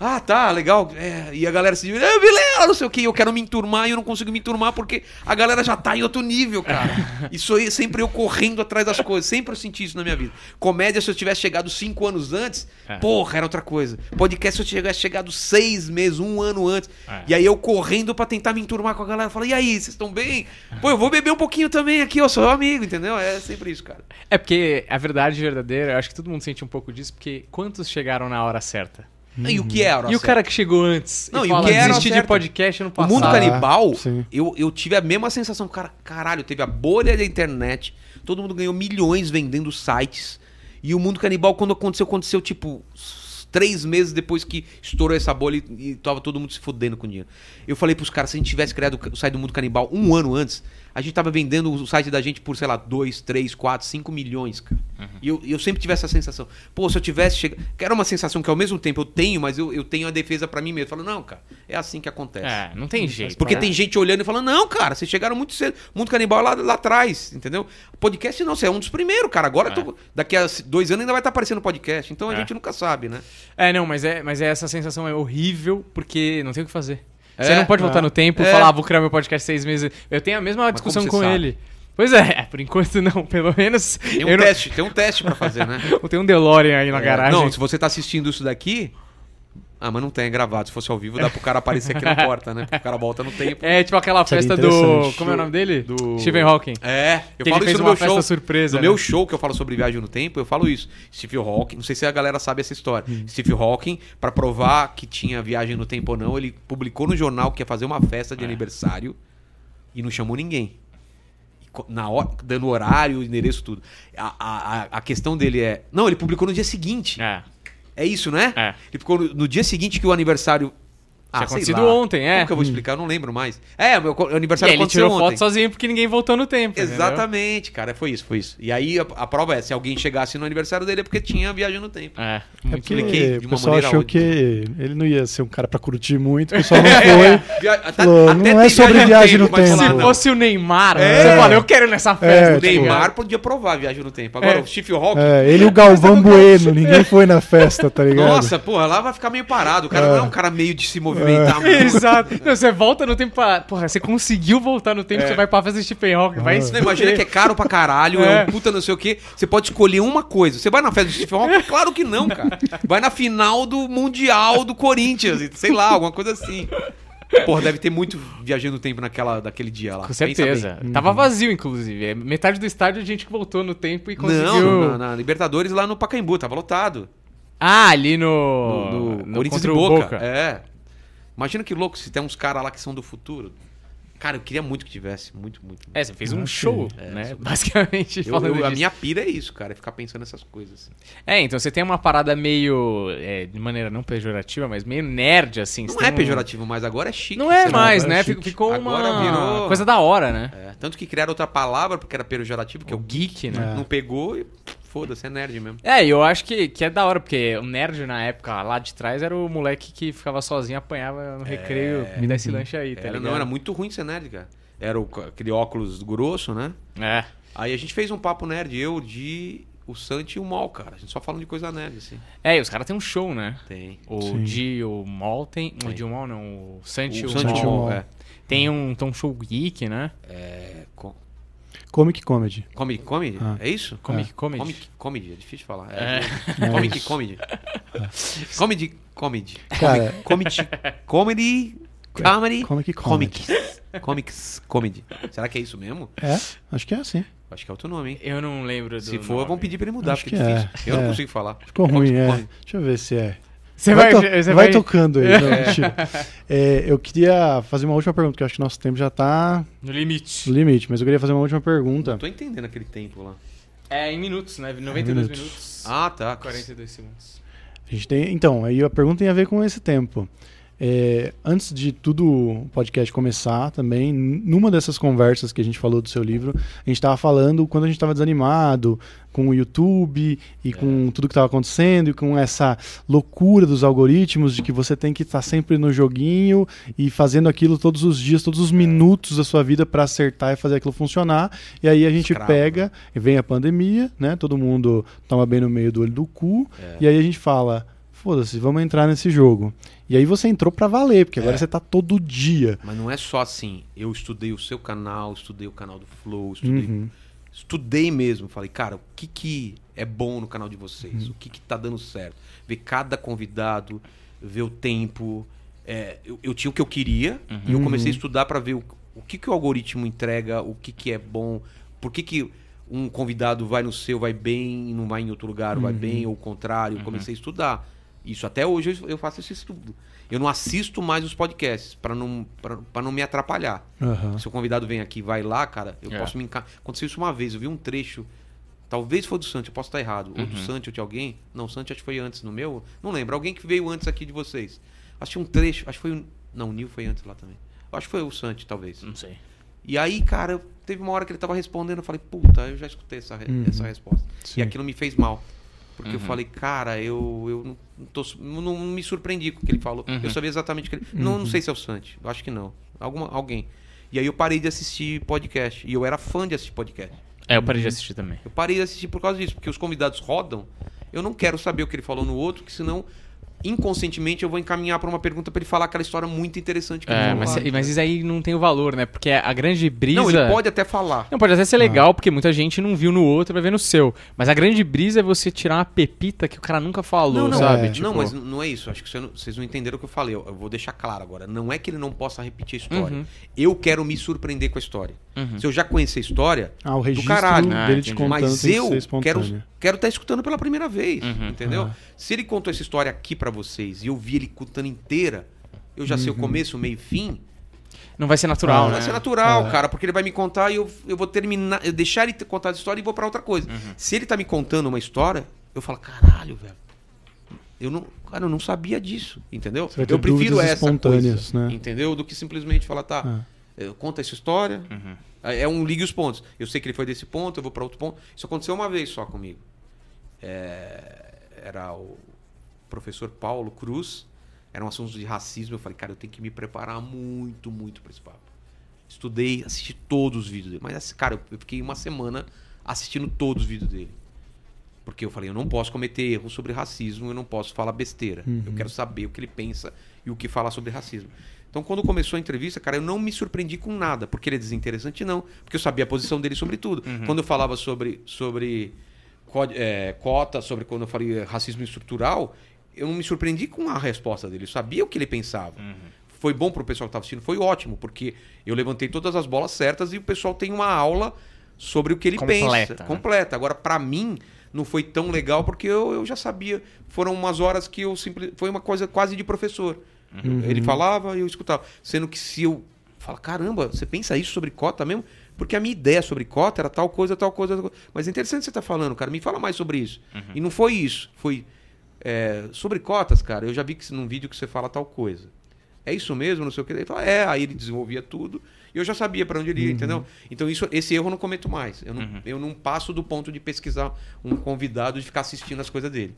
Ah, tá, legal. É, e a galera se diverte. Ah, Vilela, não sei o que. Eu quero me enturmar e eu não consigo me enturmar porque a galera já tá em outro nível, cara. Isso aí, sempre eu correndo atrás das coisas. Sempre eu senti isso na minha vida. Comédia, se eu tivesse chegado cinco anos antes, É. porra, era outra coisa. Podcast, se eu tivesse chegado seis meses, um ano antes. É. E aí eu correndo pra tentar me enturmar com a galera. Fala, e aí, vocês estão bem? Pô, eu vou beber um pouquinho também aqui, eu sou amigo, entendeu? É sempre isso, cara. É porque a verdade verdadeira, eu acho que todo mundo sente um pouco disso, porque quantos chegaram na hora certa? E o que é a hora e o cara que chegou antes Não, e e o fala, que era desistir de certo? podcast ano O passado. mundo Ah, canibal, sim. eu, eu tive a mesma sensação. Cara, caralho, teve a bolha da internet. Todo mundo ganhou milhões vendendo sites. E o mundo canibal, quando aconteceu, aconteceu tipo três meses depois que estourou essa bolha e, e tava todo mundo se fudendo com dinheiro. Eu falei pros caras, se a gente tivesse criado o site do Mundo Canibal um ano antes, a gente tava vendendo o site da gente por, sei lá, 2, 3, 4, 5 milhões, cara. E eu, eu sempre tive essa sensação. Pô, se eu tivesse chegado. Que era uma sensação que ao mesmo tempo eu tenho, mas eu, eu tenho a defesa pra mim mesmo. Eu falo, não, cara, é assim que acontece. É, não tem jeito. Porque né? tem gente olhando e falando, não, cara, vocês chegaram muito cedo. Mundo Canibal é lá, lá atrás, entendeu? Podcast não, você é um dos primeiros, cara. Agora, tu- daqui a dois anos ainda vai estar aparecendo podcast. Então a É. gente nunca sabe, né? É, não, mas é, mas é essa sensação é horrível porque não tem o que fazer. É? Você não pode voltar É. no tempo e É. falar, ah, vou criar meu podcast seis meses. Eu tenho a mesma Mas discussão com sabe? ele. Pois é, por enquanto não, pelo menos. Tem um eu não- teste, tem um teste pra fazer, né? Eu tenho um DeLorean aí na É, garagem. Não, se você tá assistindo isso daqui. Ah, mas não tem, é gravado. Se fosse ao vivo, dá pro cara aparecer aqui na porta, né? Porque o cara volta no tempo. É tipo aquela Seria festa do. Como é o nome dele? Do- Stephen Hawking. É, eu Que falo isso no uma meu festa show. surpresa, No né? meu show que eu falo sobre viagem no tempo, eu falo isso. Steve Hawking, não sei se a galera sabe essa história. Steve Hawking, pra provar que tinha viagem no tempo ou não, ele publicou no jornal que ia fazer uma festa de aniversário e não chamou ninguém. Na hora, dando horário, endereço, tudo. A, a- a questão dele é. Não, ele publicou no dia seguinte. É. É isso, né? É. Ele ficou no, no dia seguinte que o aniversário. Tinha sei acontecido ontem, é. Como que eu vou explicar? Eu não lembro mais. É, o meu E aniversário aí ele aconteceu tirou ontem. foto sozinho porque ninguém voltou no tempo. entendeu? Exatamente, cara. Foi isso, foi isso. E aí a, a prova é: se alguém chegasse no aniversário dele é porque tinha viagem no tempo. É. É porque expliquei de o uma pessoal maneira achou onde- que ele não ia ser um cara pra curtir muito, o pessoal não foi. Via- até- Falou, até não é sobre viagem no tempo. falar, Se não. fosse o Neymar, É. você fala, eu quero ir nessa festa. É, O? Neymar podia provar a viagem no tempo. Agora É. o Hawking. É, ele e o Galvão Bueno, ninguém foi na festa, tá ligado? Nossa, porra, lá vai ficar meio parado. O cara É. não é um cara meio de se movimentar muito. Exato. Não, você volta no tempo pra. Porra, você conseguiu voltar no tempo, É. você vai pra festa de Stephen Hawking. Vai não imagina que é caro pra caralho, é. É. um puta não sei o quê. Você pode escolher uma coisa. Você vai na festa do Stephen Hawking? Claro que não, cara. Vai na final do Mundial do Corinthians, sei lá, alguma coisa assim. Porra, deve ter muito viajando no tempo naquela, daquele dia lá. Com certeza. Tava vazio, inclusive. É, Metade do estádio a gente que voltou no tempo e conseguiu. Não, na, na Libertadores lá no Pacaembu, tava lotado. Ah, ali No, no. no no Corinthians e o Boca. É. Imagina que louco se tem uns caras lá que são do futuro. Cara, eu queria muito que tivesse. Muito, muito. muito. É, você fez um show, é, né? sou- Basicamente, Eu- falando eu- a minha pira é isso, cara. É ficar pensando nessas coisas. assim. É, então você tem uma parada meio. é, de maneira não pejorativa, mas meio nerd, assim. Não é um- pejorativo mais, agora é chique. Não é mais, é né? chique. Ficou Agora uma virou- coisa da hora, né? É, tanto que criaram outra palavra, porque era pejorativo, que é o geek, né? É. Não pegou e foda-se, é nerd mesmo. É, e eu acho que, que é da hora, porque o nerd na época lá de trás era o moleque que ficava sozinho, apanhava no recreio, me dá esse lanche aí, tá Era, ligado? não, era muito ruim ser nerd, cara. Era o- aquele óculos grosso, né? É. Aí a gente fez um papo nerd, eu, o Di, o Santi e o Mal, cara. A gente só falando de coisa nerd, assim. É, e os caras têm um show, né? Tem. O Sim. Di, o Mol tem. O Tem. Di, o Mol não, o Santi e o o, Santi e o. Mal, é. Tem um, tem um show geek, né? É, Comic Comedy. Comic Comedy? Ah. É isso? Comic Comedy. Comic Comedy, é difícil de falar. É. É. Comic Comedy. Comedy Comedy. Cara- Comedy. Comedy. Comedy. Comic Comedy. Comics. Comics Comedy. Será que é isso mesmo? É, acho que é assim. Acho que é outro nome, hein? Eu não lembro do. Se for, nome. vamos pedir pra ele mudar, Acho porque é que é, difícil. Eu não é. consigo falar. Ficou ruim, é. Deixa eu ver se é. Você vai, vai, to- você vai vai tocando aí. Não, mentira. É, eu queria fazer uma última pergunta, porque eu acho que nosso tempo já tá no limite. no limite, mas eu queria fazer uma última pergunta. Não tô entendendo aquele tempo lá. É em minutos, né? 92 minutos. minutos. Ah, tá. 42 segundos. A gente tem, então, aí a pergunta tem a ver com esse tempo. É, antes de tudo o podcast começar também, numa dessas conversas que a gente falou do seu livro, a gente estava falando quando a gente estava desanimado com o YouTube e com tudo que estava acontecendo e com essa loucura dos algoritmos de que você tem que estar sempre no joguinho e fazendo aquilo todos os dias, todos os minutos da sua vida para acertar e fazer aquilo funcionar. E aí a gente Escravo, pega e vem a pandemia, né? Todo mundo toma bem no meio do olho do cu. É. E aí a gente fala, foda-se, vamos entrar nesse jogo. E aí você entrou pra valer, porque agora É. você tá todo dia. Mas não é só assim. Eu estudei o seu canal, estudei o canal do Flow, estudei, Uhum. estudei mesmo. Falei, cara, o que que é bom no canal de vocês? Uhum. O que que tá dando certo? Ver cada convidado, ver o tempo. É, eu, eu tinha o que eu queria e eu comecei a Uhum. estudar pra ver o, o que que o algoritmo entrega, o que que é bom, por que que um convidado vai no seu, vai bem e não vai em outro lugar, vai Uhum. bem, ou o contrário. Eu comecei a estudar. Isso até hoje eu- faço esse estudo. Eu não assisto mais os podcasts pra não, pra, pra não me atrapalhar. Aham. Se o convidado vem aqui e vai lá, cara, eu É. posso me enca... Aconteceu isso uma vez, eu vi um trecho Talvez foi do Santi, eu posso estar errado. Ou Uhum. do Santi ou de alguém. Não, o Santi acho que foi antes no meu. Não lembro. Alguém que veio antes aqui de vocês. Acho que um trecho. Acho que foi o. Não, o Nil foi antes lá também. Eu Acho que foi o Santi, talvez. Não sei. E aí, cara, eu- teve uma hora que ele tava respondendo, eu falei, puta, eu já escutei essa, re- Uhum. essa resposta. Sim. E aquilo me fez mal. Porque eu Uhum. falei, cara, eu, eu não, tô, não, não me surpreendi com o que ele falou. Uhum. Eu sabia exatamente o que ele. Não, Uhum. não sei se é o Santi, eu acho que não. Alguma, alguém. E aí eu parei de assistir podcast. E eu era fã de assistir podcast. É, eu parei de assistir também. Eu parei de assistir por causa disso, porque os convidados rodam. Eu não quero saber o que ele falou no outro, que senão inconscientemente eu vou encaminhar para uma pergunta para ele falar aquela história muito interessante que ele É, mas, mas isso aí não tem o valor, né? Porque a grande brisa. Não, ele pode até falar. Não, pode até ser legal, porque muita gente não viu no outro, vai ver no seu. Mas a grande brisa é você tirar uma pepita que o cara nunca falou, Não, não, sabe? é. Tipo, não, mas não é isso. Acho que você não- vocês não entenderam o que eu falei. Eu, eu vou deixar claro agora. Não é que ele não possa repetir a história. Uhum. Eu quero me surpreender com a história. Uhum. Se eu já conhecer a história, Ah, o registro caralho. Ah, dele te contando mas eu que ser espontâneo. quero quero estar escutando pela primeira vez, Uhum. entendeu? Ah. Se ele contou essa história aqui pra vocês e eu vi ele contando inteira, eu já sei o começo, o meio e fim. Não vai ser natural, Ah, né? Vai ser natural, É. cara, porque ele vai me contar e eu, eu vou terminar, eu deixar ele ter contado a história e vou pra outra coisa. Uhum. Se ele tá me contando uma história, eu falo, caralho, velho. Eu não, cara, eu não sabia disso, entendeu? Você vai ter Eu prefiro essa espontâneas, coisa, né? entendeu? Do que simplesmente falar, tá, Ah. eu conta essa história, Uhum. é é um ligue os pontos. Eu sei que ele foi desse ponto, eu vou pra outro ponto. Isso aconteceu uma vez só comigo. É, era o professor Paulo Cruz, era um assunto de racismo. Eu falei, cara, eu tenho que me preparar muito, muito pra esse papo. Estudei, assisti todos os vídeos dele. Mas, assim, cara, eu fiquei uma semana assistindo todos os vídeos dele. Porque eu falei, eu não posso cometer erros sobre racismo, eu não posso falar besteira. Uhum. Eu quero saber o que ele pensa e o que falar sobre racismo. Então, quando começou a entrevista, cara, eu não me surpreendi com nada. Porque ele é desinteressante, não. Porque eu sabia a posição dele sobre tudo. Quando eu falava sobre, sobre é, cota, sobre quando eu falei racismo estrutural, eu não me surpreendi com a resposta dele. Eu sabia o que ele pensava. Foi bom pro pessoal que estava assistindo? Foi ótimo, porque eu levantei todas as bolas certas e o pessoal tem uma aula sobre o que ele Completa, pensa. né? Completa. Agora, pra mim, não foi tão legal porque eu, eu já sabia. Foram umas horas que eu simplesmente. Foi uma coisa quase de professor. Uhum. Ele falava e eu escutava. Sendo que se eu. Fala, caramba, você pensa isso sobre cota mesmo? Porque a minha ideia sobre cota era tal coisa, tal coisa. Tal coisa. Mas é interessante você estar falando, cara. Me fala mais sobre isso. E não foi isso. Foi. É, sobre cotas, cara, eu já vi que num vídeo que você fala tal coisa. É isso mesmo, não sei o que. Ele fala, é, aí ele desenvolvia tudo. E eu já sabia para onde ele ia, entendeu? Então isso, esse erro eu não cometo mais. Eu não, eu não passo do ponto de pesquisar um convidado de ficar assistindo as coisas dele.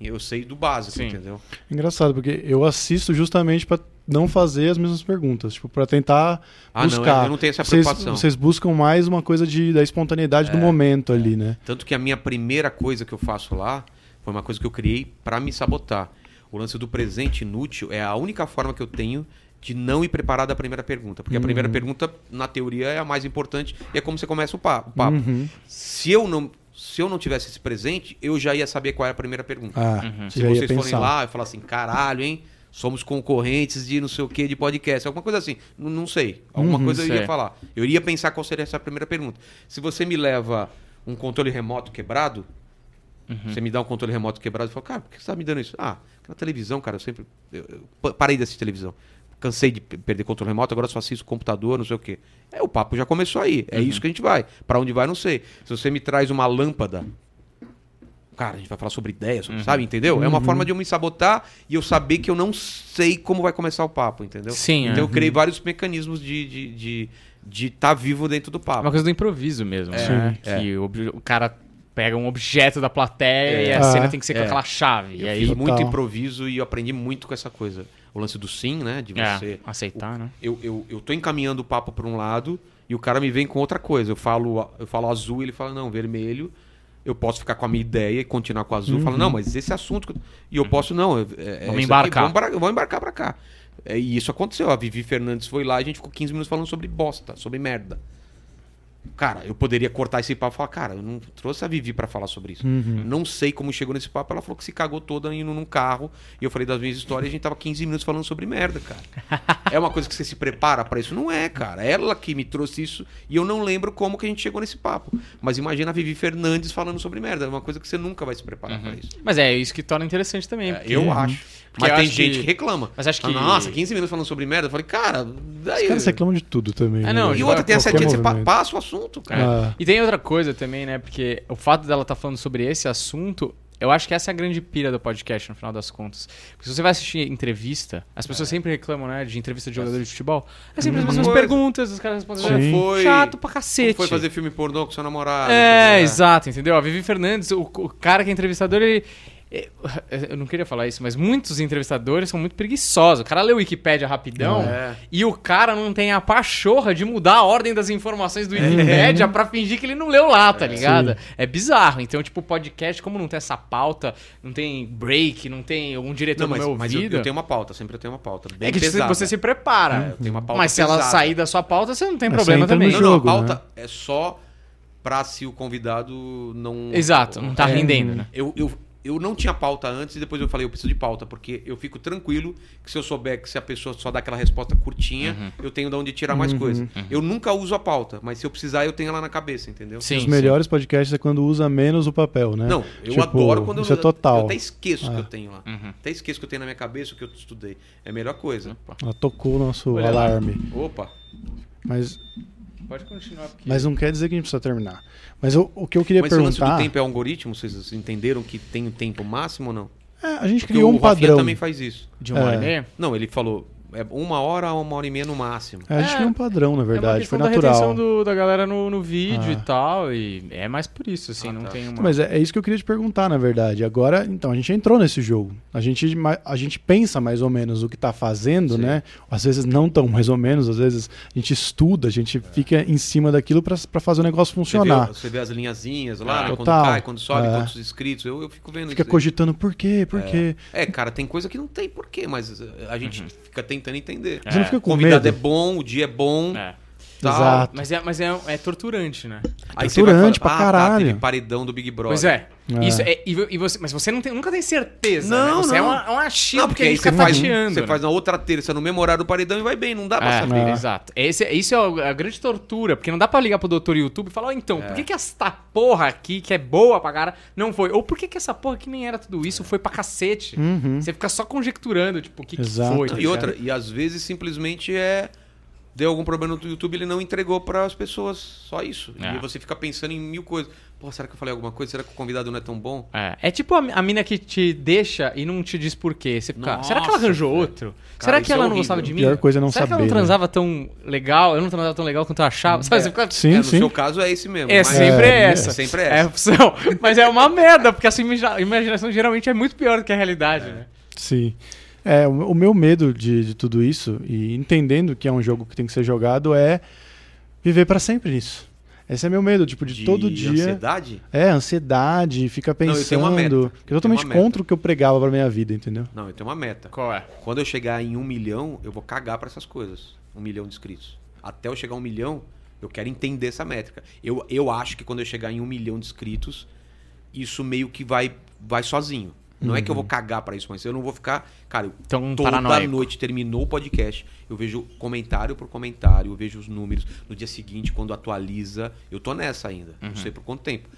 Eu sei do básico, Sim. entendeu? Engraçado, porque eu assisto justamente pra não fazer as mesmas perguntas, tipo, para tentar Ah, não, buscar. eu não tenho essa vocês, preocupação. vocês buscam mais uma coisa de, da espontaneidade do momento ali, né? Tanto que a minha primeira coisa que eu faço lá foi uma coisa que eu criei para me sabotar. O lance do presente inútil é a única forma que eu tenho de não ir preparar da primeira pergunta. Porque a primeira pergunta, na teoria, é a mais importante e é como você começa o papo. o papo. Uhum. Se, eu não, se eu não tivesse esse presente, eu já ia saber qual era a primeira pergunta. Ah, Uhum. Se ia vocês forem lá e falar assim, caralho, hein? Somos concorrentes de não sei o que de podcast. Alguma coisa assim. N- não sei. Alguma Uhum, coisa eu sei. iria falar. Eu iria pensar qual seria essa primeira pergunta. Se você me leva um controle remoto quebrado, Uhum. você me dá um controle remoto quebrado e fala, cara, por que você tá me dando isso? Ah, na televisão, cara, eu sempre. Eu, eu pa- parei de assistir televisão. Cansei de pe- perder controle remoto, agora só assisto computador, não sei o quê. É, o papo já começou aí. É isso que a gente vai. Pra onde vai, não sei. Se você me traz uma lâmpada. Cara, a gente vai falar sobre ideias, sobre- sabe? Entendeu? É uma forma de eu me sabotar e eu saber que eu não sei como vai começar o papo, entendeu? Sim, Então é. eu criei vários mecanismos de estar de, de, de tá vivo dentro do É papo. uma coisa do improviso mesmo, É, né? é. Que o, o cara pega um objeto da plateia É. e a Ah, cena tem que ser com é. aquela chave. E Eu aí fiz muito Total. improviso e eu aprendi muito com essa coisa. O lance do sim, né? De é, você. aceitar, né? Eu, eu, eu tô encaminhando o papo para um lado e o cara me vem com outra coisa. Eu falo, eu falo azul ele fala, não, vermelho. Eu posso ficar com a minha ideia e continuar com o azul. Eu falo, não, mas esse assunto. que eu-" E eu posso, não. é- é- é Uhum. Vamos embarcar. aqui, vamos, vamos embarcar pra cá. É, e isso aconteceu. A Vivi Fernandes foi lá e a gente ficou 15 minutos falando sobre bosta, sobre merda. Cara, eu poderia cortar esse papo e falar, cara, eu não trouxe a Vivi pra falar sobre isso. Uhum. Não sei como chegou nesse papo. Ela falou que se cagou toda indo num carro. E eu falei das minhas histórias e a gente tava 15 minutos falando sobre merda, cara. é uma coisa que você se prepara pra isso? Não é, cara. Ela que me trouxe isso e eu não lembro como que a gente chegou nesse papo. Mas imagina a Vivi Fernandes falando sobre merda. É uma coisa que você nunca vai se preparar pra isso. Mas é isso que torna interessante também. É, porque- eu acho. Porque Mas tem gente que- que... reclama. Mas acho que- Nossa, 15 minutos falando sobre merda. Eu falei, cara, daí. Os caras reclamam de tudo também. É, né? não, E de outra, tem essa tia, você passa o assunto. É. cara. Ah. E tem outra coisa também, né? Porque o fato dela estar falando sobre esse assunto, eu acho que essa é a grande pira do podcast, no final das contas. Porque se você vai assistir entrevista, as pessoas sempre reclamam, né, de entrevista de jogador de futebol. É sempre as Mesma mesmas coisa. perguntas, os caras respondem. Como Sim. foi? Chato pra Como cacete. foi fazer filme pornô com seu namorado? É, exato, entendeu? A Vivi Fernandes, o, o cara que é entrevistador, ele. É, Eu não queria falar isso, mas muitos entrevistadores são muito preguiçosos. O cara lê o Wikipédia rapidão É. e o cara não tem a pachorra de mudar a ordem das informações do Wikipédia pra fingir que ele não leu lá, tá ligado? É bizarro. Então, tipo, podcast, como não tem essa pauta, não tem break, não tem algum diretor Não, no mas, meu mas eu, ouvido. eu tenho uma pauta, sempre eu tenho uma pauta. Bem É que você- pesada. você se prepara. É, eu tenho uma pauta Mas se ela pesada. sair da sua pauta, você não tem Mas problema no também. Não, jogo, não, a né? pauta é só pra se o convidado não. Exato, não tá É, rendendo, né? Eu, eu, eu não tinha pauta antes e depois eu falei, eu preciso de pauta, porque eu fico tranquilo que se eu souber que se a pessoa só dá aquela resposta curtinha, Uhum. eu tenho de onde tirar mais coisa. Eu nunca uso a pauta, mas se eu precisar, eu tenho ela na cabeça, entendeu? Sim, Os sim. melhores podcasts é quando usa menos o papel, né? Não, eu Tipo, adoro quando isso eu, é total. eu até esqueço o que Ah. eu tenho lá. Uhum. Até esqueço que eu tenho na minha cabeça, o que eu estudei. É a melhor coisa. Ela tocou o nosso Olha lá. alarme. Opa. Mas, Pode continuar, porque... mas não quer dizer que a gente precisa terminar. Mas o, o que eu queria Mas lance perguntar. do tempo é algoritmo? Vocês entenderam que tem o tempo máximo ou não? É, a gente Porque criou o um Rafinha padrão. também faz isso. De uma hora e É. meia? Não, ele falou é uma hora a uma hora e meia no máximo. É, a gente É, um padrão, na é uma verdade. questão Foi da natural. retenção do- da galera no, no vídeo Ah. e tal, e é mais por isso, assim, Ah, não tá. tem uma... Mas é, é isso que eu queria te perguntar, na verdade. Agora, então, a gente entrou nesse jogo. A gente, a gente pensa mais ou menos o que tá fazendo, Sim. né? Às vezes não tão mais ou menos, às vezes a gente estuda, a gente fica em cima daquilo pra pra fazer o negócio Você funcionar. vê, você vê as linhazinhas lá, né, quando Total. cai, quando sobe, É. quantos inscritos. Eu, eu fico vendo Fica isso. aí. cogitando por quê, por quê. É, cara, tem coisa que não tem porquê, mas eh, a gente fica tentando entender. Você não fica O com convidado medo? é bom, o dia é bom. É. tal. Exato. Mas, é, mas é, é torturante, né? Aí você vai Torturante falar, pra ah, tá, caralho. teve paredão do Big Brother. Pois é. É. Isso é e, e você, mas você não tem, nunca tem certeza, Não, né? Você é não. uma, é um achismo Não, porque aí você fica faz, você né? faz na outra terça no mesmo horário do paredão e vai bem, não dá pra É, saber. É. Exato. Esse, isso é a grande tortura, porque não dá pra ligar pro doutor YouTube e falar, ó, então, É. por que, que esta porra aqui, que é boa pra cara, não foi? Ou por que, que essa porra que nem era tudo isso foi pra cacete? Uhum. Você fica só conjecturando, tipo, o que, que Exato. foi. Tá e outra, e às vezes simplesmente é. Deu algum problema no YouTube, ele não entregou para as pessoas. Só isso. É. E você fica pensando em mil coisas. Pô, será que eu falei alguma coisa? Será que o convidado não é tão bom? É, é tipo a, a mina que te deixa e não te diz por quê. Você fica, Nossa, será que ela arranjou velho. outro? Cara, será que é ela não horrível. gostava de mim? Pior coisa é não será que ela saber, não né? transava tão legal? Eu não transava tão legal quanto eu achava? Sabe? Você fica, Sim, é, no sim. seu caso é esse mesmo. É mas- sempre É, essa. é sempre É a essa. opção. Mas é uma merda, porque a sua imaginação geralmente é muito pior do que a realidade, né? Sim. É, o, o meu medo de, de tudo isso, e entendendo que é um jogo que tem que ser jogado, é viver pra sempre nisso. Esse é meu medo, tipo, de, todo dia. ansiedade? É, ansiedade, fica Não, eu pensando. tenho uma meta. que é Eu tenho totalmente uma meta. contra o que eu pregava pra minha vida, entendeu? Não, eu tenho uma meta. Qual é? Quando eu chegar em um milhão, eu vou cagar pra essas coisas. Um milhão de inscritos. Até eu chegar a um milhão, eu quero entender essa métrica. Eu, eu acho que quando eu chegar em um milhão de inscritos, isso meio que vai, vai sozinho. Não é que eu vou cagar pra isso, mas eu não vou ficar. Cara, Então, toda paranoico. noite terminou o podcast, eu vejo comentário por comentário, eu vejo os números. No dia seguinte, quando atualiza, eu tô nessa ainda. Não sei por quanto tempo.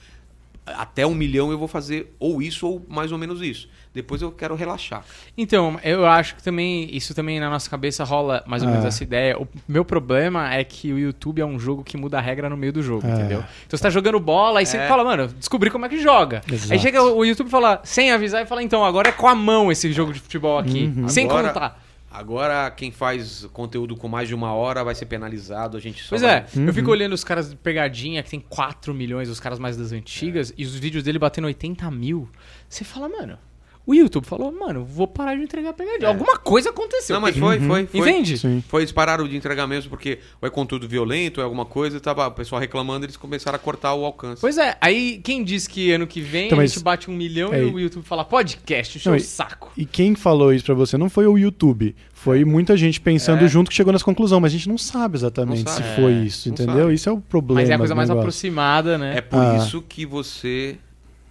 Até um milhão eu vou fazer ou isso ou mais ou menos isso. Depois eu quero relaxar. Então, eu acho que também, isso também na nossa cabeça rola mais ou É. menos essa ideia. O meu problema é que o YouTube é um jogo que muda a regra no meio do jogo, É. entendeu? Então você tá jogando bola, aí você É. fala, mano, descobri como é que joga. Exato. Aí chega o YouTube e fala, sem avisar, e fala, então, agora é com a mão esse jogo de futebol aqui. Uhum. Sem Agora- contar. Agora, quem faz conteúdo com mais de uma hora vai ser penalizado. A gente só Pois vai- é, eu fico olhando os caras de pegadinha, que tem 4 milhões, os caras mais das antigas, e os vídeos dele batendo 80 mil. Você fala, mano, o YouTube falou, mano, vou parar de entregar pegadinha. Alguma coisa aconteceu. Não, mas foi, foi, foi. Entende? Sim. Foi, eles pararam de entregar mesmo porque ou é conteúdo violento, ou é alguma coisa, tava o pessoal reclamando, eles começaram a cortar o alcance. Pois é, aí quem diz que ano que vem Então, a mas- gente bate um milhão É, e o YouTube fala podcast, encheu Não, o e- saco. E quem falou isso pra você não foi o YouTube, foi muita gente pensando É. junto que chegou nessa conclusão, mas a gente não sabe exatamente Não sabe. se foi É, isso, entendeu? sabe. Isso é o problema. Mas é a coisa mais negócio. aproximada, né? É por Ah. isso que você.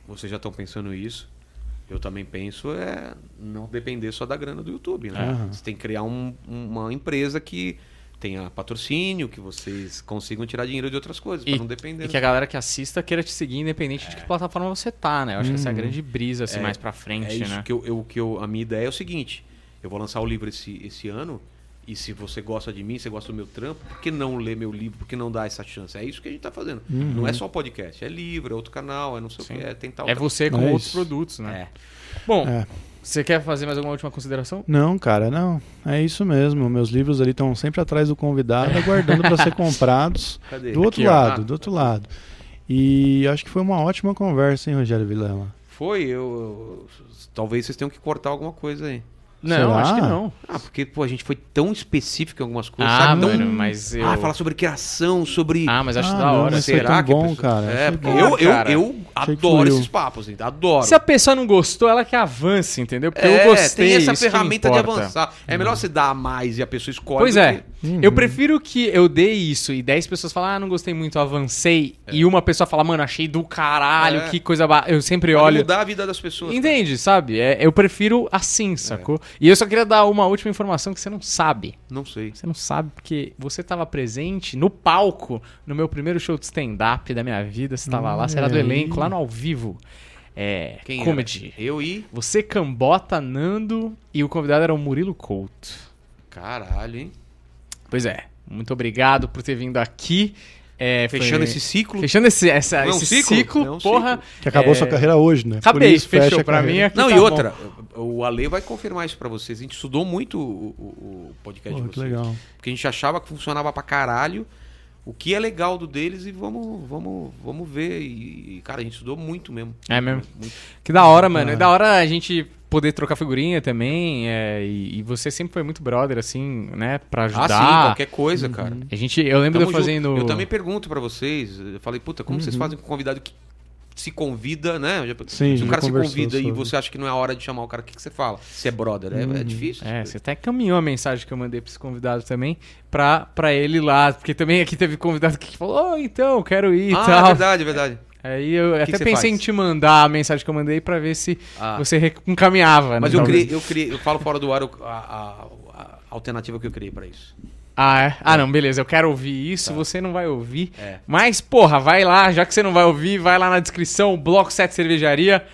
Vocês já estão pensando isso. Eu também penso é não depender só da grana do YouTube, né? Aham. Você tem que criar um- uma empresa que tenha patrocínio, que vocês consigam tirar dinheiro de outras coisas, E, pra não depender. e que a galera que assista queira te seguir, independente de que plataforma você tá, né? Eu acho que essa é a Uhum. grande brisa, assim, É, mais pra frente, É isso né? que eu, eu- que eu, a minha ideia é o seguinte: eu vou lançar o livro esse, esse ano E se você gosta de mim, você gosta do meu trampo, por que não ler meu livro? Por que não dar essa chance? É isso que a gente tá fazendo. Não é só podcast, é livro, é outro canal, é não sei o que, é tentar É outra- você com É outros isso. produtos, né? É. Bom, É. você quer fazer mais alguma última consideração? Não, cara, não. É isso mesmo. Meus livros ali estão sempre atrás do convidado, aguardando para ser comprados. Cadê? Do outro Aqui, ó. lado, Ah, do outro lado. E acho que foi uma ótima conversa, hein, Rogério Vilela? Foi, eu, eu- Talvez vocês tenham que cortar alguma coisa aí. Não, Será? acho que não. Ah, porque, pô, a gente foi tão específico em algumas coisas. Ah, sabe? Tão- mano, mas eu... Ah, falar sobre criação, sobre. Ah, mas acho Ah, da não, hora. Será tão que bom, pessoa- cara. É, porque eu, eu, cara. eu adoro esses papos, gente, adoro. Se a pessoa não gostou, ela que avance, entendeu? Porque É, eu gostei. tem essa ferramenta de avançar. É melhor você dar a mais e a pessoa escolhe. Pois é. que- Uhum. Eu prefiro que eu dê isso e 10 pessoas falam, ah, não gostei muito, avancei. E uma pessoa fala, mano, achei do caralho, É. que coisa. Ba... Eu sempre Pode olho. mudar a vida das pessoas. Entende, sabe? É, eu prefiro assim, sacou? E eu só queria dar uma última informação que você não sabe. Não sei. Você não sabe porque você estava presente no palco no meu primeiro show de stand-up da minha vida. Você estava lá, você era do elenco, lá no ao vivo. É. Quem comedy. era? Eu e. Você, Cambota, Nando e o convidado era o Murilo Couto. Caralho, hein? Pois é. Muito obrigado por ter vindo aqui. É, foi- Fechando esse ciclo. Fechando esse, essa, Não é esse ciclo? ciclo, É um porra. ciclo. Que acabou é, sua carreira hoje, né? Acabei, isso, fecha fechou. Pra mim aqui Não, tá e bom. outra, o Ale vai confirmar isso pra vocês. A gente estudou muito o, o- o podcast Pô, de vocês. legal. Porque a gente achava que funcionava pra caralho. O que é legal do deles e vamos, vamos, vamos ver. E, cara, a gente estudou muito mesmo. É mesmo? Muito. Que da hora, mano. Ah. É da hora a gente poder trocar figurinha também. é, e, e você sempre foi muito brother, assim, né? Pra Ah, ajudar. sim, qualquer coisa, cara. A gente, eu lembro de Tamo eu fazendo. junto. Eu também pergunto pra vocês. Eu falei, puta, como Uhum. vocês fazem com um convidado que se convida, né? Já- Sim, se o cara se convida e sobre. você acha que não é a hora de chamar o cara, o que, que você fala? Se é brother, é, é difícil. É, você até caminhou a mensagem que eu mandei pra esse convidado também, pra, pra ele lá, porque também aqui teve convidado que falou, oh, então, quero ir e ah, tal. é verdade, é verdade. Aí eu que até você pensei faz? em te mandar a mensagem que eu mandei pra ver se Ah. você encaminhava. Mas né, eu criei, eu criei, eu falo fora do ar a, a- a alternativa que eu criei pra isso. Ah, é? Ah, não, beleza, eu quero ouvir isso, você não vai ouvir. Tá. É. Mas, porra, vai lá, já que você não vai ouvir, vai lá na descrição, Bloco 7 Cervejaria,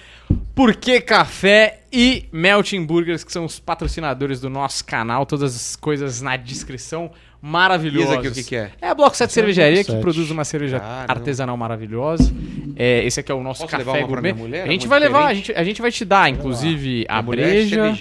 Porque Café e Melting Burgers, que são os patrocinadores do nosso canal, todas as coisas na descrição, Maravilhosas. esse aqui o que, que é? É a Bloco 7 Esse é o Cervejaria, que 7. produz uma cerveja Caramba. artesanal maravilhosa. É, esse aqui é o nosso Posso café gourmet. mulher? a gente Uma vai levar, a diferente? gente, a gente vai te dar, inclusive, a é breja.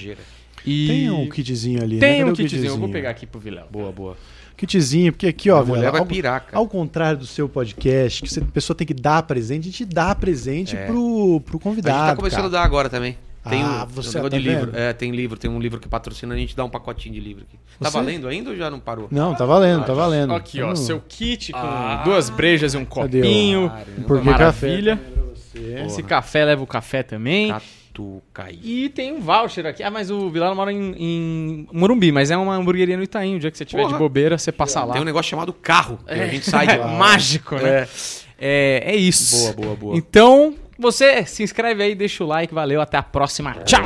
e... Tem um kitzinho ali, né? Tem Cadê um o kitzinho, eu vou pegar aqui pro Vilela. Boa, boa. Kitzinho, porque aqui, ó, mulher Vilela, vai ao, pirar, cara. ao contrário do seu podcast, que você- a pessoa tem que dar presente, a gente dá presente É. pro, pro A convidado. gente tá começando cara. a dar agora também. Tem Ah, um, você um negócio tá de livro. É, tem livro, tem um livro que patrocina, a gente dá um pacotinho de livro aqui. Tá Você- valendo ainda ou já não parou? Não, tá valendo, tá valendo. Aqui, ó, Hum. seu kit com Ah. duas brejas e um copinho. Porque maravilha. café. Esse café leva o café também. Catucaí. E tem um voucher aqui. Ah, mas o Vilela mora em, em Morumbi, mas é uma hamburgueria no Itaim. O dia que você tiver Porra. de bobeira, você passa lá. Tem um negócio chamado carro. que a gente sai É de mágico, né? É, é isso. Boa, boa, boa. Então, você se inscreve aí, deixa o like. Valeu, até a próxima. Tchau!